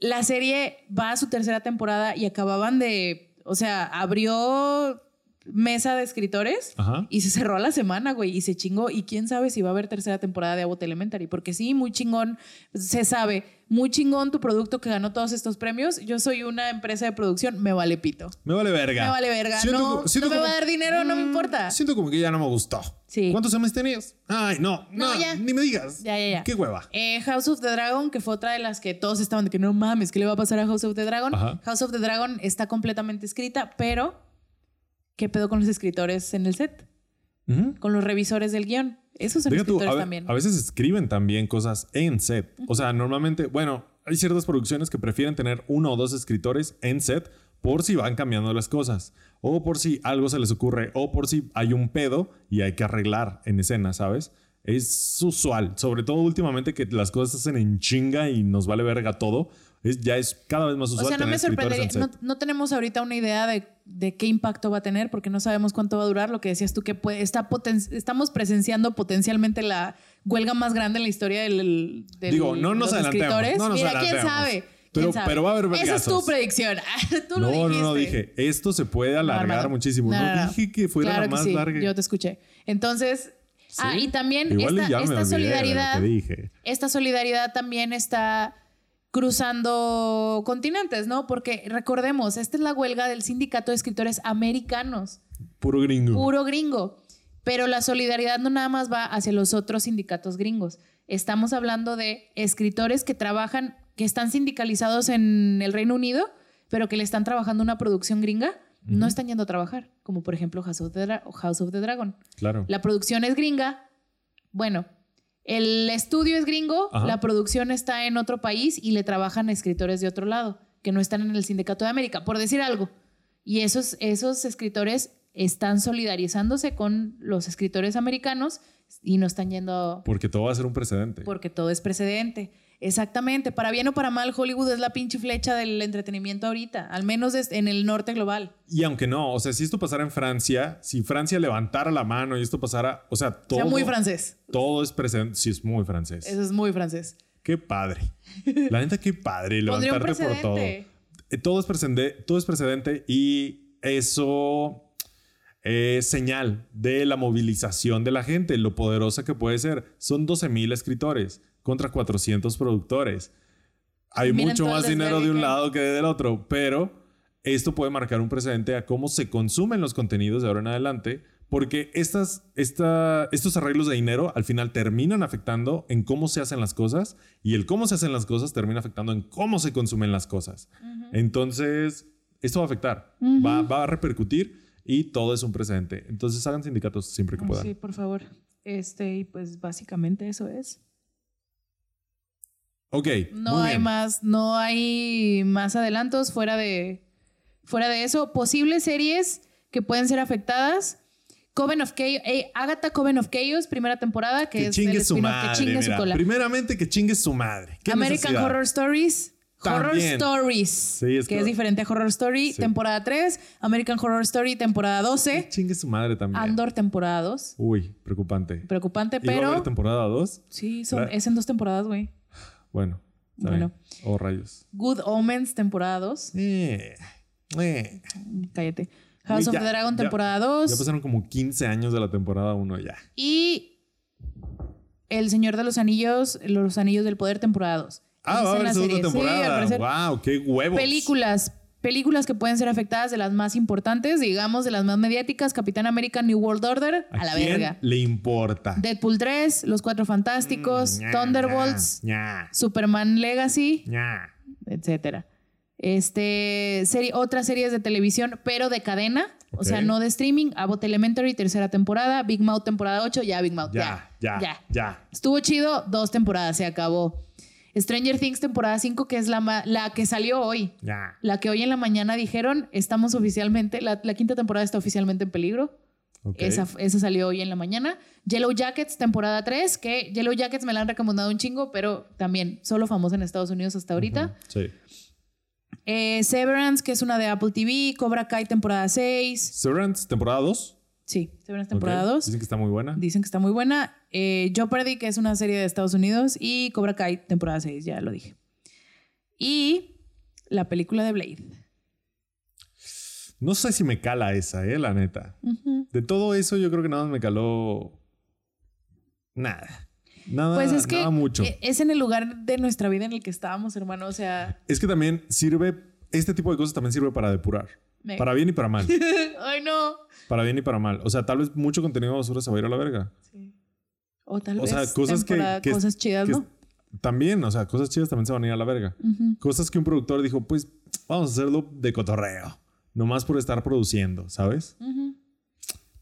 Speaker 2: la serie va a su tercera temporada y acababan de. O sea, abrió mesa de escritores
Speaker 1: Ajá.
Speaker 2: y se cerró la semana, güey, y se chingó. Y quién sabe si va a haber tercera temporada de Abbott Elementary, porque sí, muy chingón, se sabe, muy chingón tu producto que ganó todos estos premios. Yo soy una empresa de producción, me vale pito.
Speaker 1: Me vale verga.
Speaker 2: Me vale verga.
Speaker 1: Siento
Speaker 2: no,
Speaker 1: co- siento
Speaker 2: no me
Speaker 1: como-
Speaker 2: va a dar dinero, no me
Speaker 1: Mm,
Speaker 2: importa.
Speaker 1: Siento como que ya no me gustó.
Speaker 2: Sí.
Speaker 1: ¿Cuántos semis tenías? Ay, no, no,
Speaker 2: No, ya.
Speaker 1: ni me digas.
Speaker 2: Ya, ya, ya.
Speaker 1: Qué hueva.
Speaker 2: Eh, House of the Dragon, que fue otra de las que todos estaban de que no mames, ¿qué le va a pasar a House of the Dragon?
Speaker 1: Ajá.
Speaker 2: House of the Dragon está completamente escrita, pero ¿qué pedo con los escritores en el set? Con los revisores del guion. Esos son
Speaker 1: tú,
Speaker 2: escritores
Speaker 1: a,
Speaker 2: también.
Speaker 1: a veces escriben también cosas en set. O sea, normalmente, bueno, hay ciertas producciones que prefieren tener uno o dos escritores en set por si van cambiando las cosas. O por si algo se les ocurre. O por si hay un pedo y hay que arreglar en escena, ¿sabes? Es usual. Sobre todo últimamente que las cosas se hacen en chinga y nos vale verga todo. Es, ya es cada vez más usual
Speaker 2: o sea, no me sorprendería. No, no tenemos ahorita una idea de, de qué impacto va a tener porque no sabemos cuánto va a durar. Lo que decías tú, que puede, está poten- estamos presenciando potencialmente la huelga más grande en la historia del, del-
Speaker 1: Digo, no nos adelantemos, no nos
Speaker 2: Mira, quién
Speaker 1: adelantemos.
Speaker 2: sabe. ¿Quién
Speaker 1: Pero-
Speaker 2: sabe?
Speaker 1: pero va a haber
Speaker 2: Esa es
Speaker 1: vergazos.
Speaker 2: tu predicción. tú lo
Speaker 1: No, no,
Speaker 2: dijiste.
Speaker 1: no, dije, esto se puede alargar
Speaker 2: No, no.
Speaker 1: muchísimo. No,
Speaker 2: No, no, no.
Speaker 1: dije que fuera
Speaker 2: Claro
Speaker 1: la
Speaker 2: que
Speaker 1: más
Speaker 2: sí,
Speaker 1: larga.
Speaker 2: Yo te escuché. Entonces, ah,
Speaker 1: Sí.
Speaker 2: y también
Speaker 1: Igual
Speaker 2: esta,
Speaker 1: lo
Speaker 2: solidaridad,
Speaker 1: que dije.
Speaker 2: esta solidaridad también está cruzando continentes, ¿no? Porque recordemos, esta es la huelga del sindicato de escritores americanos,
Speaker 1: Puro gringo.
Speaker 2: puro gringo. Pero la solidaridad no nada más va hacia los otros sindicatos gringos. Estamos hablando de escritores que trabajan, que están sindicalizados en el Reino Unido, pero que le están trabajando una producción gringa, no están yendo a trabajar, como por ejemplo House of the, Dra- House of the Dragon.
Speaker 1: Claro.
Speaker 2: La producción es gringa. Bueno, el estudio es gringo,
Speaker 1: Ajá.
Speaker 2: la producción está en otro país y le trabajan escritores de otro lado, que no están en el Sindicato de América, por decir algo. Y esos, esos escritores están solidarizándose con los escritores americanos y no están yendo
Speaker 1: Porque todo va a ser un precedente.
Speaker 2: porque todo es precedente. Exactamente, para bien o para mal, Hollywood es la pinche flecha del entretenimiento ahorita, al menos en el norte global.
Speaker 1: Y aunque no, o sea, si esto pasara en Francia, si Francia levantara la mano y esto pasara, o sea, todo.
Speaker 2: O sea, muy francés.
Speaker 1: Todo es precedente. Sí, es muy francés.
Speaker 2: Eso es muy francés.
Speaker 1: Qué padre. La neta, qué padre levantarte por todo. Eh, Todo es, precedente, todo es precedente y eso es señal de la movilización de la gente, lo poderosa que puede ser. Son 12 mil escritores contra 400 productores. Hay
Speaker 2: Miren
Speaker 1: mucho más dinero de un lado que del otro, pero esto puede marcar un precedente a cómo se consumen los contenidos de ahora en adelante, porque estas, esta, estos arreglos de dinero al final terminan afectando en cómo se hacen las cosas y el cómo se hacen las cosas termina afectando en cómo se consumen las cosas. Entonces, esto va a afectar, va, va a repercutir y todo es un precedente. Entonces hagan sindicatos siempre que puedan.
Speaker 2: Sí, por favor. Este, y pues básicamente eso es.
Speaker 1: Ok.
Speaker 2: No
Speaker 1: muy
Speaker 2: hay
Speaker 1: bien.
Speaker 2: más, no hay más adelantos fuera de, fuera de eso. Posibles series que pueden ser afectadas. Coven of Chaos, eh, Agatha Coven of Chaos, primera temporada, que,
Speaker 1: Que
Speaker 2: es
Speaker 1: chingue
Speaker 2: el
Speaker 1: su madre.
Speaker 2: que chingue
Speaker 1: mira.
Speaker 2: su cola.
Speaker 1: Primeramente que chingue su madre. ¿Qué
Speaker 2: American
Speaker 1: necesidad?
Speaker 2: Horror Stories. Horror
Speaker 1: También.
Speaker 2: Stories.
Speaker 1: es
Speaker 2: que
Speaker 1: que-
Speaker 2: es diferente a Horror Story,
Speaker 1: Sí.
Speaker 2: temporada 3. American Horror Story, temporada
Speaker 1: Que
Speaker 2: 12.
Speaker 1: Chingue su madre también.
Speaker 2: Andor, temporada 2.
Speaker 1: Uy, preocupante.
Speaker 2: Preocupante,
Speaker 1: ¿Y va a haber
Speaker 2: pero.
Speaker 1: temporada 2?
Speaker 2: Sí, son, es en dos temporadas, güey.
Speaker 1: Bueno.
Speaker 2: Bueno.
Speaker 1: bien. Oh, rayos.
Speaker 2: Good Omens, temporada 2.
Speaker 1: Eh, eh.
Speaker 2: Cállate. House
Speaker 1: Uy,
Speaker 2: of
Speaker 1: ya-
Speaker 2: the Dragon,
Speaker 1: ya-
Speaker 2: temporada 2.
Speaker 1: Ya pasaron como 15 años de la temporada 1 ya.
Speaker 2: Y El Señor de los Anillos, Los Anillos del Poder, temporada 2.
Speaker 1: Ah, va a haber segunda temporada. wow, qué huevos.
Speaker 2: Películas. Películas que pueden ser afectadas de las más importantes, digamos, de las más mediáticas. Capitán América, New World Order, a, la
Speaker 1: quién
Speaker 2: verga.
Speaker 1: le importa?
Speaker 2: Deadpool 3, Los Cuatro Fantásticos,
Speaker 1: Mm,
Speaker 2: Thunderbolts, Superman Legacy, etcétera. Este, serie, otras series de televisión, pero de cadena, o sea, no de streaming. Abbott Elementary, tercera temporada. Big Mouth, temporada 8. Ya, Big Mouth.
Speaker 1: Ya, ya, ya.
Speaker 2: Estuvo chido, dos temporadas, se acabó. Stranger Things, temporada 5, que es la, que salió hoy. La que hoy en la mañana dijeron, estamos oficialmente, la, la quinta temporada está oficialmente en peligro.
Speaker 1: Ok.
Speaker 2: Esa, esa salió hoy en la mañana. Yellow Jackets, temporada 3, que Yellow Jackets me la han recomendado un chingo, pero también solo famosa en Estados Unidos hasta ahorita.
Speaker 1: Sí.
Speaker 2: Eh, Severance, que es una de Apple TV. Cobra Kai, temporada 6.
Speaker 1: Severance, temporada 2.
Speaker 2: Sí, Severance, temporada 2.
Speaker 1: Dicen que está muy buena.
Speaker 2: Dicen que está muy buena. Eh, Jeopardy, que es una serie de Estados Unidos. Y Cobra Kai, temporada 6, ya lo dije. Y la película de Blade.
Speaker 1: No sé si me cala esa, eh, la neta. De todo eso, yo creo que nada más me caló. Nada. Nada,
Speaker 2: Pues es que
Speaker 1: nada mucho.
Speaker 2: e- es en el lugar de nuestra vida en el que estábamos, hermano. O sea,
Speaker 1: Es que también sirve. Este tipo de cosas también sirve para depurar.
Speaker 2: Me-
Speaker 1: Para bien y para mal.
Speaker 2: ay no.
Speaker 1: Para bien y para mal. O sea, tal vez mucho contenido basura se va a ir a la verga.
Speaker 2: O tal
Speaker 1: O
Speaker 2: vez
Speaker 1: sea, cosas que,
Speaker 2: cosas chidas,
Speaker 1: que-
Speaker 2: ¿no?
Speaker 1: También, o sea, cosas chidas también se van a ir a la verga. Cosas que un productor dijo, pues vamos a hacerlo de cotorreo. Nomás por estar produciendo, ¿sabes?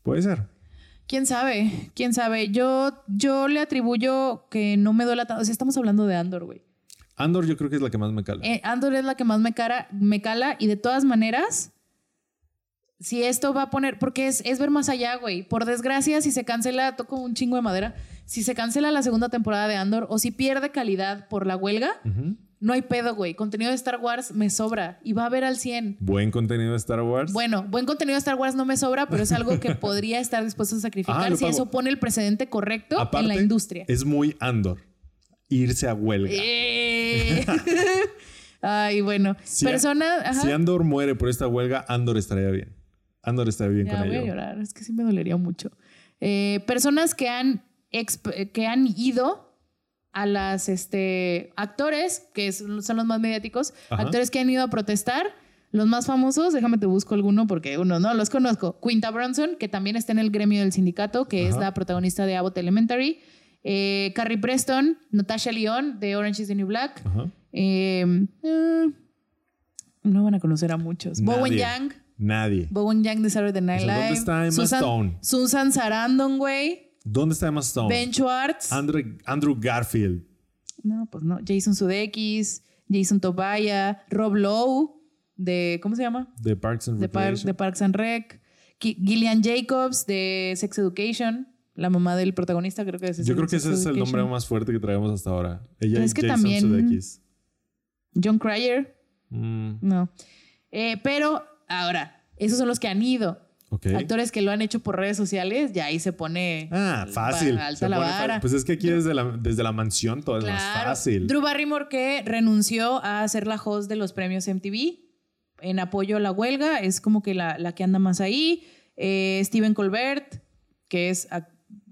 Speaker 1: Puede ser.
Speaker 2: ¿Quién sabe? ¿Quién sabe? Yo, yo le atribuyo que no me duela tanto. O sea, estamos hablando de Andor, güey.
Speaker 1: Andor yo creo que es la que más me cala.
Speaker 2: Eh, Andor es la que más me, cara, me cala y de todas maneras, si esto va a poner, porque es, es ver más allá, güey. Por desgracia, si se cancela, toco un chingo de madera, si se cancela la segunda temporada de Andor o si pierde calidad por la huelga, no hay pedo, güey. Contenido de Star Wars me sobra y va a haber al 100.
Speaker 1: Buen contenido de Star Wars.
Speaker 2: Bueno, buen contenido de Star Wars no me sobra, pero es algo que podría estar dispuesto a sacrificar
Speaker 1: Ah, lo
Speaker 2: si eso pone el precedente correcto
Speaker 1: Aparte,
Speaker 2: en la industria.
Speaker 1: Es muy Andor. Irse a huelga.
Speaker 2: Eh. Ay, bueno.
Speaker 1: Si,
Speaker 2: Persona. ajá.
Speaker 1: si Andor muere por esta huelga, Andor estaría bien. Andor estaría bien
Speaker 2: Ya
Speaker 1: con
Speaker 2: voy a llorar, es que sí me dolería mucho. Eh, personas que han, exp- que han ido a las este, actores, que son, son los más mediáticos,
Speaker 1: Ajá.
Speaker 2: actores que han ido a protestar. Los más famosos, déjame te busco alguno porque uno no los conozco. Quinta Bronson, que también está en el gremio del sindicato, que es la protagonista de Abbott Elementary. Eh, Carrie Preston, Natasha Lyon de Orange is the New Black.
Speaker 1: Ajá.
Speaker 2: Eh, eh, no van a conocer a muchos. Bowen. Yang.
Speaker 1: Nadie.
Speaker 2: Bowen Yang de Saturday Night
Speaker 1: O sea,
Speaker 2: Live.
Speaker 1: ¿dónde está Emma
Speaker 2: Susan,
Speaker 1: Stone?
Speaker 2: Susan Sarandon, güey.
Speaker 1: ¿Dónde está Emma Stone?
Speaker 2: Ben Schwartz.
Speaker 1: Andrew, Andrew Garfield.
Speaker 2: no, pues no. Jason Sudeikis. Jason Tobaya. Rob Lowe. De, ¿cómo se llama?
Speaker 1: De Parks and
Speaker 2: De, Par- de Parks and Rec. Gillian Jacobs de Sex Education. La mamá del protagonista, creo que es
Speaker 1: Yo creo que
Speaker 2: Sex
Speaker 1: ese es el nombre más fuerte que traemos hasta ahora. Ella
Speaker 2: Pero es que
Speaker 1: Jason
Speaker 2: también-
Speaker 1: Sudeikis.
Speaker 2: John Cryer.
Speaker 1: Mm,
Speaker 2: No. Eh, pero ahora, esos son los que han ido.
Speaker 1: ok.
Speaker 2: Actores que lo han hecho por redes sociales, ya ahí se pone
Speaker 1: Ah, fácil.
Speaker 2: alta
Speaker 1: Se
Speaker 2: la
Speaker 1: pone
Speaker 2: vara.
Speaker 1: Pues es que aquí desde la, desde la mansión todo es más fácil.
Speaker 2: Drew Barrymore que renunció a ser la host de los premios MTV en apoyo a la huelga, es como que la, la que anda más ahí. Eh, Steven Colbert, que es,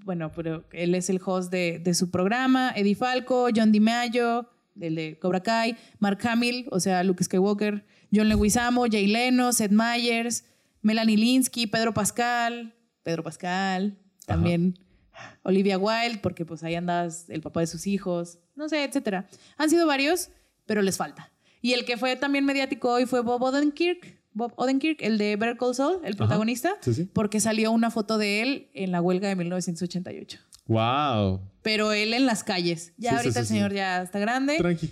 Speaker 2: bueno, pero él es el host de, de su programa. Eddie Falco, John DiMaggio, del de Cobra Kai, Mark Hamill, o sea, Luke Skywalker, John Leguizamo, Jay Leno, Seth Meyers, Melanie Linsky, Pedro Pascal, Pedro Pascal, también Olivia Wilde, porque pues ahí andas el papá de sus hijos, no sé, etcétera. Han sido varios, pero les falta. Y el que fue también mediático hoy fue Bob Odenkirk, Bob Odenkirk, el de Better Call Saul, el protagonista,
Speaker 1: Sí, sí.
Speaker 2: porque salió una foto de él en la huelga de 1988.
Speaker 1: Wow.
Speaker 2: Pero él en las calles. Ya
Speaker 1: Sí,
Speaker 2: ahorita el señor ya está grande,
Speaker 1: Tranqui.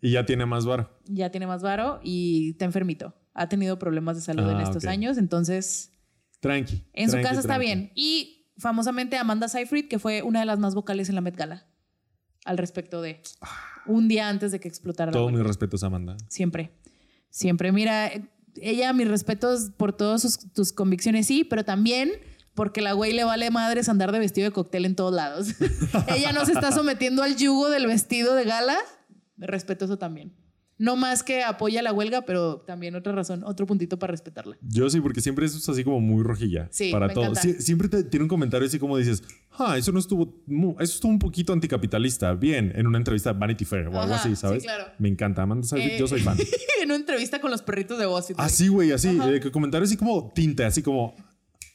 Speaker 1: Y ya tiene más varo.
Speaker 2: ya tiene más varo y está enfermito. Ha tenido problemas de salud en
Speaker 1: Ah,
Speaker 2: estos años, entonces
Speaker 1: Tranqui.
Speaker 2: en su
Speaker 1: tranqui,
Speaker 2: casa está bien. Y famosamente Amanda Seyfried, que fue una de las más vocales en la Met Gala al respecto de un día antes de que explotara
Speaker 1: Todo mis respetos, Amanda.
Speaker 2: Siempre. Siempre. Mira, ella, mis respetos por todas sus- tus convicciones, sí, pero también porque la güey le vale madres andar de vestido de cóctel en todos lados. ella no se está sometiendo al yugo del vestido de gala. Respeto eso también. No más que apoya la huelga, pero también otra razón, otro puntito para respetarla.
Speaker 1: Yo sí, porque siempre es así como muy rojilla.
Speaker 2: Sí,
Speaker 1: para
Speaker 2: me
Speaker 1: todo.
Speaker 2: encanta.
Speaker 1: Sie- siempre te- tiene un comentario así como dices, ah, eso no estuvo, eso estuvo un poquito anticapitalista. Bien, en una entrevista de Vanity Fair o algo así, ¿sabes?
Speaker 2: sí, claro.
Speaker 1: Me encanta. Amanda
Speaker 2: Eh,
Speaker 1: yo soy fan.
Speaker 2: en una entrevista con los perritos de Washington.
Speaker 1: Así, güey, así. Eh, comentario así como tinte, así como,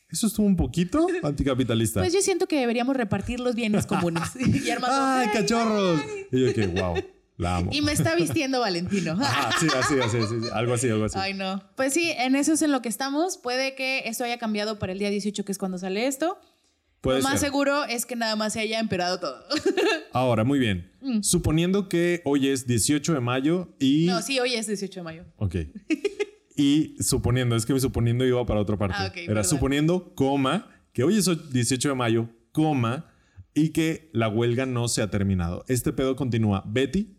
Speaker 1: eso estuvo un poquito anticapitalista.
Speaker 2: Pues yo siento que deberíamos repartir los bienes comunes. y Armando,
Speaker 1: ¡Ay,
Speaker 2: "Ay,
Speaker 1: cachorros! Y yo que, wow, la amo.
Speaker 2: Y me está vistiendo Valentino.
Speaker 1: Ajá, sí, así, así, así, sí, algo así, algo así.
Speaker 2: Ay, no. Pues sí, en eso es en lo que estamos. Puede que esto haya cambiado para el día 18, que es cuando sale esto.
Speaker 1: Puede
Speaker 2: lo más
Speaker 1: ser.
Speaker 2: seguro es que nada más se haya empeorado todo.
Speaker 1: Ahora, muy bien.
Speaker 2: Mm.
Speaker 1: Suponiendo que hoy es 18 de mayo y...
Speaker 2: no, sí, hoy es 18 de mayo.
Speaker 1: Ok. Y suponiendo, es que mi suponiendo iba para otra parte.
Speaker 2: Ah,
Speaker 1: Era
Speaker 2: perdón.
Speaker 1: suponiendo, coma, que hoy es 18 de mayo, coma, y que la huelga no se ha terminado. Este pedo continúa. Betty,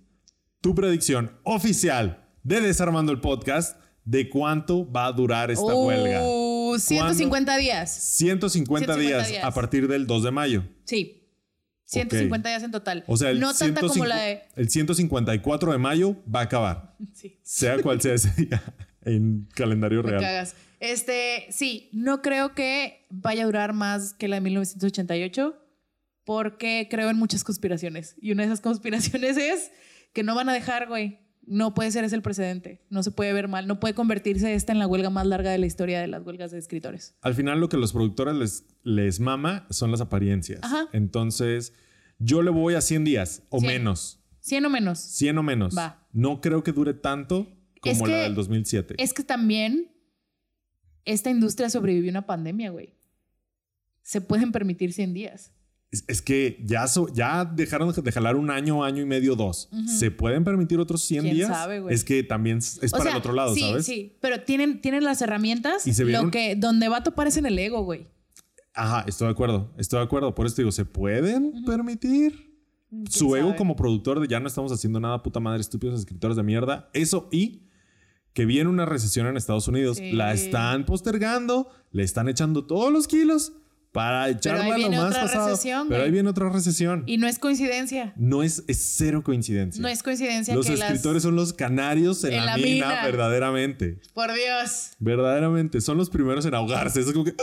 Speaker 1: tu predicción oficial de Desarmando el Podcast de cuánto va a durar esta huelga.
Speaker 2: Uh, 150 días.
Speaker 1: 150,
Speaker 2: 150
Speaker 1: días,
Speaker 2: días.
Speaker 1: a partir del 2 de mayo.
Speaker 2: Sí. 150 días en total.
Speaker 1: O sea, el,
Speaker 2: no tanta
Speaker 1: 105
Speaker 2: como la de.
Speaker 1: el 154 de mayo va a acabar,
Speaker 2: Sí.
Speaker 1: sea cual sea ese día en calendario
Speaker 2: Me
Speaker 1: real.
Speaker 2: cagas. Este, sí, no creo que vaya a durar más que la de 1988 porque creo en muchas conspiraciones. Y una de esas conspiraciones es que no van a dejar, güey. No puede ser ese el precedente. No se puede ver mal. No puede convertirse esta en la huelga más larga de la historia de las huelgas de escritores.
Speaker 1: Al final lo que los productores les, les mama son las apariencias.
Speaker 2: Ajá.
Speaker 1: Entonces, yo le voy a 100 días o
Speaker 2: 100.
Speaker 1: menos.
Speaker 2: 100 o menos.
Speaker 1: 100 o menos.
Speaker 2: Va.
Speaker 1: No creo que dure tanto
Speaker 2: Es
Speaker 1: como la del 2007.
Speaker 2: Es que también esta industria sobrevivió a una pandemia, güey. Se pueden permitir 100 días.
Speaker 1: Es, es que ya, so- ya dejaron de jalar un año, año y medio, dos. ¿Se pueden permitir otros 100
Speaker 2: ¿Quién
Speaker 1: días?
Speaker 2: sabe, güey?
Speaker 1: es que también es
Speaker 2: O
Speaker 1: para
Speaker 2: sea,
Speaker 1: el otro lado,
Speaker 2: sí,
Speaker 1: ¿sabes?
Speaker 2: Sí, pero tienen, tienen las herramientas.
Speaker 1: Y se vieron-
Speaker 2: Lo que, donde va a topar es en el ego, güey.
Speaker 1: Ajá, estoy de acuerdo. Estoy de acuerdo. Por eso te digo, ¿se pueden permitir? Su ego como productor de ya no estamos haciendo nada, puta madre, estúpidos escritores de mierda. Eso y que viene una recesión en Estados Unidos.
Speaker 2: Sí.
Speaker 1: La están postergando, le están echando todos los kilos para echarla lo más
Speaker 2: otra
Speaker 1: pasado.
Speaker 2: recesión,
Speaker 1: Pero
Speaker 2: güey.
Speaker 1: ahí viene otra recesión.
Speaker 2: Y no es coincidencia.
Speaker 1: No es, es cero coincidencia.
Speaker 2: No es coincidencia
Speaker 1: los
Speaker 2: que
Speaker 1: escritores
Speaker 2: las...
Speaker 1: son los canarios en,
Speaker 2: En
Speaker 1: la, mina,
Speaker 2: mina.
Speaker 1: verdaderamente.
Speaker 2: Por Dios.
Speaker 1: Verdaderamente, son los primeros en ahogarse. Es como que.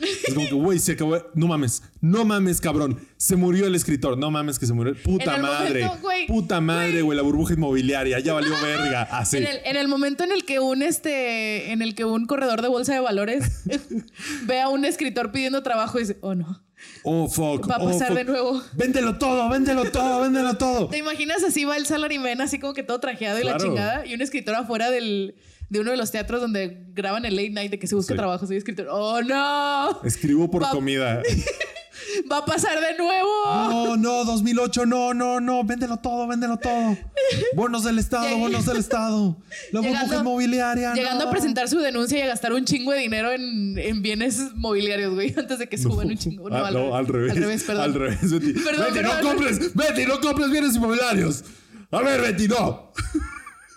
Speaker 1: Es como que, güey, se acabó. No mames, no mames, cabrón. Se murió el escritor. No mames que se murió. Puta
Speaker 2: En el
Speaker 1: madre.
Speaker 2: momento, güey,
Speaker 1: puta madre, güey. La burbuja inmobiliaria. Ya valió verga. Así.
Speaker 2: En, el, en el momento en el que un este, en el que un corredor de bolsa de valores ve a un escritor pidiendo trabajo y dice, oh no,
Speaker 1: Oh, fuck.
Speaker 2: va a
Speaker 1: oh,
Speaker 2: pasar
Speaker 1: fuck.
Speaker 2: de nuevo.
Speaker 1: Véndelo todo, véndelo todo, véndelo todo.
Speaker 2: ¿Te imaginas así va el salaryman así como que todo trajeado y la chingada? Y un escritor afuera del, de uno de los teatros donde graban el late night de que se busca
Speaker 1: Sí.
Speaker 2: trabajo. Soy escritor. ¡Oh, no!
Speaker 1: Escribo por
Speaker 2: Va-
Speaker 1: comida.
Speaker 2: ¡Va a pasar de nuevo!
Speaker 1: No, no, 2008, no, no, no. Véndelo todo, véndelo todo. Bonos del Estado, bonos del Estado. La burbuja
Speaker 2: Llegando-
Speaker 1: inmobiliaria.
Speaker 2: Llegando
Speaker 1: no.
Speaker 2: a presentar su denuncia y a gastar un chingo de dinero en, en bienes mobiliarios, güey, antes de que suban un chingo. No,
Speaker 1: Ah, no, al revés.
Speaker 2: Al revés, perdón.
Speaker 1: Al revés, Betty.
Speaker 2: Perdón,
Speaker 1: Betty, no
Speaker 2: perdón.
Speaker 1: compres, Betty, no compres bienes inmobiliarios. A ver, Betty, no.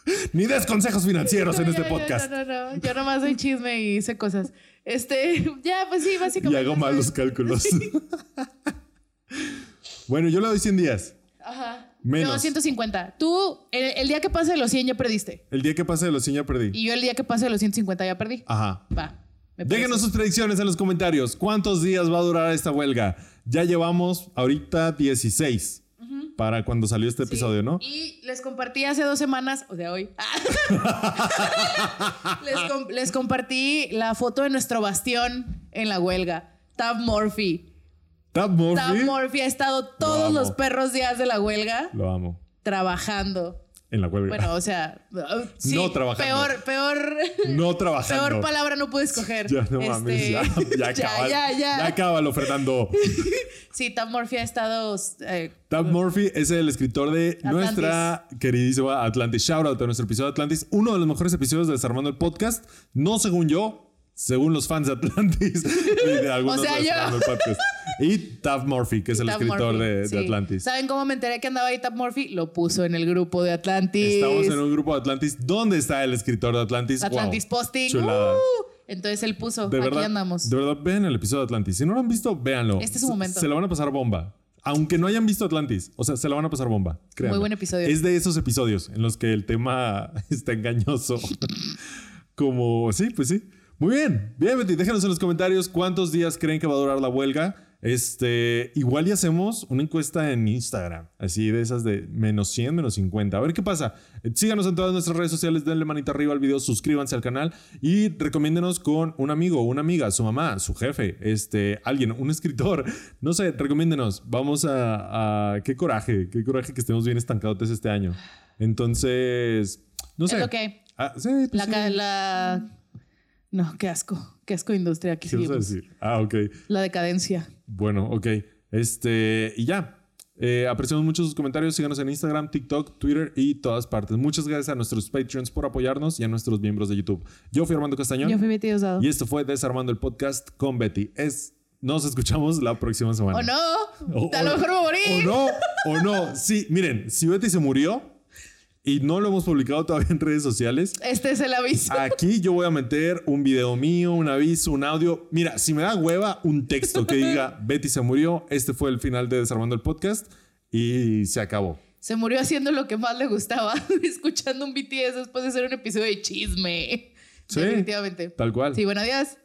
Speaker 1: Ni des consejos financieros en este podcast.
Speaker 2: No, no, no. Yo nomás doy chisme y sé cosas. Este, ya, pues sí,
Speaker 1: Y
Speaker 2: básicamente.
Speaker 1: hago
Speaker 2: eso
Speaker 1: malos cálculos. bueno, yo le doy 100 días.
Speaker 2: Ajá.
Speaker 1: Menos.
Speaker 2: No, 150. Tú, el, el día que pase de los 100 ya perdiste.
Speaker 1: El día que pase de los 100 ya perdí.
Speaker 2: Y yo el día que pase de los 150 ya perdí.
Speaker 1: Ajá.
Speaker 2: Va.
Speaker 1: Déjenos sus predicciones en los comentarios. ¿Cuántos días va a durar esta huelga? Ya llevamos ahorita 16 para cuando salió este
Speaker 2: Sí.
Speaker 1: episodio, ¿no?
Speaker 2: Y les compartí hace dos semanas, o sea, hoy. les, com- les compartí la foto de nuestro bastión en la huelga. Tab Morphy.
Speaker 1: Tab Morphy.
Speaker 2: Tab Morphy ha estado todos los perros días de la huelga
Speaker 1: Lo amo.
Speaker 2: trabajando.
Speaker 1: En la huelga.
Speaker 2: Bueno, o sea, sí,
Speaker 1: No trabajando.
Speaker 2: Peor, peor,
Speaker 1: no trabajando.
Speaker 2: peor palabra no pude escoger.
Speaker 1: Ya no mames,
Speaker 2: Este,
Speaker 1: ya, ya, acábalo.
Speaker 2: ya, ya.
Speaker 1: Ya acábalo, Fernando.
Speaker 2: Sí, Tam Murphy ha estado. eh,
Speaker 1: Tab Murphy es el escritor de nuestra queridísima Atlantis. Shout out a nuestro episodio de Atlantis. Uno de los mejores episodios de Desarmando el Podcast. No según yo, según los fans de Atlantis. y de algunos
Speaker 2: O sea,
Speaker 1: de
Speaker 2: yo.
Speaker 1: Desarmando el Podcast. Y Tab Murphy, que es el escritor
Speaker 2: Murphy,
Speaker 1: de. Atlantis.
Speaker 2: ¿Saben cómo me enteré que andaba ahí Tam Murphy? Lo puso en el grupo de Atlantis.
Speaker 1: Estamos en un grupo de Atlantis. ¿Dónde está el escritor de Atlantis?
Speaker 2: Atlantis
Speaker 1: Wow,
Speaker 2: Posting.
Speaker 1: chulada.
Speaker 2: ¡Uh! Entonces él puso.
Speaker 1: De
Speaker 2: Aquí
Speaker 1: verdad,
Speaker 2: andamos.
Speaker 1: de verdad, vean el episodio de Atlantis. Si no lo han visto, véanlo.
Speaker 2: Este es su momento.
Speaker 1: Se, lo van a pasar bomba. Aunque no hayan visto Atlantis. O sea, se lo van a pasar bomba. créanme.
Speaker 2: Muy buen episodio.
Speaker 1: Es de esos episodios en los que el tema está engañoso. Como, sí, pues sí. Muy bien. Bien, Betty, déjanos en los comentarios cuántos días creen que va a durar la huelga. Este, igual y hacemos una encuesta en Instagram, así de esas de menos 100, menos 50. A ver qué pasa. Síganos en todas nuestras redes sociales, denle manita arriba al video, suscríbanse al canal y recomiéndenos con un amigo, una amiga, su mamá, su jefe, este, alguien, un escritor. No sé, recomiéndenos. Vamos a, a- qué coraje, qué coraje que estemos bien estancados este año. Entonces, no sé.
Speaker 2: Es lo que hay.
Speaker 1: Ah, sí, pues
Speaker 2: La,
Speaker 1: sí.
Speaker 2: la. No, qué asco. Qué asco de industria. Aquí
Speaker 1: ¿Qué vas a
Speaker 2: seguimos.
Speaker 1: decir? Ah, ok.
Speaker 2: La decadencia.
Speaker 1: Bueno, ok. Este, y ya. Eh, apreciamos mucho sus comentarios. Síganos en Instagram, TikTok, Twitter y todas partes. Muchas gracias a nuestros Patreons por apoyarnos y a nuestros miembros de YouTube. Yo fui Armando Castañón
Speaker 2: Yo fui Betty Osado.
Speaker 1: y esto fue Desarmando el Podcast con Betty. Es, nos escuchamos la próxima semana.
Speaker 2: ¿O no?
Speaker 1: O-
Speaker 2: a lo mejor me morí.
Speaker 1: O no, o no. Sí, miren, si Betty se murió y no lo hemos publicado todavía en redes sociales,
Speaker 2: Este es el aviso.
Speaker 1: Aquí yo voy a meter un video mío, un aviso, un audio. Mira, si me da hueva, un texto que diga Betty se murió. Este fue el final de Desarmando el Podcast y se acabó.
Speaker 2: Se murió haciendo lo que más le gustaba, escuchando un BTS después de hacer un episodio de chisme.
Speaker 1: Sí,
Speaker 2: Definitivamente.
Speaker 1: Tal cual.
Speaker 2: Sí, bueno, adiós.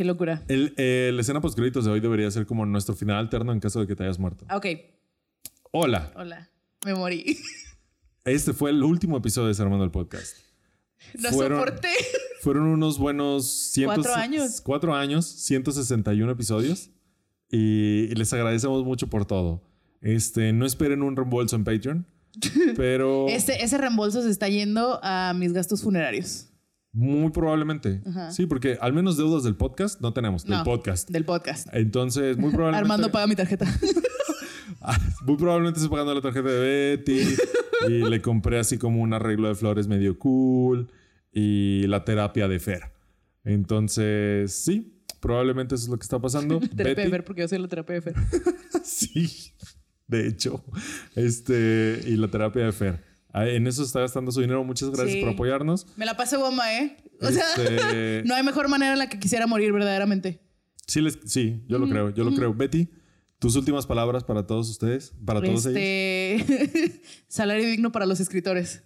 Speaker 2: Qué locura.
Speaker 1: El, eh, la escena post créditos de hoy debería ser como nuestro final alterno en caso de que te hayas muerto.
Speaker 2: Ok,
Speaker 1: Hola,
Speaker 2: hola. Me morí.
Speaker 1: este fue el último episodio de Desarmando el Podcast.
Speaker 2: No
Speaker 1: Fueron-
Speaker 2: soporté.
Speaker 1: Fueron unos buenos cientos,
Speaker 2: Cuatro años.
Speaker 1: Cuatro años, 161 episodios. Y, y les agradecemos mucho por todo. Este, no esperen un reembolso en Patreon, pero
Speaker 2: Ese, ese reembolso se está yendo a mis gastos funerarios.
Speaker 1: Muy probablemente.
Speaker 2: Ajá.
Speaker 1: Sí, porque al menos deudas del podcast no tenemos, del
Speaker 2: No,
Speaker 1: podcast.
Speaker 2: Del podcast.
Speaker 1: Entonces, muy probablemente.
Speaker 2: Armando paga mi tarjeta.
Speaker 1: Muy probablemente estoy pagando la tarjeta de Betty. y le compré así como un arreglo de flores medio cool. Y la terapia de Fer. Entonces, sí, probablemente eso es lo que está pasando.
Speaker 2: terapia de Fer, porque yo soy la terapia de Fer.
Speaker 1: Sí, de hecho. Este, y la terapia de Fer. Ah, En eso está gastando su dinero. Muchas gracias
Speaker 2: Sí.
Speaker 1: por apoyarnos.
Speaker 2: Me la pasé bomba, ¿eh? O sea,
Speaker 1: Este-
Speaker 2: no hay mejor manera en la que quisiera morir verdaderamente.
Speaker 1: Sí, les- sí yo lo creo, yo lo creo. Betty, tus últimas palabras para todos ustedes, para todos ellos.
Speaker 2: Este salario digno para los escritores.